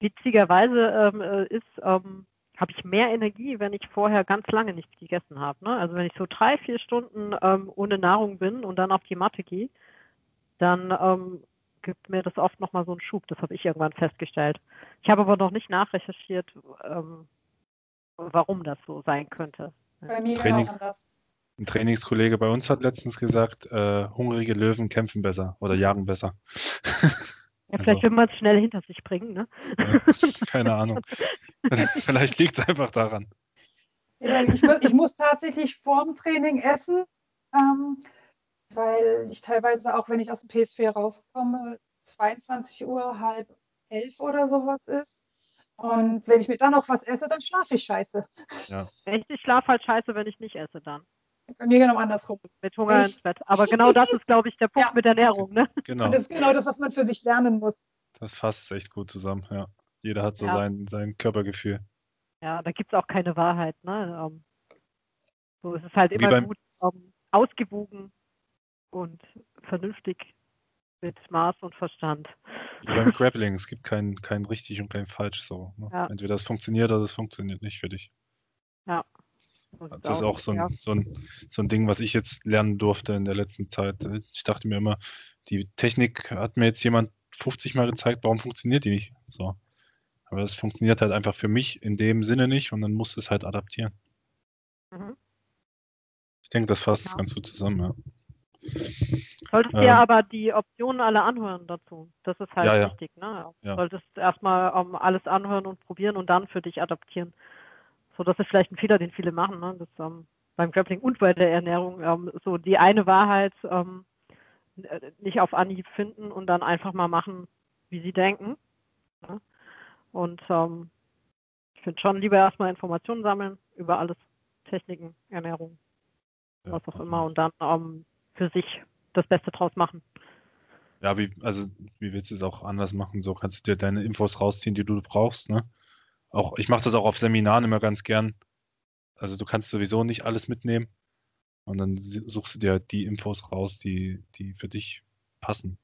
Witzigerweise ähm, äh, ist, ähm, habe ich mehr Energie, wenn ich vorher ganz lange nichts gegessen habe. Ne? Also wenn ich so drei, vier Stunden ähm, ohne Nahrung bin und dann auf die Matte gehe, dann ähm, gibt mir das oft nochmal so einen Schub. Das habe ich irgendwann festgestellt. Ich habe aber noch nicht nachrecherchiert, ähm, warum das so sein könnte. Bei mir Trainings, anders. Ein Trainingskollege bei uns hat letztens gesagt, äh, hungrige Löwen kämpfen besser oder jagen besser. Ja, vielleicht also, will man es schnell hinter sich bringen, ne? Ja, keine Ahnung. vielleicht liegt es einfach daran. Ich, ich, muss tatsächlich vorm Training essen, ähm, weil ich teilweise auch, wenn ich aus dem PSV rauskomme, 22 Uhr, halb elf oder sowas ist. Und wenn ich mir dann noch was esse, dann schlafe ich scheiße. Ja. Ich schlafe halt scheiße, wenn ich nicht esse dann. Bei mir genau andersrum. Mit Hunger ich, ins Bett. Aber genau das ist, glaube ich, der Punkt ja. mit Ernährung. Ne? Genau. Und das ist genau das, was man für sich lernen muss. Das fasst echt gut zusammen, ja. Jeder hat so ja. sein, sein Körpergefühl. Ja, da gibt es auch keine Wahrheit. Ne? Um, ähm, so es ist halt immer beim, gut, um, ähm, ausgewogen und vernünftig mit Maß und Verstand. Wie beim Grappling, es gibt kein, kein richtig und kein falsch so. Ne? Ja. Entweder das funktioniert oder das funktioniert nicht für dich. Ja. Das ist auch so ein, so, ein, so ein Ding, was ich jetzt lernen durfte in der letzten Zeit. Ich dachte mir immer, die Technik hat mir jetzt jemand 50 Mal gezeigt, warum funktioniert die nicht? So. Aber es funktioniert halt einfach für mich in dem Sinne nicht und dann musst du es halt adaptieren. Mhm. Ich denke, das fasst ja. ganz gut zusammen, ja. Solltest ähm, dir aber die Optionen alle anhören dazu. Das ist halt ja, wichtig, ne? Ja. Solltest erstmal um, alles anhören und probieren und dann für dich adaptieren. So, das ist vielleicht ein Fehler, den viele machen, ne? Das, ähm, beim Grappling und bei der Ernährung. Ähm, so die eine Wahrheit ähm, nicht auf Anhieb finden und dann einfach mal machen, wie sie denken. Ne? Und ähm, ich finde schon lieber erstmal Informationen sammeln über alles, Techniken, Ernährung, ja, was auch immer, und dann ähm, für sich das Beste draus machen. Ja, wie, also wie willst du es auch anders machen? So kannst du dir deine Infos rausziehen, die du brauchst, ne? Auch, ich mache das auch auf Seminaren immer ganz gern. Also du kannst sowieso nicht alles mitnehmen. Und dann suchst du dir die Infos raus, die, die für dich passen.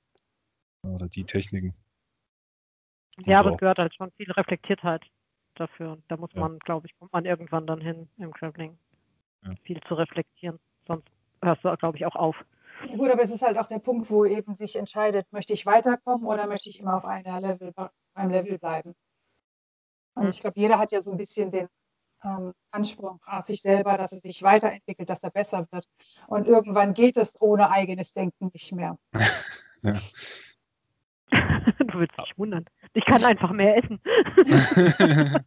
Oder die Techniken. Und ja, aber es gehört halt schon viel Reflektiertheit dafür. Da muss ja. man, glaube ich, kommt man irgendwann dann hin im Traveling. Ja. Viel zu reflektieren. Sonst hörst du, glaube ich, auch auf. Ja, gut, aber es ist halt auch der Punkt, wo eben sich entscheidet, möchte ich weiterkommen oder möchte ich immer auf einer Level, einem Level bleiben. Und ich glaube, jeder hat ja so ein bisschen den ähm, Anspruch an sich selber, dass er sich weiterentwickelt, dass er besser wird. Und irgendwann geht es ohne eigenes Denken nicht mehr. ja. Du würdest dich wundern. Ich kann einfach mehr essen.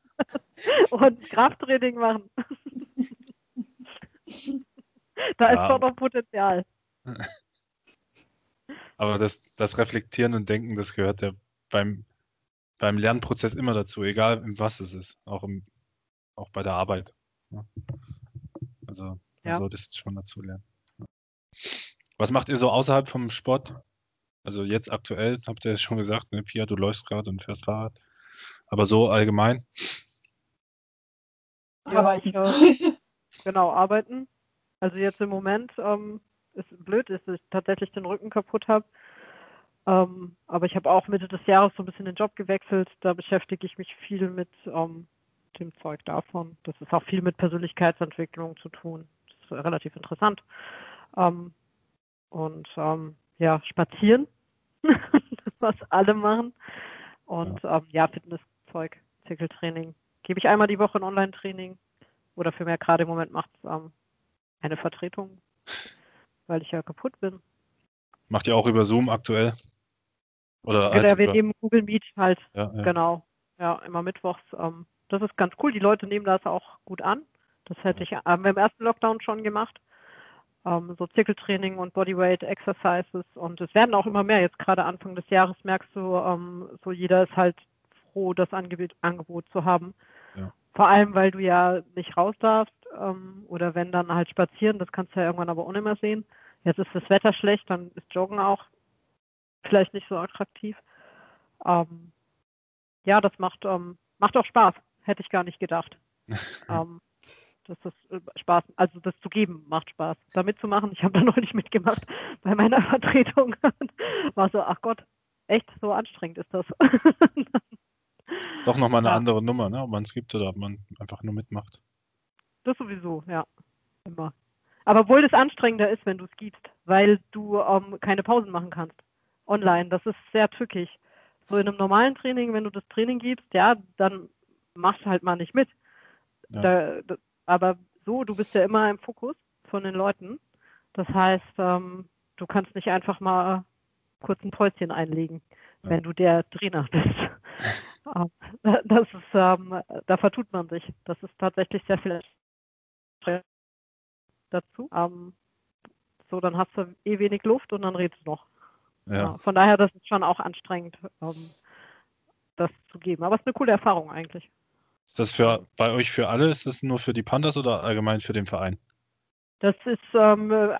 Und Krafttraining machen. Da ja. ist doch noch Potenzial. Aber das, das Reflektieren und Denken, das gehört ja beim beim Lernprozess immer dazu, egal in was es ist, auch, im, auch bei der Arbeit. Ja. Also man ja. sollte es schon dazu lernen. Was macht ihr so außerhalb vom Sport? Also jetzt aktuell, habt ihr es schon gesagt, ne? Pia, du läufst gerade und fährst Fahrrad. Aber so allgemein? Ja, arbeiten. Ich, äh, genau, arbeiten. Also jetzt im Moment ähm, ist blöd, dass ich tatsächlich den Rücken kaputt habe. Ähm, aber ich habe auch Mitte des Jahres so ein bisschen den Job gewechselt. Da beschäftige ich mich viel mit ähm, dem Zeug davon. Das ist auch viel mit Persönlichkeitsentwicklung zu tun. Das ist relativ interessant. Ähm, und ähm, ja, spazieren, was alle machen. Und ja, ähm, ja Fitnesszeug, Zirkeltraining. Gebe ich einmal die Woche ein Online-Training oder für mehr gerade im Moment macht es ähm, eine Vertretung, weil ich ja kaputt bin. Macht ihr auch über Zoom aktuell? Oder halt ja, wir über... nehmen Google Meet halt, ja, ja. genau. Ja, immer mittwochs. Ähm, das ist ganz cool. Die Leute nehmen das auch gut an. Das hätte ich, wir im ersten Lockdown schon gemacht. Ähm, so Zirkeltraining und Bodyweight Exercises und es werden auch immer mehr. Jetzt gerade Anfang des Jahres merkst du, ähm, so jeder ist halt froh, das Angebot, Angebot zu haben. Vor allem, weil du ja nicht raus darfst ähm, oder wenn dann halt spazieren, das kannst du ja irgendwann aber auch nicht mehr sehen. Jetzt ist das Wetter schlecht, dann ist Joggen auch vielleicht nicht so attraktiv. Ähm, ja, das macht, ähm, macht auch Spaß. Hätte ich gar nicht gedacht. ähm, dass das äh, Spaß, also das zu geben, macht Spaß. Da mitzumachen, ich habe da neulich mitgemacht bei meiner Vertretung. War so, ach Gott, echt so anstrengend ist das. Ist doch nochmal eine ja. andere Nummer, ne? ob man es gibt oder ob man einfach nur mitmacht. Das sowieso, ja. Immer. Aber obwohl das anstrengender ist, wenn du es gibst, weil du ähm, keine Pausen machen kannst. Online. Das ist sehr tückisch. So in einem normalen Training, wenn du das Training gibst, ja, dann machst du halt mal nicht mit. Ja. Da, da, aber so, du bist ja immer im Fokus von den Leuten. Das heißt, ähm, du kannst nicht einfach mal kurz ein Päuschen einlegen, ja. wenn du der Trainer bist. Ähm, das ist, ähm, da vertut man sich. Das ist tatsächlich sehr viel dazu. Ähm, so, dann hast du eh wenig Luft und dann redest du noch. Ja. ja. Von daher, das ist schon auch anstrengend, ähm, das zu geben. Aber es ist eine coole Erfahrung eigentlich. Ist das für bei euch für alle? Ist das nur für die Pandas oder allgemein für den Verein? Das ist ähm, äh,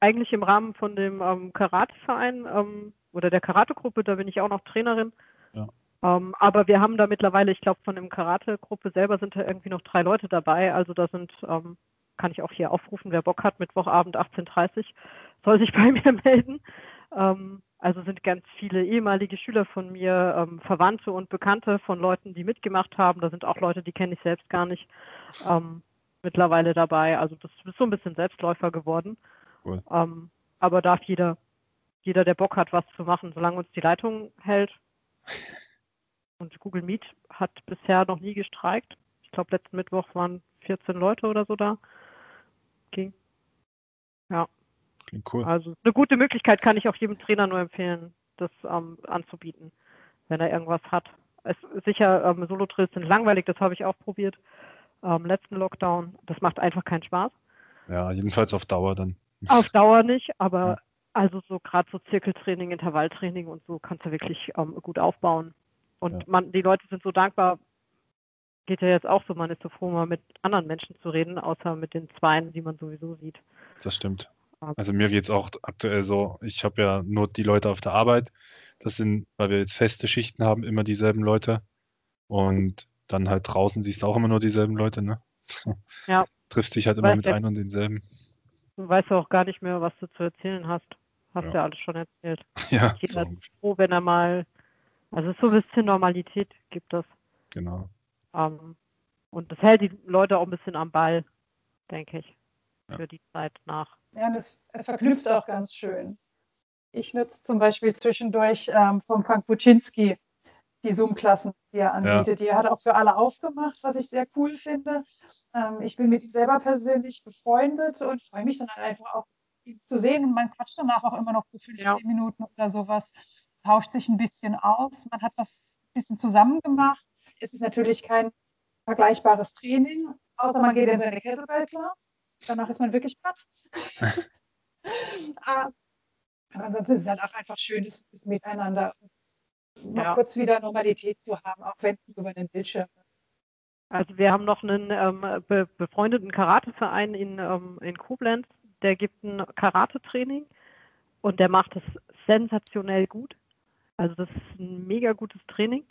eigentlich im Rahmen von dem ähm, Karate-Verein ähm, oder der Karate-Gruppe, da bin ich auch noch Trainerin. Ja. Ähm, aber wir haben da mittlerweile, ich glaube, von dem Karate-Gruppe selber sind da irgendwie noch drei Leute dabei. Also da sind, ähm, kann ich auch hier aufrufen, wer Bock hat, Mittwochabend 18.30 Uhr soll sich bei mir melden. Ähm, also sind ganz viele ehemalige Schüler von mir, Verwandte und Bekannte von Leuten, die mitgemacht haben. Da sind auch Leute, die kenne ich selbst gar nicht, mittlerweile dabei. Also das ist so ein bisschen Selbstläufer geworden. Cool. Aber darf jeder, jeder, der Bock hat, was zu machen, solange uns die Leitung hält. Und Google Meet hat bisher noch nie gestreikt. Ich glaube, letzten Mittwoch waren 14 Leute oder so da. Ging. Ja. Klingt cool. Also eine gute Möglichkeit kann ich auch jedem Trainer nur empfehlen, das ähm, anzubieten, wenn er irgendwas hat. Es sicher ähm, Solo-Drills sind langweilig, das habe ich auch probiert. Ähm, letzten Lockdown, das macht einfach keinen Spaß. Ja, jedenfalls auf Dauer dann. Auf Dauer nicht, aber ja. also so gerade so Zirkeltraining, Intervalltraining und so kannst du wirklich ähm, gut aufbauen. Und ja. man, die Leute sind so dankbar, geht ja jetzt auch so, man ist so froh, mal mit anderen Menschen zu reden, außer mit den Zweien, die man sowieso sieht. Das stimmt. Also mir geht es auch aktuell so, ich habe ja nur die Leute auf der Arbeit. Das sind, weil wir jetzt feste Schichten haben, immer dieselben Leute. Und dann halt draußen siehst du auch immer nur dieselben Leute, ne? Ja. Triffst dich halt immer mit ein und denselben. Du weißt auch gar nicht mehr, was du zu erzählen hast. Hast ja, ja alles schon erzählt. Ja. Jeder ist froh, wenn er mal, also so ein bisschen Normalität gibt es. Genau. Ähm, und das hält die Leute auch ein bisschen am Ball, denke ich, ja. für die Zeit nach. Ja, und es, es verknüpft auch ganz schön. Ich nutze zum Beispiel zwischendurch ähm, vom Frank Buczynski die Zoom-Klassen, die er anbietet. Ja. Die hat auch für alle aufgemacht, was ich sehr cool finde. Ähm, ich bin mit ihm selber persönlich befreundet und freue mich dann halt einfach auch, ihn zu sehen. Und man quatscht danach auch immer noch so 15 ja. Minuten oder sowas, tauscht sich ein bisschen aus. Man hat das ein bisschen zusammen gemacht. Es ist natürlich kein vergleichbares Training, außer man geht in seine Kettlebell-Class danach ist man wirklich platt. Ah, aber ansonsten ist es halt auch einfach schön, das, das Miteinander noch ja. kurz wieder Normalität zu haben, auch wenn es über den Bildschirm ist. Also wir haben noch einen ähm, be befreundeten Karateverein in, ähm, in Koblenz, der gibt ein Karate-Training und der macht es sensationell gut. Also das ist ein mega gutes Training.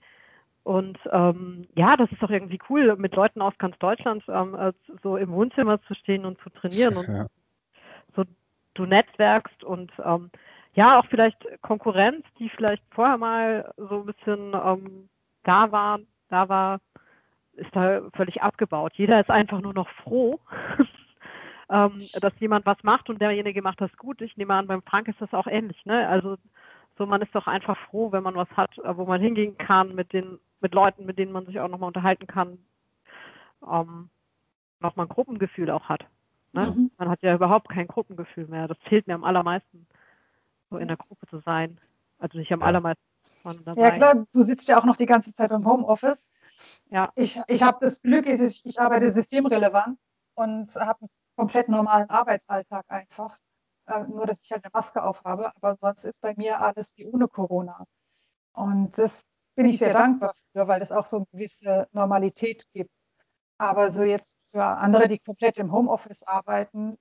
Und ähm, ja, das ist doch irgendwie cool, mit Leuten aus ganz Deutschland ähm, äh, so im Wohnzimmer zu stehen und zu trainieren und ja. so du netzwerkst und ähm, ja, auch vielleicht Konkurrenz, die vielleicht vorher mal so ein bisschen ähm, da war, da war, ist da völlig abgebaut. Jeder ist einfach nur noch froh, ähm, dass jemand was macht und derjenige macht das gut. Ich nehme an, beim Frank ist das auch ähnlich. Ne? Also so, man ist doch einfach froh, wenn man was hat, äh, wo man hingehen kann mit den, mit Leuten, mit denen man sich auch nochmal unterhalten kann, ähm, nochmal ein Gruppengefühl auch hat. Ne? Mhm. Man hat ja überhaupt kein Gruppengefühl mehr. Das zählt mir am allermeisten so in der Gruppe zu sein. Also nicht am ja. allermeisten. Ja klar, du sitzt ja auch noch die ganze Zeit im Homeoffice. Ja. Ich, ich habe das Glück, ich, ich arbeite systemrelevant und habe einen komplett normalen Arbeitsalltag einfach. Äh, nur, dass ich halt eine Maske aufhabe, aber sonst ist bei mir alles wie ohne Corona. Und das bin ich sehr dankbar für, weil das auch so eine gewisse Normalität gibt. Aber so jetzt für andere, die komplett im Homeoffice arbeiten,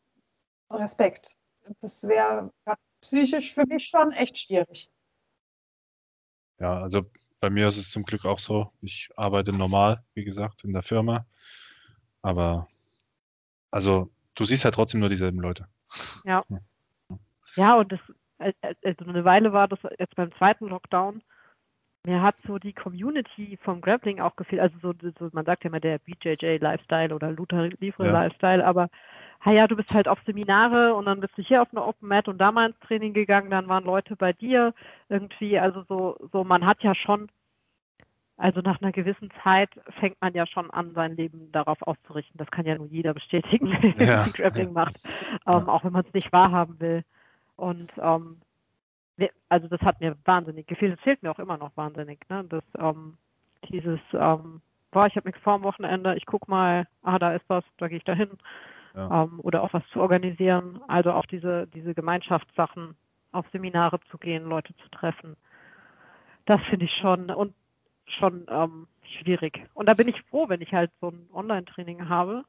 Respekt. Das wäre psychisch für mich schon echt schwierig. Ja, also bei mir ist es zum Glück auch so. Ich arbeite normal, wie gesagt, in der Firma. Aber also du siehst halt trotzdem nur dieselben Leute. Ja. Ja, und das, also eine Weile war das jetzt beim zweiten Lockdown. Mir hat so die Community vom Grappling auch gefehlt. Also so, so man sagt ja immer der BJJ Lifestyle oder Luther Livre ja. Lifestyle, aber ha ja, du bist halt auf Seminare und dann bist du hier auf eine Open Mat und da mal ins Training gegangen, dann waren Leute bei dir irgendwie, also so, so man hat ja schon, also nach einer gewissen Zeit fängt man ja schon an, sein Leben darauf auszurichten. Das kann ja nur jeder bestätigen, der ja. Grappling macht, ähm, auch wenn man es nicht wahrhaben will. Und ähm, also das hat mir wahnsinnig gefehlt. Es fehlt mir auch immer noch wahnsinnig, ne? Das, ähm, dieses, ähm, boah, ich habe nichts vor am Wochenende, ich guck mal, ah, da ist was, da gehe ich da hin ja. ähm, oder auch was zu organisieren. Also auch diese, diese Gemeinschaftssachen, auf Seminare zu gehen, Leute zu treffen. Das finde ich schon und schon ähm, schwierig. Und da bin ich froh, wenn ich halt so ein Online-Training habe.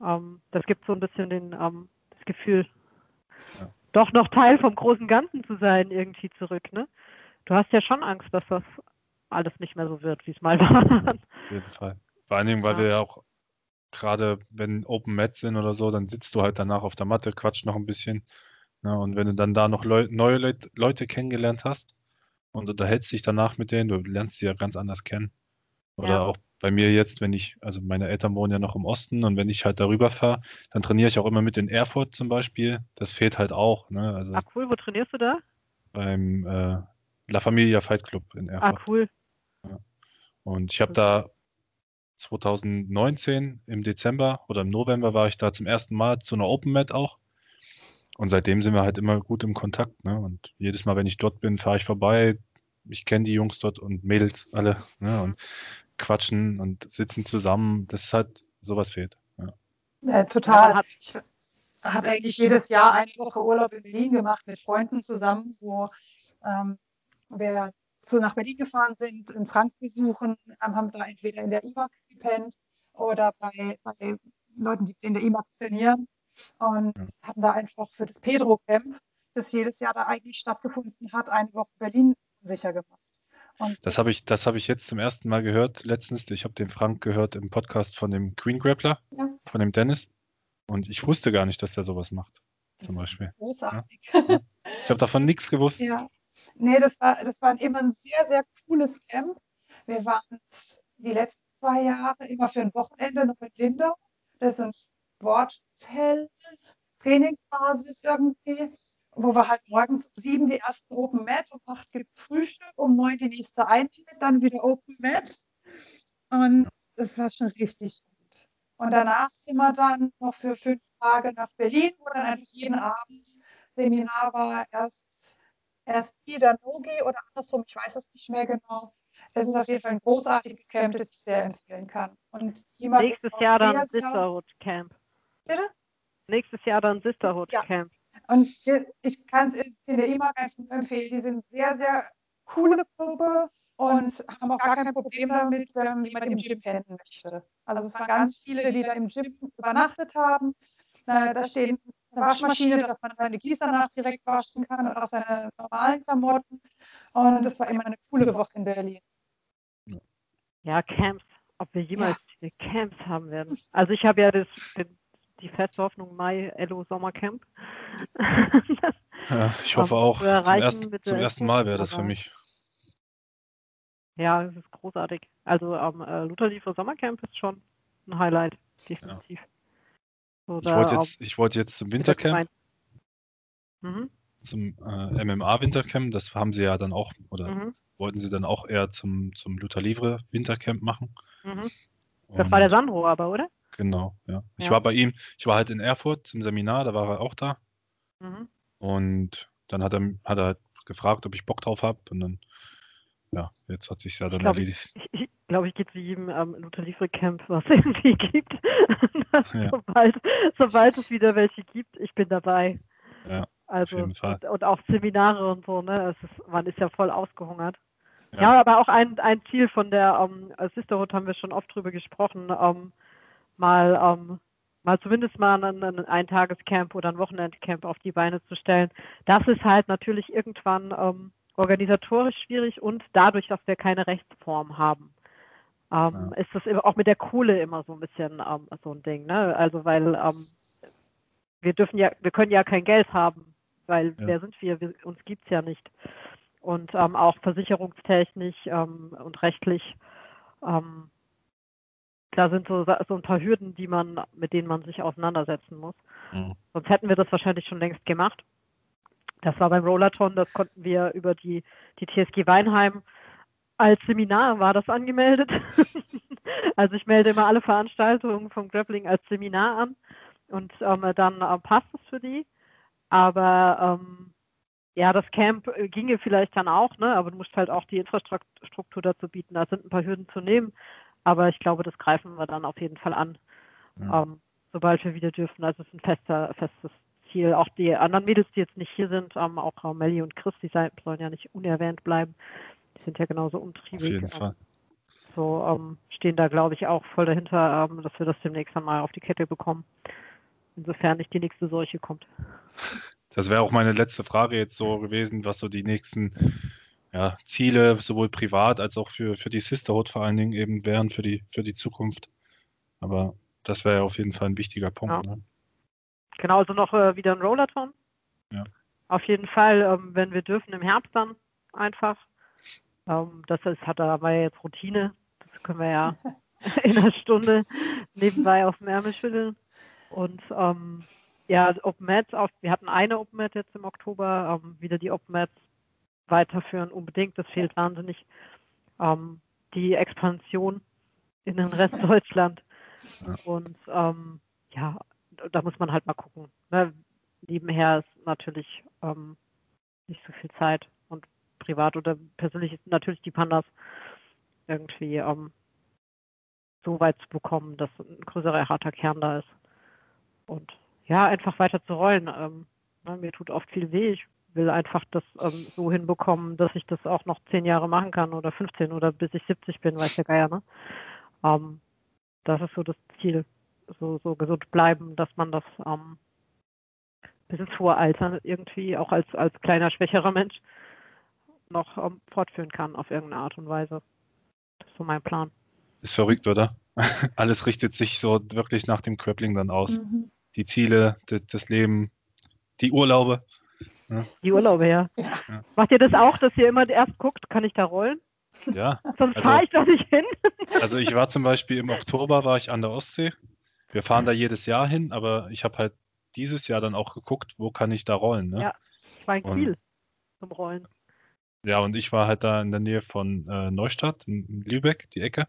Ähm, das gibt so ein bisschen den, ähm, das Gefühl, ja. Doch noch Teil vom großen Ganzen zu sein, irgendwie zurück. Ne? Du hast ja schon Angst, dass das alles nicht mehr so wird, wie es mal war. Auf jeden Fall. Vor allen Dingen, weil ja. wir ja auch gerade wenn Open Mat sind oder so, dann sitzt du halt danach auf der Matte, quatscht noch ein bisschen. Ne? Und wenn du dann da noch Leu neue Leut Leute kennengelernt hast und unterhältst dich danach mit denen, du lernst sie ja ganz anders kennen. Oder ja. auch bei mir jetzt, wenn ich, also meine Eltern wohnen ja noch im Osten und wenn ich halt darüber fahre, dann trainiere ich auch immer mit in Erfurt zum Beispiel. Das fehlt halt auch. Ne? Also ah, cool, wo trainierst du da? Beim äh, La Familia Fight Club in ah, Erfurt. Ah, cool. Ja. Und ich habe da 2019 im Dezember oder im November war ich da zum ersten Mal zu einer Open Mat auch. Und seitdem sind wir halt immer gut im Kontakt. Ne? Und jedes Mal, wenn ich dort bin, fahre ich vorbei. Ich kenne die Jungs dort und Mädels alle. Ne? Und quatschen und sitzen zusammen. Das halt, sowas fehlt. Ja. ja total. Ich habe eigentlich jedes Jahr eine Woche Urlaub in Berlin gemacht mit Freunden zusammen, wo ähm, wir so nach Berlin gefahren sind, in Frank besuchen, haben da entweder in der IMAG gepennt oder bei, bei Leuten, die in der IMAG trainieren und ja. haben da einfach für das Pedro Camp, das jedes Jahr da eigentlich stattgefunden hat, eine Woche Berlin sicher gemacht. Und das habe ich, das ich jetzt zum ersten Mal gehört letztens. Ich habe den Frank gehört im Podcast von dem Queen Grappler, ja. von dem Dennis. Und ich wusste gar nicht, dass der sowas macht. Zum Beispiel. Großartig. Ja. Ich habe davon nichts gewusst. Ja. Nee, das war, das war immer ein sehr, sehr cooles Camp. Wir waren die letzten zwei Jahre immer für ein Wochenende noch in Lindau. Das ist ein Sporthotel, Trainingsbasis irgendwie, wo wir halt morgens um sieben die ersten Open Mat, um acht gibt es Frühstück, um neun die nächste Einheit, dann wieder Open Mat. Und das war schon richtig gut. Und danach sind wir dann noch für fünf Tage nach Berlin, wo dann einfach jeden Abend Seminar war, erst erst Ida Nogi oder andersrum, ich weiß es nicht mehr genau. Es ist auf jeden Fall ein großartiges Camp, das ich sehr empfehlen kann. Und Nächstes Jahr dann Sisterhood Camp. Bitte? Nächstes Jahr dann Sisterhood ja. Camp. Und ich kann es in der IMAG empfehlen. Die sind sehr, sehr coole Gruppe und haben auch gar kein Problem damit, wenn jemand im Gym pennen möchte. Also es waren ganz viele, die da im Gym übernachtet haben. Da stehen eine Waschmaschine, dass man seine Gießer nach direkt waschen kann und auch seine normalen Klamotten. Und das war immer eine coole Woche in Berlin. Ja, Camps. Ob wir jemals ja. Camps haben werden. Also ich habe ja das, die feste Hoffnung Mai Elo Sommercamp. ja, ich hoffe auch. Zum, ersten, zum ersten Mal wäre das für mich. Ja, es ist großartig. Also am ähm, äh, Lutherliefer Sommercamp ist schon ein Highlight, definitiv. Ja. Ich wollte jetzt, ich wollte jetzt zum Wintercamp. Mhm. Zum äh, MMA Wintercamp, das haben sie ja dann auch, oder mhm. wollten sie dann auch eher zum, zum Luther Livre Wintercamp machen. Mhm. Das war der Sandro aber, oder? Genau, ja. Ich ja. war bei ihm, ich war halt in Erfurt zum Seminar, da war er auch da. Mhm. Und dann hat er, hat er halt gefragt, ob ich Bock drauf habe. Und dann, ja, jetzt hat sich ja dann glaub, erledigt. Ich, ich glaube, ich geht zu jedem ähm, Luther Livre Camp, was es irgendwie gibt. ja. sobald, sobald es wieder welche gibt, ich bin dabei. Ja, also, und, und, auch Seminare und so, ne? Es ist, man ist ja voll ausgehungert. Ja, ja aber auch ein, ein Ziel von der um, ähm, Sisterhood haben wir schon oft drüber gesprochen, um, ähm, mal, ähm, mal zumindest mal ein, ein Eintagescamp oder ein Wochenendcamp auf die Beine zu stellen. Das ist halt natürlich irgendwann um, organisatorisch schwierig und dadurch, dass wir keine Rechtsform haben. Ähm, ja. ist das auch mit der Kohle immer so ein bisschen ähm, so ein Ding, ne? Also weil ähm, wir dürfen ja, wir können ja kein Geld haben, weil ja. wer sind wir? wir uns gibt es ja nicht. Und ähm, auch versicherungstechnisch ähm, und rechtlich, ähm, da sind so, so ein paar Hürden, die man, mit denen man sich auseinandersetzen muss. Mhm. Sonst hätten wir das wahrscheinlich schon längst gemacht. Das war beim Rollerton, das konnten wir über die, die TSG Weinheim als Seminar war das angemeldet. also ich melde immer alle Veranstaltungen vom Grappling als Seminar an und ähm, dann äh, passt es für die. Aber ähm, ja, das Camp äh, ginge vielleicht dann auch, ne? aber du musst halt auch die Infrastruktur dazu bieten. Da sind ein paar Hürden zu nehmen, aber ich glaube, das greifen wir dann auf jeden Fall an, ja. ähm, sobald wir wieder dürfen. Also es ist ein fester, festes Ziel. Auch die anderen Mädels, die jetzt nicht hier sind, ähm, auch Melli und Chris, die sollen ja nicht unerwähnt bleiben sind ja genauso umtriebig. Auf jeden Fall. So ähm, stehen da, glaube ich, auch voll dahinter, ähm, dass wir das demnächst einmal auf die Kette bekommen. Insofern nicht die nächste Seuche kommt. Das wäre auch meine letzte Frage jetzt so gewesen, was so die nächsten ja, Ziele sowohl privat als auch für, für die Sisterhood vor allen Dingen eben wären für die, für die Zukunft. Aber das wäre ja auf jeden Fall ein wichtiger Punkt. Ja. Ne? Genau, also noch äh, wieder ein Rollerton. Ja. Auf jeden Fall, ähm, wenn wir dürfen, im Herbst dann einfach. Ähm, das ist, hat aber jetzt Routine. Das können wir ja in einer Stunde nebenbei auf dem Ärmel schütteln. Und ähm, ja, Open Mats, wir hatten eine Open Mat jetzt im Oktober, ähm, wieder die Open Mats weiterführen unbedingt. Das fehlt wahnsinnig. Ähm, die Expansion in den Rest Deutschland. Und ähm, ja, da muss man halt mal gucken. Ne? Nebenher ist natürlich ähm, nicht so viel Zeit privat oder persönlich ist natürlich die Pandas irgendwie ähm, so weit zu bekommen, dass ein größerer harter Kern da ist. Und ja, einfach weiter zu rollen. Ähm, ne, mir tut oft viel weh. Ich will einfach das ähm, so hinbekommen, dass ich das auch noch zehn Jahre machen kann oder 15 oder bis ich 70 bin, weiß der Geier, ne? Ähm, das ist so das Ziel. So, so gesund bleiben, dass man das ähm, bis ins hohe Alter irgendwie, auch als, als kleiner, schwächerer Mensch, noch ähm, fortführen kann auf irgendeine Art und Weise. Das ist so mein Plan. Ist verrückt, oder? Alles richtet sich so wirklich nach dem Crippling dann aus. Mhm. Die Ziele, das Leben, die Urlaube. Ja. Die Urlaube, ja. ja. Macht ihr das auch, dass ihr immer erst guckt, kann ich da rollen? Ja. Sonst also, fahre ich doch nicht hin. also ich war zum Beispiel im Oktober war ich an der Ostsee. Wir fahren da jedes Jahr hin, aber ich habe halt dieses Jahr dann auch geguckt, wo kann ich da rollen. Ne? Ja, ich war in Kiel zum Rollen. Ja, und ich war halt da in der Nähe von äh, Neustadt, in Lübeck, die Ecke.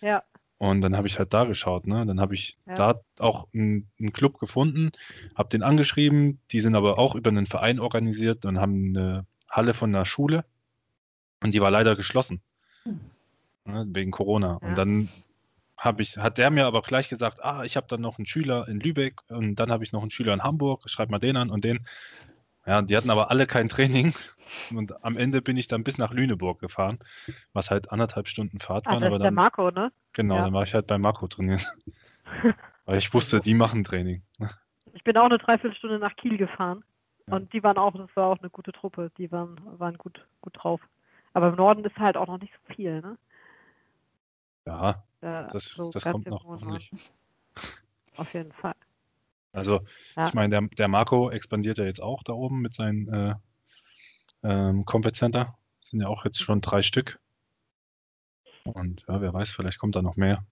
Ja. Und dann habe ich halt da geschaut, ne? Dann habe ich ja. da auch einen, Club gefunden, habe den angeschrieben, die sind aber auch über einen Verein organisiert und haben eine Halle von einer Schule und die war leider geschlossen. Hm. Ne, wegen Corona. Ja. Und dann habe ich, hat der mir aber gleich gesagt, ah, ich habe dann noch einen Schüler in Lübeck und dann habe ich noch einen Schüler in Hamburg, schreib mal den an und den. Ja, die hatten aber alle kein Training. Und am Ende bin ich dann bis nach Lüneburg gefahren, was halt anderthalb Stunden Fahrt ah, waren. Das aber dann, der Marco, ne? Genau, ja. dann war ich halt bei Marco trainieren. Weil ich wusste, die machen Training. Ich bin auch eine Dreiviertelstunde nach Kiel gefahren. Ja. Und die waren auch, das war auch eine gute Truppe. Die waren, waren gut, gut drauf. Aber im Norden ist halt auch noch nicht so viel, ne? Ja, äh, das, so das kommt noch hoffentlich. Auf jeden Fall. Also, ja. ich meine, der, der Marco expandiert ja jetzt auch da oben mit seinem äh, ähm, Combat Center. Das sind ja auch jetzt schon drei Stück. Und ja, wer weiß, vielleicht kommt da noch mehr.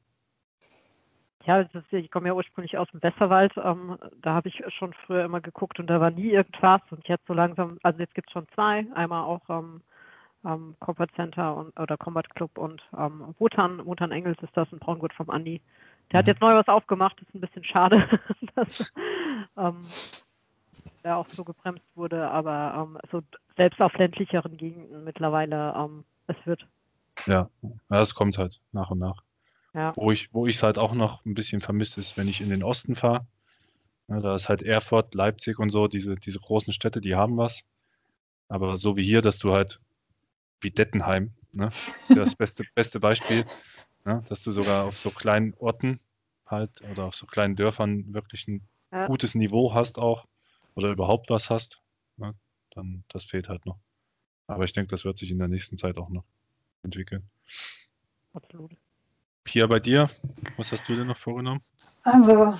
Ja, ist, ich komme ja ursprünglich aus dem Westerwald. Ähm, da habe ich schon früher immer geguckt und da war nie irgendwas. Und jetzt so langsam, also jetzt gibt es schon zwei. Einmal auch ähm, ähm, Combat Center und, oder Combat Club und ähm, Wotan, Wotan Engels ist das, ein Braungurt vom Andi. Der mhm. hat jetzt neu was aufgemacht, ist ein bisschen schade, dass ähm, der auch so gebremst wurde, aber ähm, so selbst auf ländlicheren Gegenden mittlerweile, ähm, es wird. Ja, es kommt halt nach und nach. Ja. Wo ich wo es halt auch noch ein bisschen vermisst ist, wenn ich in den Osten fahre. Ja, da ist halt Erfurt, Leipzig und so, diese, diese großen Städte, die haben was. Aber so wie hier, dass du halt wie Dettenheim, ne? ist ja das beste, beste Beispiel, ne? dass du sogar auf so kleinen Orten halt oder auf so kleinen Dörfern wirklich ein ja. gutes Niveau hast auch oder überhaupt was hast, ne? dann das fehlt halt noch. Aber ich denke, das wird sich in der nächsten Zeit auch noch entwickeln. Absolut. Pia, bei dir, was hast du denn noch vorgenommen? Also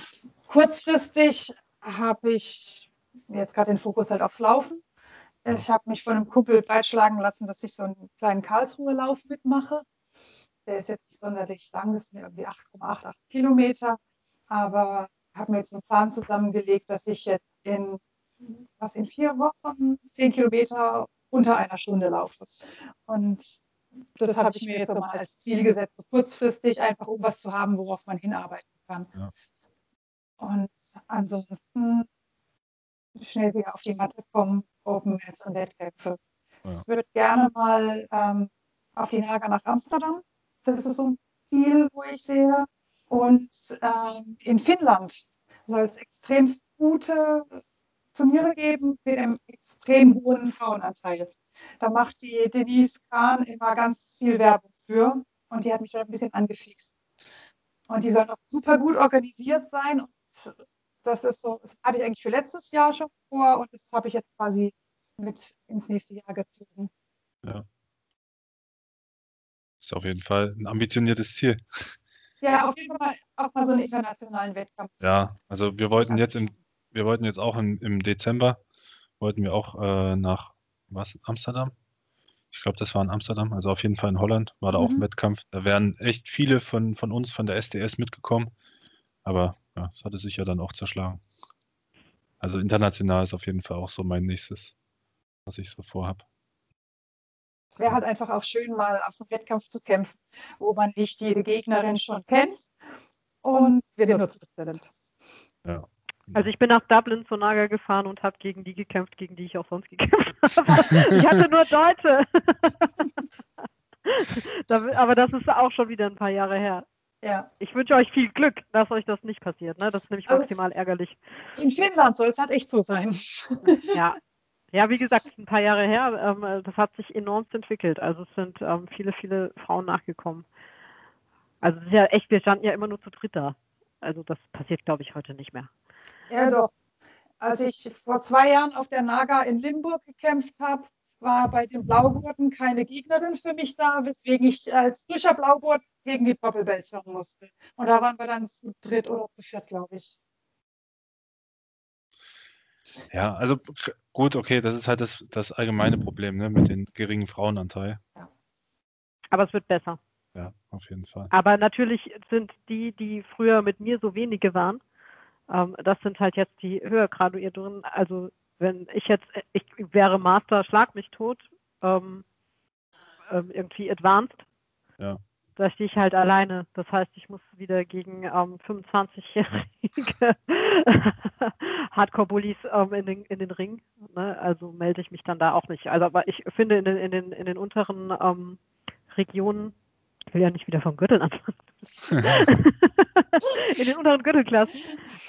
kurzfristig habe ich jetzt gerade den Fokus halt aufs Laufen. Ich habe mich von einem Kumpel breitschlagen lassen, dass ich so einen kleinen Karlsruhe-Lauf mitmache. Der ist jetzt nicht sonderlich lang, das sind irgendwie 8,88 Kilometer. Aber habe mir jetzt einen Plan zusammengelegt, dass ich jetzt in, was in vier Wochen zehn Kilometer unter einer Stunde laufe. Und das habe ich mir jetzt so mal als Ziel gesetzt, so kurzfristig, einfach um was zu haben, worauf man hinarbeiten kann. Ja. Und ansonsten schnell wieder auf die Matte kommen, Open Mats und Wettkämpfe. Ja. Ich würde gerne mal ähm, auf die Nager nach Amsterdam. Das ist so ein Ziel, wo ich sehe. Und ähm, in Finnland soll es extrem gute Turniere geben mit einem extrem hohen Frauenanteil. Da macht die Denise Kahn immer ganz viel Werbung für und die hat mich da ein bisschen angefixt. Und die soll auch super gut organisiert sein. Und das ist so, das hatte ich eigentlich für letztes Jahr schon vor und das habe ich jetzt quasi mit ins nächste Jahr gezogen. Ja. Ist auf jeden Fall ein ambitioniertes Ziel. Ja, auf jeden Fall auch mal so einen internationalen Wettkampf. Ja, also wir wollten jetzt im, wir wollten jetzt auch im, im Dezember, wollten wir auch äh, nach was, Amsterdam? Ich glaube, das war in Amsterdam, also auf jeden Fall in Holland, war da mhm. auch ein Wettkampf. Da wären echt viele von, von uns, von der SDS mitgekommen. Aber ja, das hatte sich ja dann auch zerschlagen. Also international ist auf jeden Fall auch so mein nächstes, was ich so vorhab. Es wäre halt einfach auch schön, mal auf einem Wettkampf zu kämpfen, wo man nicht jede Gegnerin schon kennt und wir nur zu dritt. Ja. Also ich bin nach Dublin zur Naga gefahren und habe gegen die gekämpft, gegen die ich auch sonst gekämpft habe. ich hatte nur Deutsche. Aber das ist auch schon wieder ein paar Jahre her. Ja. Ich wünsche euch viel Glück, dass euch das nicht passiert. Ne? Das ist nämlich also, maximal ärgerlich. In Finnland soll es halt echt so sein. ja. Ja, wie gesagt, ein paar Jahre her. Ähm, das hat sich enorm entwickelt. Also es sind ähm, viele, viele Frauen nachgekommen. Also es ist ja echt, wir standen ja immer nur zu dritt da. Also das passiert, glaube ich, heute nicht mehr. Ja, doch. Als ich vor zwei Jahren auf der Naga in Limburg gekämpft habe, war bei den Blaugurten keine Gegnerin für mich da, weswegen ich als frischer Blaugurt gegen die Doppelbells hören musste. Und da waren wir dann zu dritt oder zu viert, glaube ich. Ja, also gut, okay, das ist halt das, das allgemeine Problem ne, mit dem geringen Frauenanteil. Ja. Aber es wird besser. Ja, auf jeden Fall. Aber natürlich sind die, die früher mit mir so wenige waren, ähm, das sind halt jetzt die höher graduierteren. Also wenn ich jetzt, ich wäre Master, schlag mich tot, ähm, ähm, irgendwie advanced. Ja. Da stehe ich halt alleine. Das heißt, ich muss wieder gegen ähm, 25-jährige Hardcore-Bullies ähm, in, den, in den Ring. Ne? Also melde ich mich dann da auch nicht. Also, aber ich finde in den, in den, in den unteren ähm, Regionen, ich will ja nicht wieder vom Gürtel anfangen, in den unteren Gürtelklassen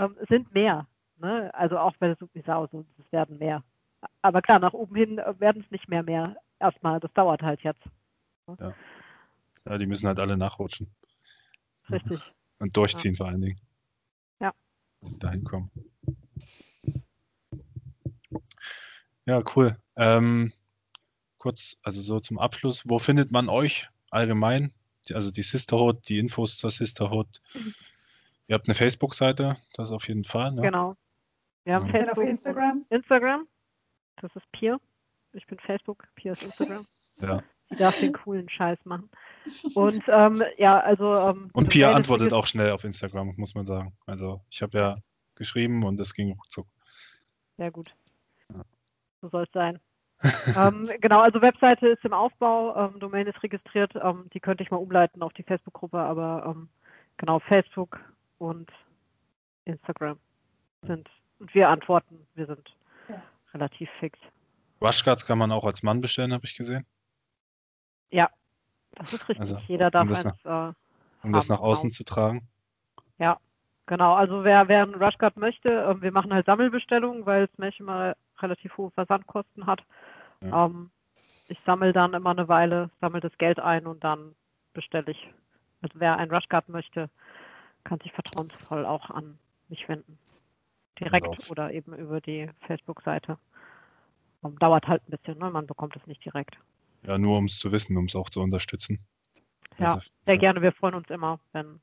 ähm, sind mehr. Ne? Also auch bei der Submisau, so, es werden mehr. Aber klar, nach oben hin werden es nicht mehr mehr. Erstmal, das dauert halt jetzt. Ne? Ja. Ja, die müssen halt alle nachrutschen. Richtig. Und durchziehen ja. vor allen Dingen. Ja. Dass sie dahin kommen. Ja, cool. Ähm, kurz, also so zum Abschluss, wo findet man euch allgemein also die Sisterhood, die Infos zur Sisterhood. Mhm. Ihr habt eine Facebook-Seite, das auf jeden Fall. Ne? Genau. Wir haben ja. Facebook, auf Instagram. Instagram. Das ist Pier. Ich bin Facebook, Pier ist Instagram. ja. Die darf den coolen Scheiß machen. Und ähm, ja, also. Ähm, und Pia antwortet auch schnell auf Instagram, muss man sagen. Also ich habe ja geschrieben und es ging ruckzuck. Sehr gut. Ja. So soll es sein. ähm, genau, also Webseite ist im Aufbau, ähm, Domain ist registriert, ähm, die könnte ich mal umleiten auf die Facebook-Gruppe, aber ähm, genau, Facebook und Instagram sind, und wir antworten, wir sind ja. relativ fix. Rushguards kann man auch als Mann bestellen, habe ich gesehen. Ja, das ist richtig. Also, Jeder darf um das, eins, nach, äh, um das nach außen genau. zu tragen. Ja, genau. Also wer, wer einen Rushguard möchte, äh, wir machen halt Sammelbestellungen, weil Smash immer relativ hohe Versandkosten hat. Ja. Ähm, ich sammle dann immer eine Weile, sammle das Geld ein und dann bestelle ich. Also wer einen Rushguard möchte, kann sich vertrauensvoll auch an mich wenden. Direkt genau. oder eben über die Facebook-Seite. Um, dauert halt ein bisschen, ne? man bekommt es nicht direkt. Ja, nur um es zu wissen, um es auch zu unterstützen. Ja, also, sehr gerne. Wir freuen uns immer, wenn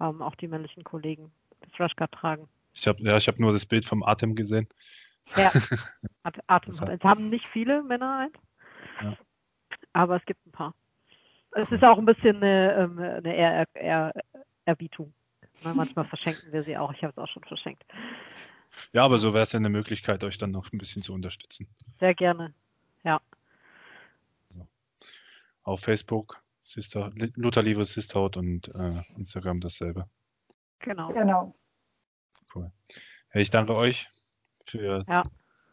ähm, auch die männlichen Kollegen das Rushguard tragen. Ich habe ja, ich habe nur das Bild vom Atem gesehen. Ja, Atem. Es haben nicht viele Männer eins, ja. aber es gibt ein paar. Es ist auch ein bisschen eine, ähm, eine Ehr Ehr Erbietung. Ne, manchmal verschenken wir sie auch. Ich habe es auch schon verschenkt. Ja, aber so wäre es ja eine Möglichkeit, euch dann noch ein bisschen zu unterstützen. Sehr gerne, ja. Auf Facebook Sister, Lutherliebe Sisterhood und äh, Instagram dasselbe. Genau. Genau. Cool. Hey, ich danke euch für, ja.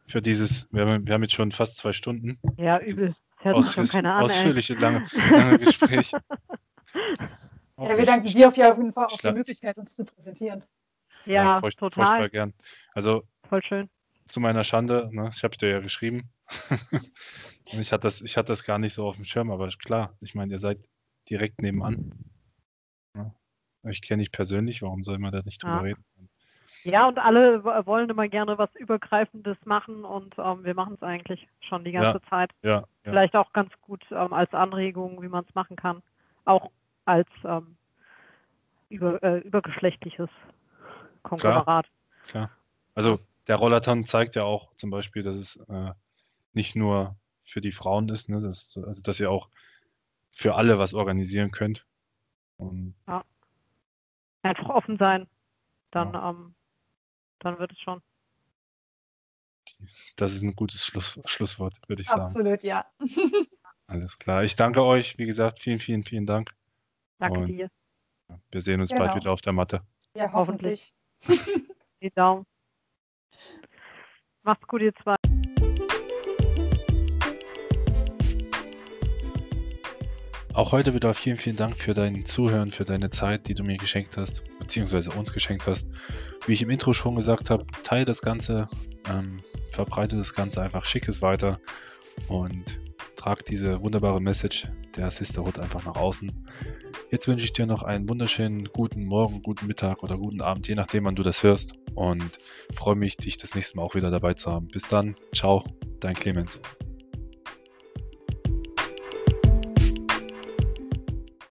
für dieses, wir haben, wir haben jetzt schon fast zwei Stunden. Ja, übel. Ausführ an, ausführliche, lange, lange Gespräch. ja, wir danken dir auf jeden Fall auch die Möglichkeit, uns zu präsentieren. Ja, ja furcht, total. Furchtbar gern. Also, Voll schön. Zu meiner Schande, ne, ich habe dir ja geschrieben. ich hatte, das, ich hatte das gar nicht so auf dem Schirm, aber klar, ich meine, ihr seid direkt nebenan. Ja. Ich kenne dich persönlich, warum soll man da nicht drüber ja. reden? Ja, und alle wollen immer gerne was Übergreifendes machen und ähm, wir machen es eigentlich schon die ganze ja, Zeit. Ja, Vielleicht auch ganz gut ähm, als Anregung, wie man es machen kann. Auch als ähm, über, äh, übergeschlechtliches Konglomerat. Klar, klar. Also der Rollaton zeigt ja auch zum Beispiel, dass es äh, nicht nur für die Frauen ist, ne? dass, also dass ihr auch für alle was organisieren könnt. Und ja. Einfach offen sein. Dann ja. ähm, dann wird es schon. Das ist ein gutes Schluss, Schlusswort, würde ich sagen. Absolut, ja. Alles klar. Ich danke euch, wie gesagt, vielen, vielen, vielen Dank. Danke Und dir. Wir sehen uns genau. bald wieder auf der Matte. Ja, hoffentlich. Die Daumen. Macht's gut, ihr zwei. Auch heute wieder vielen, vielen Dank für dein Zuhören, für deine Zeit, die du mir geschenkt hast, beziehungsweise uns geschenkt hast. Wie ich im Intro schon gesagt habe, teile das Ganze, ähm, verbreite das Ganze einfach, schick es weiter und trag diese wunderbare Message der Sisterhood einfach nach außen. Jetzt wünsche ich dir noch einen wunderschönen guten Morgen, guten Mittag oder guten Abend, je nachdem, wann du das hörst. Und freue mich, dich das nächste Mal auch wieder dabei zu haben. Bis dann. Ciao, dein Clemens.